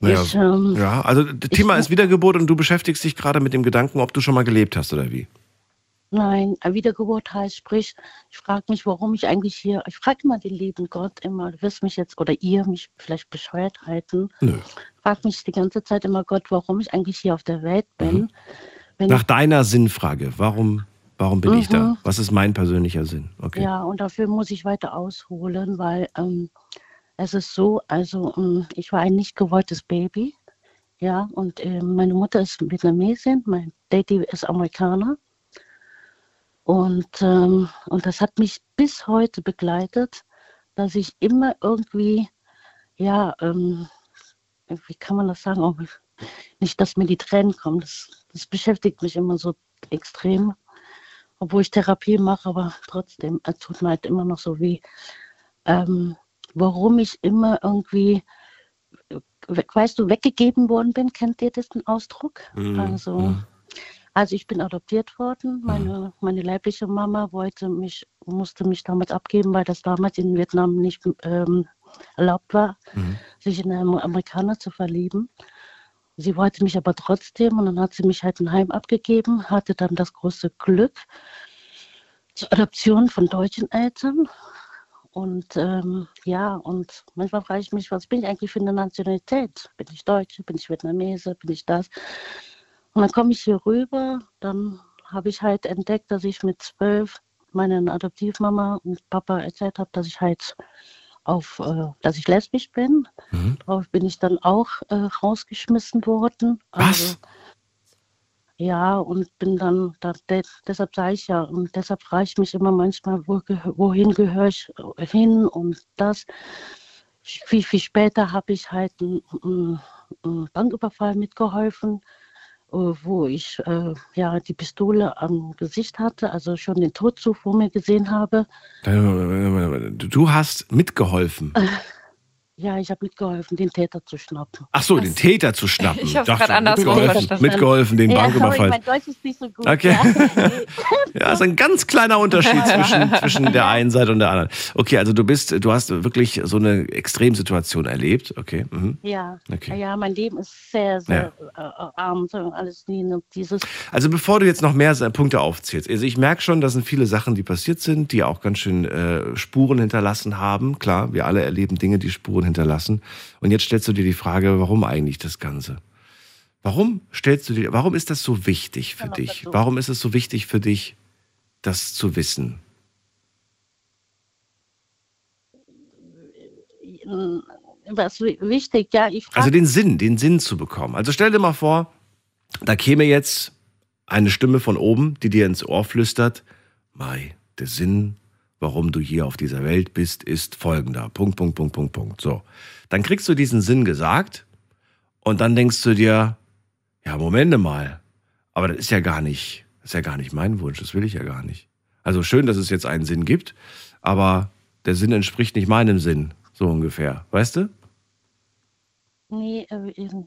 Naja, Ich, ähm, ja, also das ich- Thema ist Wiedergeburt und du beschäftigst dich gerade mit dem Gedanken, ob du schon mal gelebt hast oder wie. Nein, Wiedergeburt heißt, sprich, ich frage mich, warum ich eigentlich hier, ich frage immer den lieben Gott immer, du wirst mich jetzt oder ihr mich vielleicht bescheuert halten. Nö. Ich frage mich die ganze Zeit immer, Gott, warum ich eigentlich hier auf der Welt bin. Mhm. Nach deiner Sinnfrage, warum, warum bin ich da? Mhm. Was ist mein persönlicher Sinn? Okay. Ja, und dafür muss ich weiter ausholen, weil ähm, es ist so, also ähm, ich war ein nicht gewolltes Baby. Ja, und ähm, meine Mutter ist Vietnamesin, mein Daddy ist Amerikaner. Und, ähm, und das hat mich bis heute begleitet, dass ich immer irgendwie, ja, ähm, wie kann man das sagen, auch nicht, dass mir die Tränen kommen. Das, das beschäftigt mich immer so extrem, obwohl ich Therapie mache, aber trotzdem, es tut mir halt immer noch so weh. Ähm, warum ich immer irgendwie, äh, weißt du, weggegeben worden bin, kennt ihr diesen Ausdruck? Mhm. Also, also ich bin adoptiert worden. Meine, meine leibliche Mama wollte mich, musste mich damals abgeben, weil das damals in Vietnam nicht ähm, erlaubt war, sich in einen Amerikaner zu verlieben. Sie wollte mich aber trotzdem und dann hat sie mich halt ein Heim abgegeben, hatte dann das große Glück zur Adoption von deutschen Eltern. Und ähm, ja, und manchmal frage ich mich, was bin ich eigentlich für eine Nationalität? Bin ich Deutsche, bin ich Vietnamese, bin ich das? Und dann komme ich hier rüber, dann habe ich halt entdeckt, dass ich mit zwölf meiner Adoptivmama und Papa erzählt habe, dass ich halt auf, äh, dass ich lesbisch bin. Darauf bin ich dann auch äh, rausgeschmissen worden. Also, ja, und bin dann, da, de, deshalb sage ich ja, und deshalb frage ich mich immer manchmal, wo, wohin gehöre ich äh, hin und das. Viel, viel später habe ich halt einen, einen, Banküberfall mitgeholfen, wo ich äh, ja die Pistole am Gesicht hatte, also schon den Tod so vor mir gesehen habe. Du hast mitgeholfen. Ja, ich habe mitgeholfen, den Täter zu schnappen. Ach so, den Täter zu schnappen. Ich hab's Dachte, grad andersrum mitgeholfen, mitgeholfen, den ja, sorry, Banküberfall. mein Deutsch ist nicht so gut. Okay. Ja. Ja, ist ein ganz kleiner Unterschied zwischen, zwischen der einen Seite und der anderen. Okay, also du bist, du hast wirklich so eine Extremsituation erlebt. Okay. Mhm. Ja, Okay. ja, mein Leben ist sehr, sehr äh, äh, arm, so alles und dieses. Also bevor du jetzt noch mehr Punkte aufzählst, also ich merke schon, das sind viele Sachen, die passiert sind, die auch ganz schön äh, Spuren hinterlassen haben. Klar, wir alle erleben Dinge, die Spuren hinterlassen. Und jetzt stellst du dir die Frage, warum eigentlich das Ganze? Warum stellst du dir, warum ist das so wichtig für dich? Warum ist es so wichtig für dich, das zu wissen? Was wi- wichtig, ja, ich frage. Also den Sinn, den Sinn zu bekommen. Also stell dir mal vor, da käme jetzt eine Stimme von oben, die dir ins Ohr flüstert, Mai, der Sinn, warum du hier auf dieser Welt bist, ist folgender. Punkt, Punkt, Punkt, Punkt, Punkt. So. Dann kriegst du diesen Sinn gesagt und dann denkst du dir, ja, Momente mal. Aber das ist ja gar nicht, das ist ja gar nicht mein Wunsch, das will ich ja gar nicht. Also schön, dass es jetzt einen Sinn gibt, aber der Sinn entspricht nicht meinem Sinn, so ungefähr. Weißt du? Nee, äh, ähm,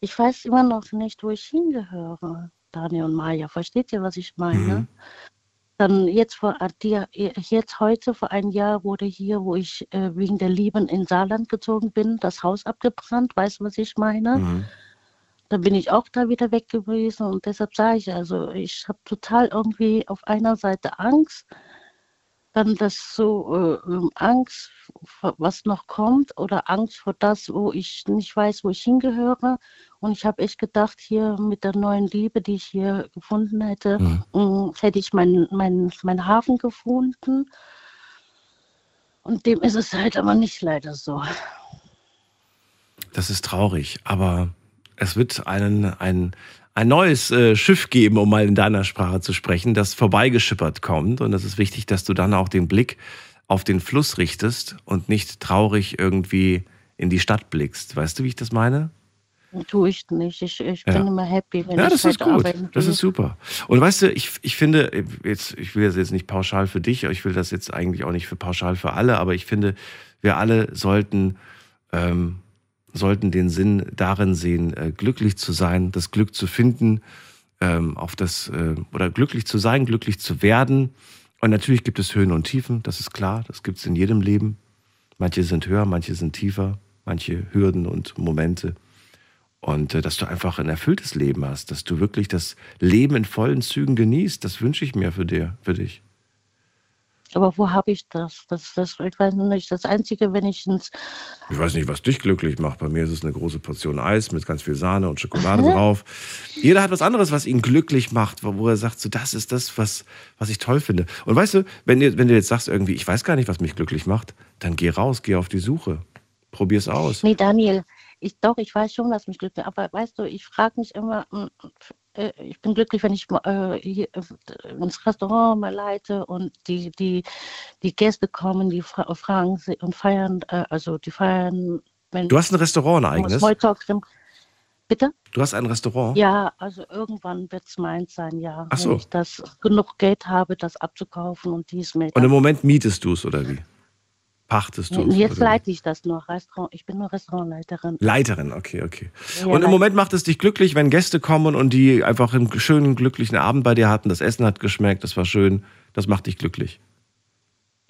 ich weiß immer noch nicht, wo ich hingehöre, Daniel und Maja. Versteht ihr, was ich meine? Dann jetzt vor äh, dir, jetzt heute vor einem Jahr wurde hier, wo ich äh, wegen der Lieben in Saarland gezogen bin, das Haus abgebrannt. Weißt du, was ich meine? Dann bin ich auch da wieder weg gewesen und deshalb sage ich, also ich habe total irgendwie auf einer Seite Angst, dann das so äh, ähm, Angst, vor was noch kommt oder Angst vor das, wo ich nicht weiß, wo ich hingehöre. Und ich habe echt gedacht, hier mit der neuen Liebe, die ich hier gefunden hätte, mh, hätte ich meinen mein, mein Hafen gefunden. Und dem ist es halt aber nicht leider so. Das ist traurig, aber es wird einen, ein, ein neues äh, Schiff geben, um mal in deiner Sprache zu sprechen, das vorbeigeschippert kommt. Und es ist wichtig, dass du dann auch den Blick auf den Fluss richtest und nicht traurig irgendwie in die Stadt blickst. Weißt du, wie ich das meine? Tue ich nicht. Ich, ich Ja. bin immer happy, wenn Ja, ich das ist gut. arbeiten Das ist super. Und weißt du, ich, ich finde, jetzt, ich will das jetzt nicht pauschal für dich, ich will das jetzt eigentlich auch nicht für pauschal für alle, aber ich finde, wir alle sollten, ähm, sollten den Sinn darin sehen, äh, glücklich zu sein, das Glück zu finden, ähm, auf das, äh, oder glücklich zu sein, glücklich zu werden. Und natürlich gibt es Höhen und Tiefen, das ist klar, das gibt es in jedem Leben. Manche sind höher, manche sind tiefer, manche Hürden und Momente. Und äh, dass du einfach ein erfülltes Leben hast, dass du wirklich das Leben in vollen Zügen genießt, das wünsche ich mir für, dir, für dich. Aber wo habe ich das? das? Das ich weiß nicht. Das Einzige, wenn ich ins. Ich weiß nicht, was dich glücklich macht. Bei mir ist es eine große Portion Eis mit ganz viel Sahne und Schokolade Hä? drauf. Jeder hat was anderes, was ihn glücklich macht, wo wo er sagt, so das ist das, was, was ich toll finde. Und weißt du, wenn, du- wenn du jetzt sagst irgendwie, ich weiß gar nicht, was mich glücklich macht, dann geh raus, geh auf die Suche. Probier's aus. Nee, Daniel, ich doch, ich weiß schon, was mich glücklich macht. Aber weißt du, ich frage mich immer, mm, äh, ich bin glücklich, wenn ich äh, hier, äh, ins Restaurant mal leite und die, die, die Gäste kommen, die fra fragen sie und feiern, äh, also die feiern, wenn. Du hast ein Restaurant, ein eigenes? Smalltalk drin. Bitte? Du hast ein Restaurant? Ja, also irgendwann wird es meins sein, ja. Ach so. Wenn ich das genug Geld habe, das abzukaufen und dies mit. Und im Moment mietest du es oder wie? Pachtest du? Jetzt oder leite ich das noch. Restaurant, ich bin nur Restaurantleiterin. Leiterin, okay, okay. Ja, und im. Moment macht es dich glücklich, wenn Gäste kommen und die einfach einen schönen, glücklichen Abend bei dir hatten. Das Essen hat geschmeckt, das war schön. Das macht dich glücklich.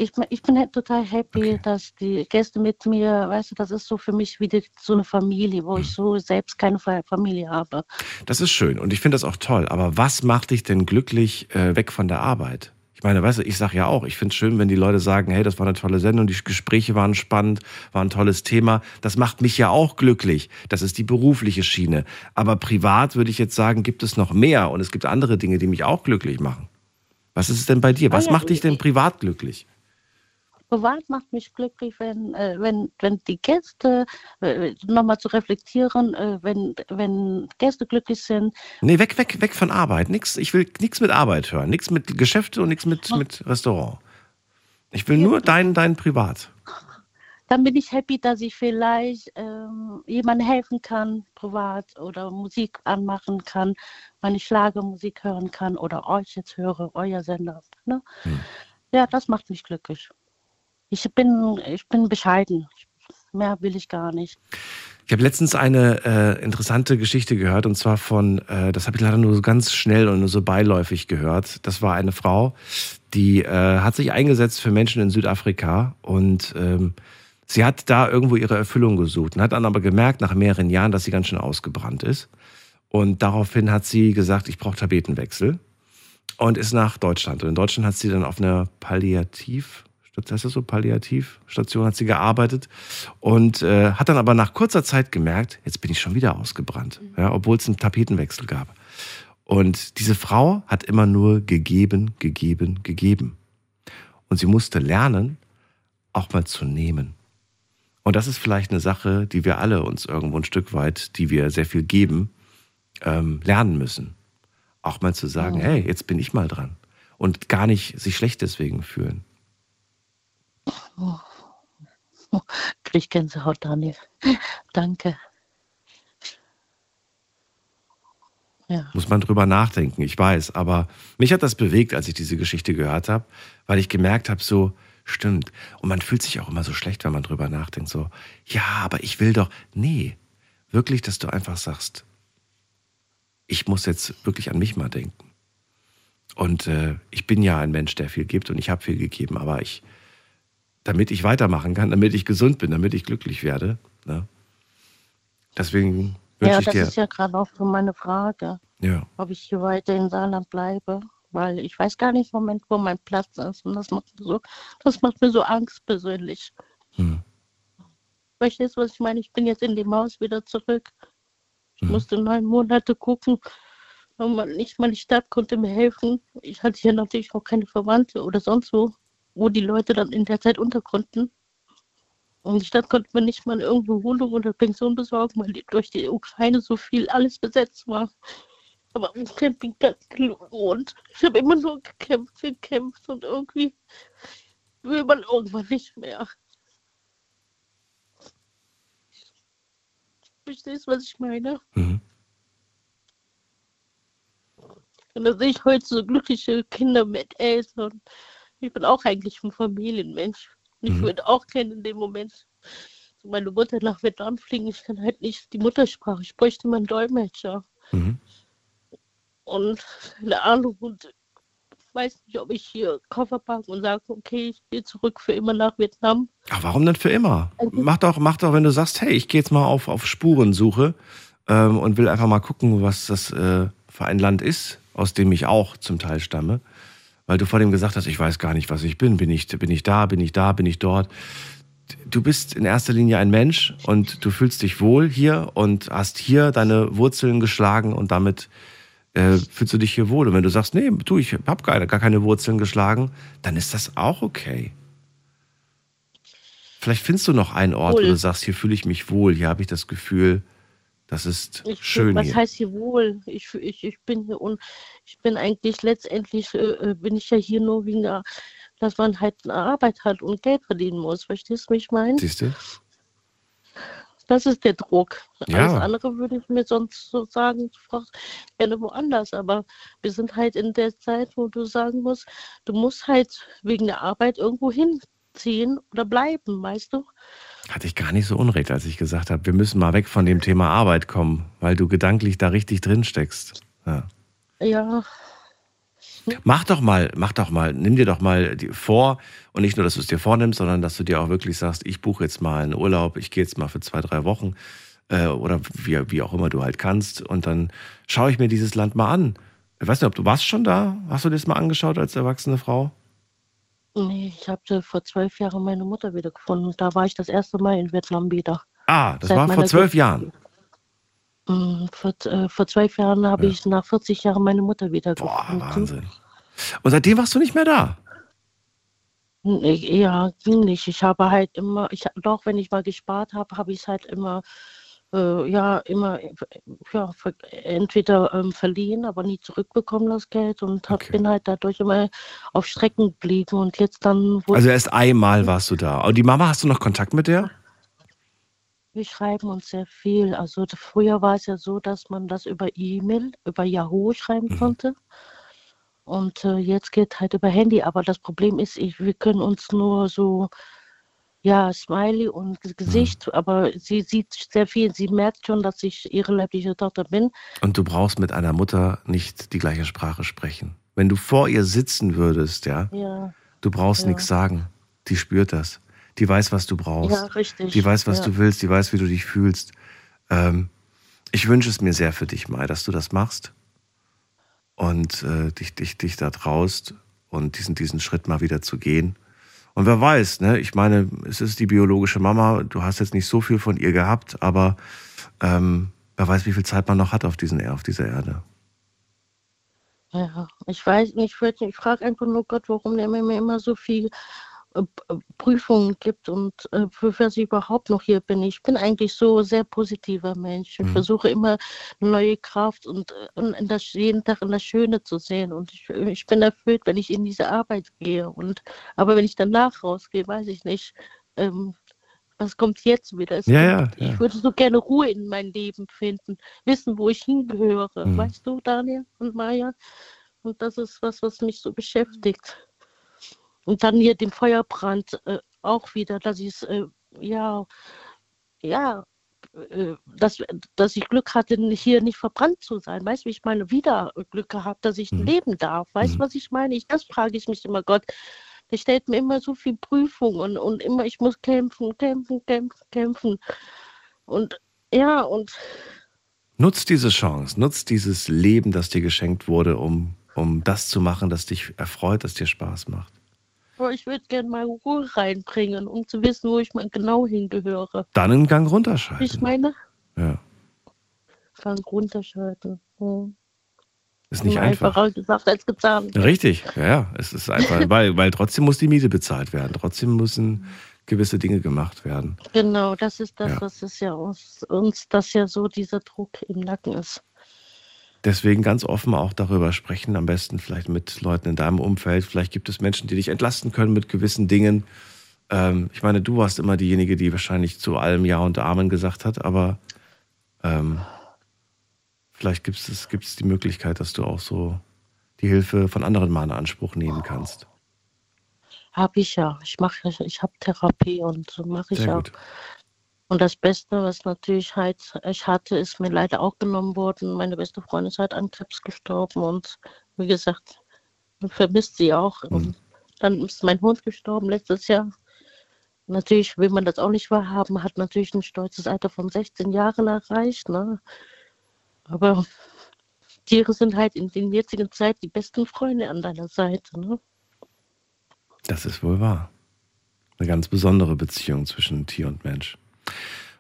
Ich, bin- ich bin halt total happy, dass die Gäste mit mir, weißt du, das ist so für mich wie die, so eine Familie, wo Hm. ich so selbst keine Fa- Familie habe. Das ist schön und ich finde das auch toll. Aber was macht dich denn glücklich äh, weg von der Arbeit? Ich meine, weißt du, ich sage ja auch, ich finde es schön, wenn die Leute sagen, hey, das war eine tolle Sendung, die Gespräche waren spannend, war ein tolles Thema. Das macht mich ja auch glücklich. Das ist die berufliche Schiene. Aber privat würde ich jetzt sagen, gibt es noch mehr und es gibt andere Dinge, die mich auch glücklich machen. Was ist es denn bei dir? Was macht dich denn privat glücklich? Privat macht mich glücklich, wenn, äh, wenn, wenn die Gäste, äh, nochmal zu reflektieren, äh, wenn, wenn Gäste glücklich sind, Nee, weg, weg, weg von Arbeit. Nix, ich will nichts mit Arbeit hören. Nichts mit Geschäfte und nichts mit, mit Restaurant. Ich will nur dein, dein Privat. dann bin ich happy, dass ich vielleicht ähm, jemandem helfen kann, privat oder Musik anmachen kann, meine Schlagermusik hören kann oder euch jetzt höre, euer Sender. Ne? Ja, das macht mich glücklich. Ich bin, ich bin bescheiden. Mehr will ich gar nicht. Ich habe letztens eine äh, interessante Geschichte gehört und zwar von, äh, das habe ich leider nur so ganz schnell und nur so beiläufig gehört. Das war eine Frau, die äh, hat sich eingesetzt für Menschen in Südafrika und ähm, sie hat da irgendwo ihre Erfüllung gesucht und hat dann aber gemerkt nach mehreren Jahren, dass sie ganz schön ausgebrannt ist. Und daraufhin hat sie gesagt, ich brauche Tapetenwechsel und ist nach Deutschland. Und in Deutschland hat sie dann auf einer Palliativ, das so, Palliativstation hat sie gearbeitet und äh, hat dann aber nach kurzer Zeit gemerkt, jetzt bin ich schon wieder ausgebrannt, ja, obwohl es einen Tapetenwechsel gab. Und diese Frau hat immer nur gegeben, gegeben, gegeben. Und sie musste lernen, auch mal zu nehmen. Und das ist vielleicht eine Sache, die wir alle uns irgendwo ein Stück weit, die wir sehr viel geben, ähm, lernen müssen. Auch mal zu sagen, Ja. hey, jetzt bin ich mal dran. Und gar nicht sich schlecht deswegen fühlen. Oh. Krieg Gänsehaut, Daniel. Danke. Ja. Muss man drüber nachdenken, ich weiß. Aber mich hat das bewegt, als ich diese Geschichte gehört habe, weil ich gemerkt habe, so, stimmt. Und man fühlt sich auch immer so schlecht, wenn man drüber nachdenkt. So, ja, aber ich will doch. Nee, wirklich, dass du einfach sagst, ich muss jetzt wirklich an mich mal denken. Und äh, ich bin ja ein Mensch, der viel gibt und ich habe viel gegeben, aber ich, damit ich weitermachen kann, damit ich gesund bin, damit ich glücklich werde, ne? deswegen wünsche Ja, ich das dir. ist ja gerade auch so meine Frage, ja. ob ich hier weiter in Saarland bleibe, weil ich weiß gar nicht im Moment, wo mein Platz ist und das macht mir so, das macht mir so Angst persönlich. Hm. Verstehst du, was ich meine? Ich bin jetzt in dem Haus wieder zurück. Ich Hm. musste neun Monate gucken. Und nicht die Stadt konnte mir helfen. Ich hatte hier natürlich auch keine Verwandte oder sonst wo, wo die Leute dann in der Zeit unter konnten. Und die Stadt konnte mir nicht mal irgendwo Wohnung oder Pension besorgen, weil durch die Ukraine so viel alles besetzt war. Aber am Campingplatz gewohnt. Ich habe immer nur gekämpft, gekämpft und irgendwie will man irgendwann nicht mehr. Verstehst du, was ich meine? Mhm. Und da sehe ich heute so glückliche Kinder mit Eltern. Ich bin auch eigentlich ein Familienmensch. Und ich Mhm. würde auch gerne in dem Moment meine Mutter nach Vietnam fliegen. Ich kann halt nicht die Muttersprache. Ich bräuchte mal einen Dolmetscher. Mhm. Und keine Ahnung. Und ich weiß nicht, ob ich hier Koffer packe und sage, okay, ich gehe zurück für immer nach Vietnam. Ach, warum denn für immer? Mach doch, mach doch, wenn du sagst, hey, ich gehe jetzt mal auf, auf Spurensuche ähm, und will einfach mal gucken, was das äh, für ein Land ist, aus dem ich auch zum Teil stamme. Weil du vor dem gesagt hast, ich weiß gar nicht, was ich bin. Bin ich, bin ich da, bin ich da, bin ich dort? Du bist in erster Linie ein Mensch und du fühlst dich wohl hier und hast hier deine Wurzeln geschlagen und damit äh, fühlst du dich hier wohl. Und wenn du sagst, nee, du, ich habe gar, gar keine Wurzeln geschlagen, dann ist das auch okay. Vielleicht findest du noch einen Ort, Wohl. wo du sagst, hier fühle ich mich wohl, hier habe ich das Gefühl, das ist Ich, schön was hier. heißt hier wohl? Ich, ich, ich bin hier und ich bin eigentlich letztendlich äh, äh, bin ich ja hier nur wegen der, dass man halt eine Arbeit hat und Geld verdienen muss. Verstehst du, wie ich meine? Siehst du? Das ist der Druck. Ja. Alles andere würde ich mir sonst so sagen, gerne woanders. Aber wir sind halt in der Zeit, wo du sagen musst, du musst halt wegen der Arbeit irgendwo hinziehen oder bleiben, weißt du? Hatte ich gar nicht so unrecht, als ich gesagt habe, wir müssen mal weg von dem Thema Arbeit kommen, weil du gedanklich da richtig drin steckst. Ja. Ja, Mach doch mal, mach doch mal, nimm dir doch mal die vor und nicht nur, dass du es dir vornimmst, sondern dass du dir auch wirklich sagst, ich buche jetzt mal einen Urlaub, ich gehe jetzt mal für zwei, drei Wochen äh, oder wie, wie auch immer du halt kannst und dann schaue ich mir dieses Land mal an. Ich weiß nicht, ob du warst schon da? Hast du dir das mal angeschaut als erwachsene Frau? Nee, ich habe vor zwölf Jahren meine Mutter wiedergefunden. Da war ich das erste Mal in Vietnam wieder. Ah, das Seit war vor zwölf. Jahren. Mm, Vor, äh, vor zwölf Jahren habe ich nach 40 Jahren meine Mutter wiedergefunden. Wahnsinn. Und seitdem warst du nicht mehr da. Nee, Ja, ging nicht. Ich habe halt immer, ich doch, wenn ich mal gespart habe, habe ich es halt immer, äh, ja, immer, äh, ja, entweder ähm, verliehen, aber nie zurückbekommen das Geld und hab, bin halt dadurch immer auf Strecken geblieben und jetzt dann, Also erst einmal warst du da. Und die Mama, hast du noch Kontakt mit der? wir schreiben uns sehr viel. Also früher war es ja so, dass man das über E-Mail, über Yahoo schreiben Mhm. konnte. Und äh, jetzt geht halt über Handy. Aber das Problem ist, ich, wir können uns nur so, ja, Smiley und G- Gesicht, aber sie sieht sehr viel. Sie merkt schon, dass ich ihre leibliche Tochter bin. Und du brauchst mit einer Mutter nicht die gleiche Sprache sprechen. Wenn du vor ihr sitzen würdest, ja, Ja, du brauchst Ja. nichts sagen. Die spürt das. Die weiß, was du brauchst. Ja, richtig. Die weiß, was Ja. du willst. Die weiß, wie du dich fühlst. Ähm, ich wünsche es mir sehr für dich, Mai, dass du das machst und äh, dich, dich, dich da traust und diesen, diesen Schritt mal wieder zu gehen. Und wer weiß, ne? ich meine, es ist die biologische Mama, du hast jetzt nicht so viel von ihr gehabt, aber ähm, wer weiß, wie viel Zeit man noch hat auf, diesen, auf dieser Erde. Ja, ich weiß nicht, ich, frage einfach nur Gott, warum der mir immer so viel Prüfungen gibt und äh, für was ich überhaupt noch hier bin. Ich bin eigentlich so sehr positiver Mensch. Ich Mhm. versuche immer neue Kraft und, äh, und das, jeden Tag in das Schöne zu sehen. Und ich, ich bin erfüllt, wenn ich in diese Arbeit gehe. Und, aber wenn ich danach rausgehe, weiß ich nicht. Ähm, was kommt jetzt wieder? Ja, kommt, ja, ja. Ich würde so gerne Ruhe in mein Leben finden, wissen, wo ich hingehöre. Mhm. Weißt du, Daniel und Maya? Und das ist was, was mich so beschäftigt. Und dann hier den Feuerbrand äh, auch wieder, dass ich es, äh, ja, ja, äh, dass, dass ich Glück hatte, hier nicht verbrannt zu sein. Weißt du, wie ich meine, wieder Glück gehabt, dass ich leben darf. Weißt du, was ich meine? Ich, das frage ich mich immer, Gott. Der stellt mir immer so viel Prüfung und, und immer, ich muss kämpfen, kämpfen, kämpfen, kämpfen. Und ja, und Nutz diese Chance, nutz dieses Leben, das dir geschenkt wurde, um, um das zu machen, das dich erfreut, das dir Spaß macht. Aber ich würde gerne mal Ruhe reinbringen, um zu wissen, wo ich mal genau hingehöre. Dann einen Gang runterschalten. Ich meine, Ja. Gang runterschalten. Hm. Ist nicht einfach. Einfacher gesagt als getan. Richtig, ja, ja. Es ist einfach, weil, weil trotzdem muss die Miete bezahlt werden. Trotzdem müssen gewisse Dinge gemacht werden. Genau, das ist das, Ja. was es ja uns, uns, das ja so dieser Druck im Nacken ist. Deswegen ganz offen auch darüber sprechen, am besten vielleicht mit Leuten in deinem Umfeld. Vielleicht gibt es Menschen, die dich entlasten können mit gewissen Dingen. Ähm, ich meine, du warst immer diejenige, die wahrscheinlich zu allem Ja und Amen gesagt hat, aber ähm, vielleicht gibt es gibt's die Möglichkeit, dass du auch so die Hilfe von anderen mal in Anspruch nehmen kannst. Habe ich ja. Ich mache, ich habe Therapie und so mache ich Sehr ja. gut. Und das Beste, was natürlich halt ich hatte, ist mir leider auch genommen worden. Meine beste Freundin ist halt an Krebs gestorben und wie gesagt, man vermisst sie auch. Mhm. Und dann ist mein Hund gestorben letztes Jahr. Natürlich will man das auch nicht wahrhaben, hat natürlich ein stolzes Alter von 16 Jahren erreicht. Ne? Aber Tiere sind halt in der jetzigen Zeit die besten Freunde an deiner Seite. Ne? Das ist wohl wahr. Eine ganz besondere Beziehung zwischen Tier und Mensch.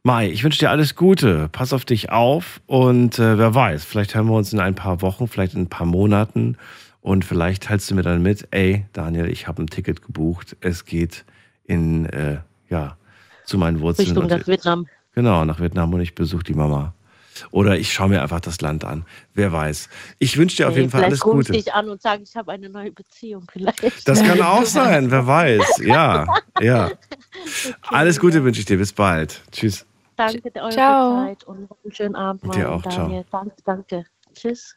Mai, ich wünsche dir alles Gute. Pass auf dich auf und äh, wer weiß, vielleicht hören wir uns in ein paar Wochen, vielleicht in ein paar Monaten und vielleicht teilst du mir dann mit, ey, Daniel, ich habe ein Ticket gebucht. Es geht in, äh, ja, zu meinen Wurzeln. Richtung nach Vietnam. Genau, nach Vietnam und ich besuche die Mama. Oder ich schaue mir einfach das Land an. Wer weiß. Ich wünsche dir auf Nee, jeden Fall alles Gute. ich dich an und sage, ich habe eine neue Beziehung vielleicht. Das kann auch sein, wer weiß. Ja, ja. Alles Gute wünsche ich dir. Bis bald. Tschüss. Danke für eure Ciao. Zeit und noch einen schönen Abend. Dir Mann, auch, ciao. Daniel. Danke, danke. Tschüss.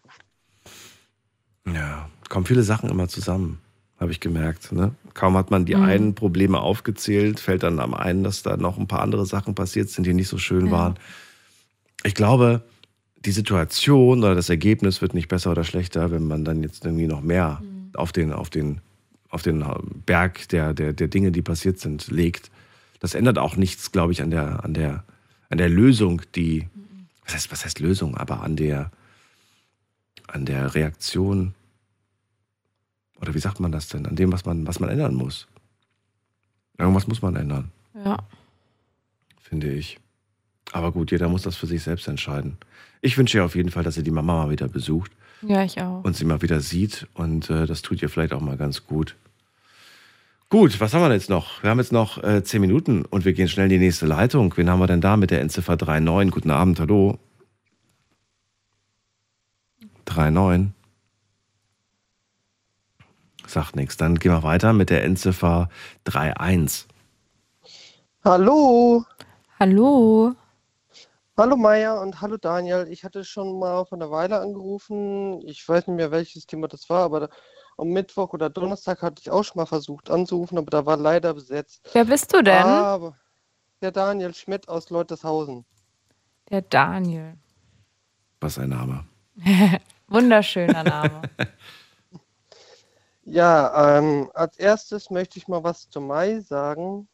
Ja, kommen viele Sachen immer zusammen, habe ich gemerkt. Ne? Kaum hat man die Mhm. einen Probleme aufgezählt, fällt dann am einen, dass da noch ein paar andere Sachen passiert sind, die nicht so schön Ja. waren. Ich glaube, die Situation oder das Ergebnis wird nicht besser oder schlechter, wenn man dann jetzt irgendwie noch mehr Mhm. auf den, auf den, auf den Berg der, der, der Dinge, die passiert sind, legt. Das ändert auch nichts, glaube ich, an der, an der, an der Lösung, die, was heißt, was heißt Lösung, aber an der, an der Reaktion, oder wie sagt man das denn, an dem, was man, was man ändern muss. Irgendwas muss man ändern, Ja. finde ich. Aber gut, jeder muss das für sich selbst entscheiden. Ich wünsche ihr auf jeden Fall, dass ihr die Mama mal wieder besucht Ja, ich auch. und sie mal wieder sieht. Und äh, das tut ihr vielleicht auch mal ganz gut. Gut, was haben wir jetzt noch? Wir haben jetzt noch äh, zehn Minuten und wir gehen schnell in die nächste Leitung. Wen haben wir denn da mit der Endziffer 39? Guten Abend, hallo. 39. Sagt nichts. Dann gehen wir weiter mit der Endziffer 31. Hallo. Hallo. Hallo Maya und hallo Daniel. Ich hatte schon mal vor einer Weile angerufen. Ich weiß nicht mehr, welches Thema das war, aber am Mittwoch oder Donnerstag hatte ich auch schon mal versucht anzurufen, aber da war leider besetzt. Wer bist du denn? Aber der Daniel Schmidt aus Leutershausen. Der Daniel. Was ein Name. Wunderschöner Name. Ja, ähm, als erstes möchte ich mal was zu Mai sagen.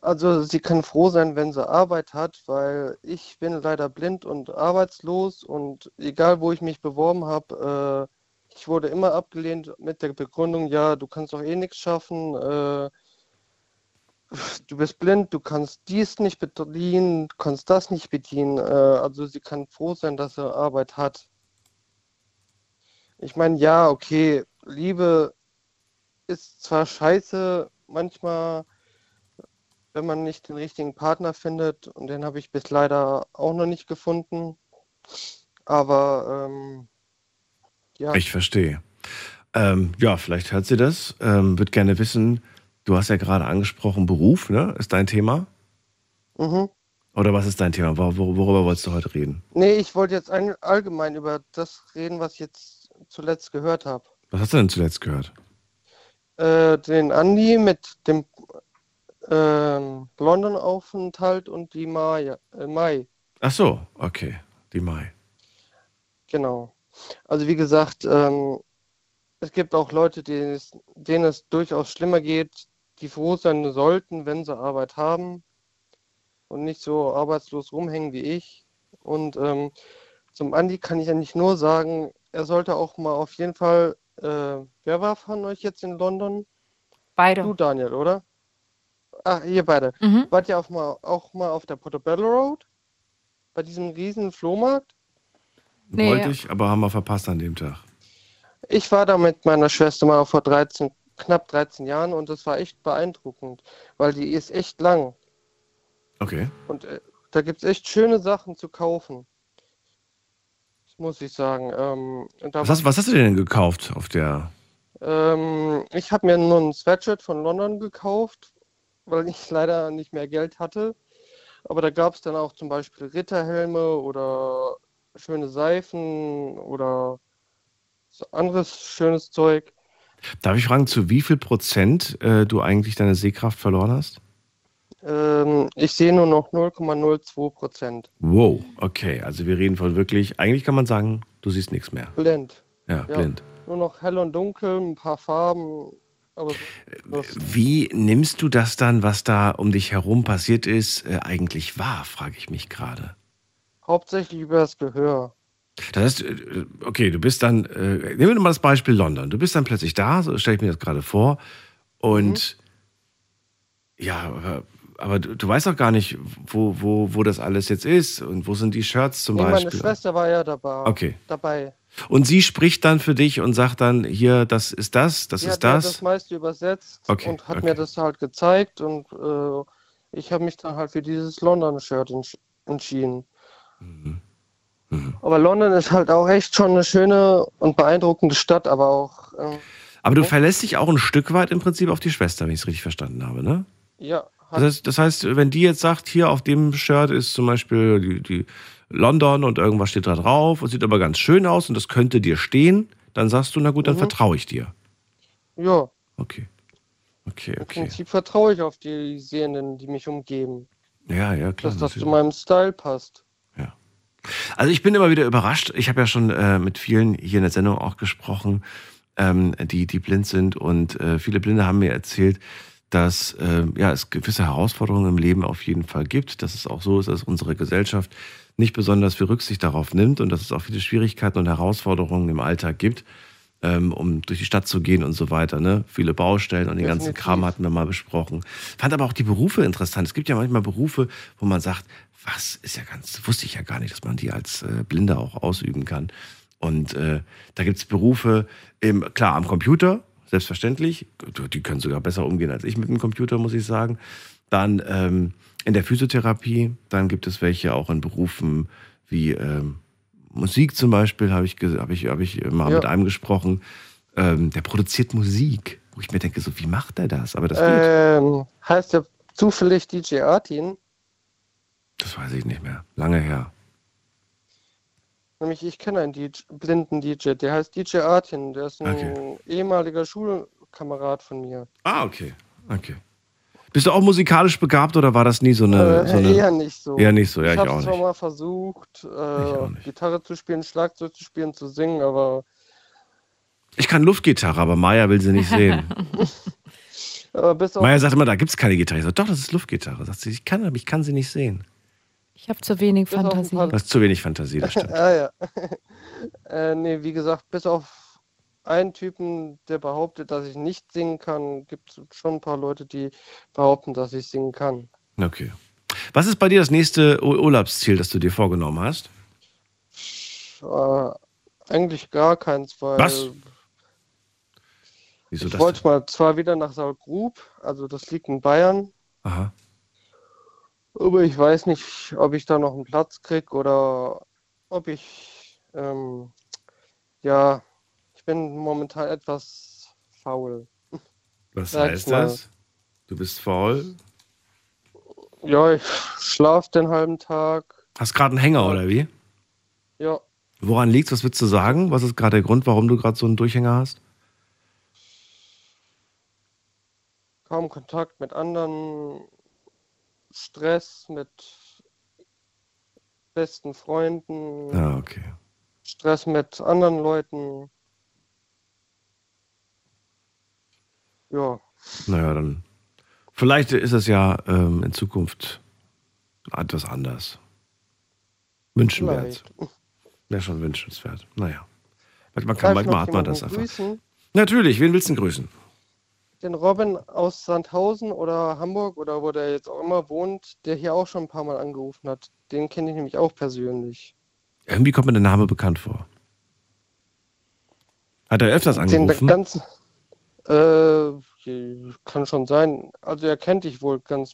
Also sie kann froh sein, wenn sie Arbeit hat, weil ich bin leider blind und arbeitslos und egal wo ich mich beworben habe, äh, ich wurde immer abgelehnt mit der Begründung, ja, du kannst doch eh nichts schaffen, äh, du bist blind, du kannst dies nicht bedienen, du kannst das nicht bedienen. Äh, also sie kann froh sein, dass sie Arbeit hat. Ich meine, ja, okay, Liebe ist zwar scheiße manchmal, wenn man nicht den richtigen Partner findet, und den habe ich bis leider auch noch nicht gefunden. Aber ähm, ja. Ich verstehe. Ähm, ja, vielleicht hört sie das. Ähm, wird gerne wissen, du hast ja gerade angesprochen, Beruf, ne? Ist dein Thema? Mhm. Oder was ist dein Thema? Wor worüber wolltest du heute reden? Nee, ich wollte jetzt ein, allgemein über das reden, was ich jetzt zuletzt gehört habe. Was hast du denn zuletzt gehört? Äh, den Andi mit dem ähm, London-Aufenthalt und die Mai. Äh, Mai. Ach so, okay. Die Mai. Genau. Also wie gesagt, ähm, es gibt auch Leute, die es, denen es durchaus schlimmer geht, die froh sein sollten, wenn sie Arbeit haben und nicht so arbeitslos rumhängen wie ich. Und ähm, zum Andi kann ich eigentlich nur sagen, er sollte auch mal auf jeden Fall, äh, wer war von euch jetzt in London? Beide. Du, Daniel, oder? Ach, ihr beide. Mhm. Wart ihr auf mal, auch mal auf der Portobello Road? Bei diesem riesen Flohmarkt? Nee. Wollte ich, aber haben wir verpasst an dem Tag. Ich war da mit meiner Schwester mal vor 13, knapp 13 Jahren und das war echt beeindruckend, weil die ist echt lang. Okay. Und äh, da gibt es echt schöne Sachen zu kaufen. Das muss ich sagen. Ähm, und da Was hast, was hast du denn gekauft auf der. Ähm, ich habe mir nur ein Sweatshirt von London gekauft, weil ich leider nicht mehr Geld hatte. Aber da gab es dann auch zum Beispiel Ritterhelme oder schöne Seifen oder so anderes schönes Zeug. Darf ich fragen, zu wie viel Prozent äh, du eigentlich deine Sehkraft verloren hast? Ähm, ich sehe nur noch 0,02 Prozent. Wow, okay. Also wir reden von wirklich, eigentlich kann man sagen, du siehst nichts mehr. Blind. Ja, blind. Nur noch hell und dunkel, ein paar Farben. Aber Wie nimmst du das dann, was da um dich herum passiert ist, äh, eigentlich wahr, frage ich mich gerade. hauptsächlich über das Gehör. Das heißt, äh, okay, du bist dann, äh, nehmen wir mal das Beispiel London. Du bist dann plötzlich da, so stelle ich mir das gerade vor. Und ja, aber, aber du, du weißt doch gar nicht, wo, wo, wo das alles jetzt ist und wo sind die Shirts zum Nee, meine Beispiel. Schwester war ja dabei. Okay. dabei. Und sie spricht dann für dich und sagt dann, hier, das ist das, das Sie ist hat mir das. das meiste übersetzt Okay, und hat okay. mir das halt gezeigt und äh, ich habe mich dann halt für dieses London-Shirt entsch entschieden. Mhm. Aber London ist halt auch echt schon eine schöne und beeindruckende Stadt, aber auch ähm, Aber du verlässt dich auch ein Stück weit im Prinzip auf die Schwester, wenn ich es richtig verstanden habe, ne? ja, Das heißt, das heißt, wenn die jetzt sagt, hier auf dem Shirt ist zum Beispiel die, die London und irgendwas steht da drauf und sieht aber ganz schön aus und das könnte dir stehen, dann sagst du, na gut, dann Mhm. vertraue ich dir. ja, Okay. Okay, im okay. Prinzip vertraue ich auf die Sehenden, die mich umgeben, Ja, ja, klar. dass das zu natürlich. meinem Style passt. Also ich bin immer wieder überrascht. Ich habe ja schon äh, mit vielen hier in der Sendung auch gesprochen, ähm, die, die blind sind. Und äh, viele Blinde haben mir erzählt, dass äh, ja, es gewisse Herausforderungen im Leben auf jeden Fall gibt. Dass es auch so ist, dass unsere Gesellschaft nicht besonders viel Rücksicht darauf nimmt und dass es auch viele Schwierigkeiten und Herausforderungen im Alltag gibt, ähm, um durch die Stadt zu gehen und so weiter. Ne? Viele Baustellen und den ganzen. Kram hatten wir mal besprochen. Fand aber auch die Berufe interessant. Es gibt ja manchmal Berufe, wo man sagt, was ist ja ganz, wusste ich ja gar nicht, dass man die als äh, Blinder auch ausüben kann. Und äh, da gibt es Berufe, im, klar, am Computer, selbstverständlich. Die können sogar besser umgehen als ich mit dem Computer, muss ich sagen. Dann ähm, in der Physiotherapie, dann gibt es welche auch in Berufen wie ähm, Musik zum Beispiel, habe ich, hab ich, hab ich mal Ja. mit einem gesprochen. Ähm, der produziert Musik, wo ich mir denke, so, wie macht er das? Aber das. Ähm, heißt ja zufällig DJ Artin. Das weiß ich nicht mehr. Lange her. Nämlich, ich kenne einen DJ, blinden DJ, der heißt DJ Artin. Der ist ein Okay. ehemaliger Schulkamerad von mir. Ah, okay. Okay. Bist du auch musikalisch begabt oder war das nie so eine. Äh, so eine eher nicht so. Eher nicht so, ja, ich, habe auch zwar nicht. mal versucht, äh, Gitarre zu spielen, Schlagzeug zu spielen, zu singen, aber Ich kann Luftgitarre, aber Maya will sie nicht sehen. Maya sagt immer, da gibt es keine Gitarre. Ich sage, doch, das ist Luftgitarre. Sagt sie, ich kann, aber ich kann sie nicht sehen. Ich habe zu wenig Bis Fantasie. Du hast zu wenig Fantasie, das stimmt. ah, ja. äh, nee, wie gesagt, bis auf einen Typen, der behauptet, dass ich nicht singen kann, gibt es schon ein paar Leute, die behaupten, dass ich singen kann. Okay. Was ist bei dir das nächste Ur- Urlaubsziel, das du dir vorgenommen hast? Äh, eigentlich gar keins, weil Was? Wieso ich wollte mal zwar wieder nach Saargrub, also das liegt in Bayern, Aha. aber ich weiß nicht, ob ich da noch einen Platz kriege oder ob ich, ähm, ja, bin momentan etwas faul. Was Sag heißt das? Du bist faul? Ja, ich schlafe den halben Tag. Hast gerade einen Hänger oder wie? Ja, Woran liegt's? Was willst du sagen? Was ist gerade der Grund, warum du gerade so einen Durchhänger hast? kaum Kontakt mit anderen, Stress mit besten Freunden, Ah, okay. Stress mit anderen Leuten. Ja, Naja, dann. Vielleicht ist es ja ähm, in Zukunft etwas anders. Wünschenswert. vielleicht. Wäre schon wünschenswert. Naja. Manchmal, Darf kann, manchmal hat man das einfach. grüßen? Natürlich, wen willst du denn grüßen? Den Robin aus Sandhausen oder Hamburg oder wo der jetzt auch immer wohnt, der hier auch schon ein paar Mal angerufen hat. Den kenne ich nämlich auch persönlich. Irgendwie kommt mir der Name bekannt vor. Hat er öfters Den angerufen? ganzen, äh, kann schon sein. Also er kennt dich wohl ganz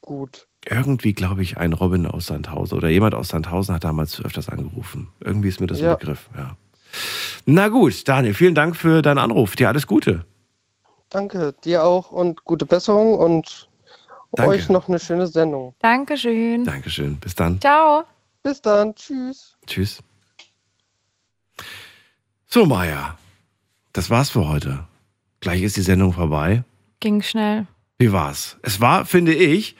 gut. Irgendwie glaube ich, ein Robin aus Sandhausen oder jemand aus Sandhausen hat damals öfters angerufen. Irgendwie ist mir das Ja. ein Begriff, ja. Na gut, Daniel, vielen Dank für deinen Anruf. Dir alles Gute. Danke, dir auch und gute Besserung und Danke. euch noch eine schöne Sendung. Dankeschön. Dankeschön. Bis dann. Ciao. Bis dann. Tschüss. Tschüss. So, Maja, das war's für heute. Gleich ist die Sendung vorbei. Ging schnell. Wie war's? Es war, finde ich,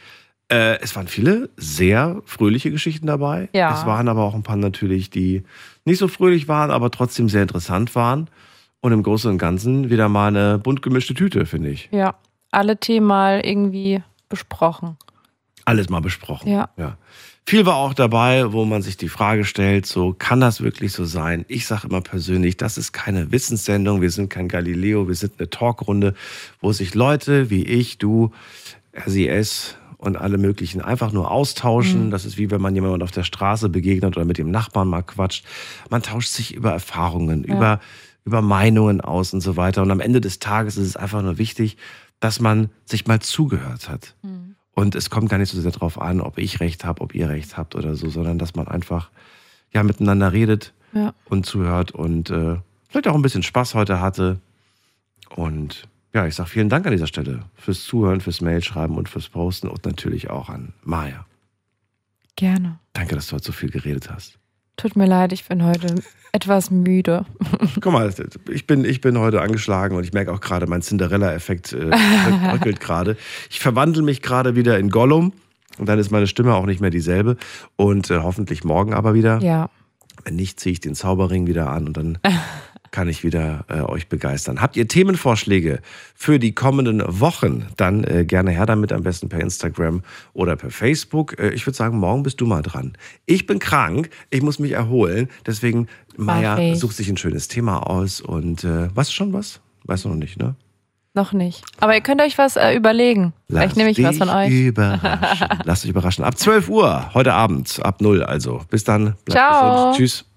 äh, es waren viele sehr fröhliche Geschichten dabei. Ja. Es waren aber auch ein paar natürlich, die nicht so fröhlich waren, aber trotzdem sehr interessant waren. Und im Großen und Ganzen wieder mal eine bunt gemischte Tüte, finde ich. Ja. Alle Themen mal irgendwie besprochen. Alles mal besprochen. Ja. ja. Viel war auch dabei, wo man sich die Frage stellt, so kann das wirklich so sein? Ich sage immer persönlich, das ist keine Wissenssendung, wir sind kein Galileo, wir sind eine Talkrunde, wo sich Leute wie ich, du, RCS und alle möglichen einfach nur austauschen. Mhm. Das ist wie wenn man jemandem auf der Straße begegnet oder mit dem Nachbarn mal quatscht. Man tauscht sich über Erfahrungen, Ja. über, über Meinungen aus und so weiter. Und am Ende des Tages ist es einfach nur wichtig, dass man sich mal zugehört hat. Mhm. Und es kommt gar nicht so sehr darauf an, ob ich recht habe, ob ihr recht habt oder so, sondern dass man einfach ja miteinander redet Ja. und zuhört und äh, vielleicht auch ein bisschen Spaß heute hatte. Und ja, ich sage vielen Dank an dieser Stelle fürs Zuhören, fürs Mailschreiben und fürs Posten und natürlich auch an Maya. Gerne. Danke, dass du heute so viel geredet hast. Tut mir leid, ich bin heute etwas müde. Guck mal, ich bin, ich bin heute angeschlagen und ich merke auch gerade, mein Cinderella-Effekt äh, bröckelt gerade. Ich verwandle mich gerade wieder in Gollum und dann ist meine Stimme auch nicht mehr dieselbe und äh, hoffentlich morgen aber wieder. Ja. Wenn nicht, ziehe ich den Zauberring wieder an und dann kann ich wieder äh, euch begeistern. Habt ihr Themenvorschläge für die kommenden Wochen? Dann äh, gerne her damit, am besten per Instagram oder per Facebook. Äh, ich würde sagen, morgen bist du mal dran. Ich bin krank, ich muss mich erholen. Deswegen, Maya, sucht sich ein schönes Thema aus und äh, du schon was? Weißt du noch nicht, ne? Noch nicht. Aber ihr könnt euch was äh, überlegen. Vielleicht nehme ich was von euch. Überraschen. Lasst euch überraschen. Ab 12 Uhr heute Abend, ab 0 also. Bis dann. Bleibt Ciao. gesund. Tschüss.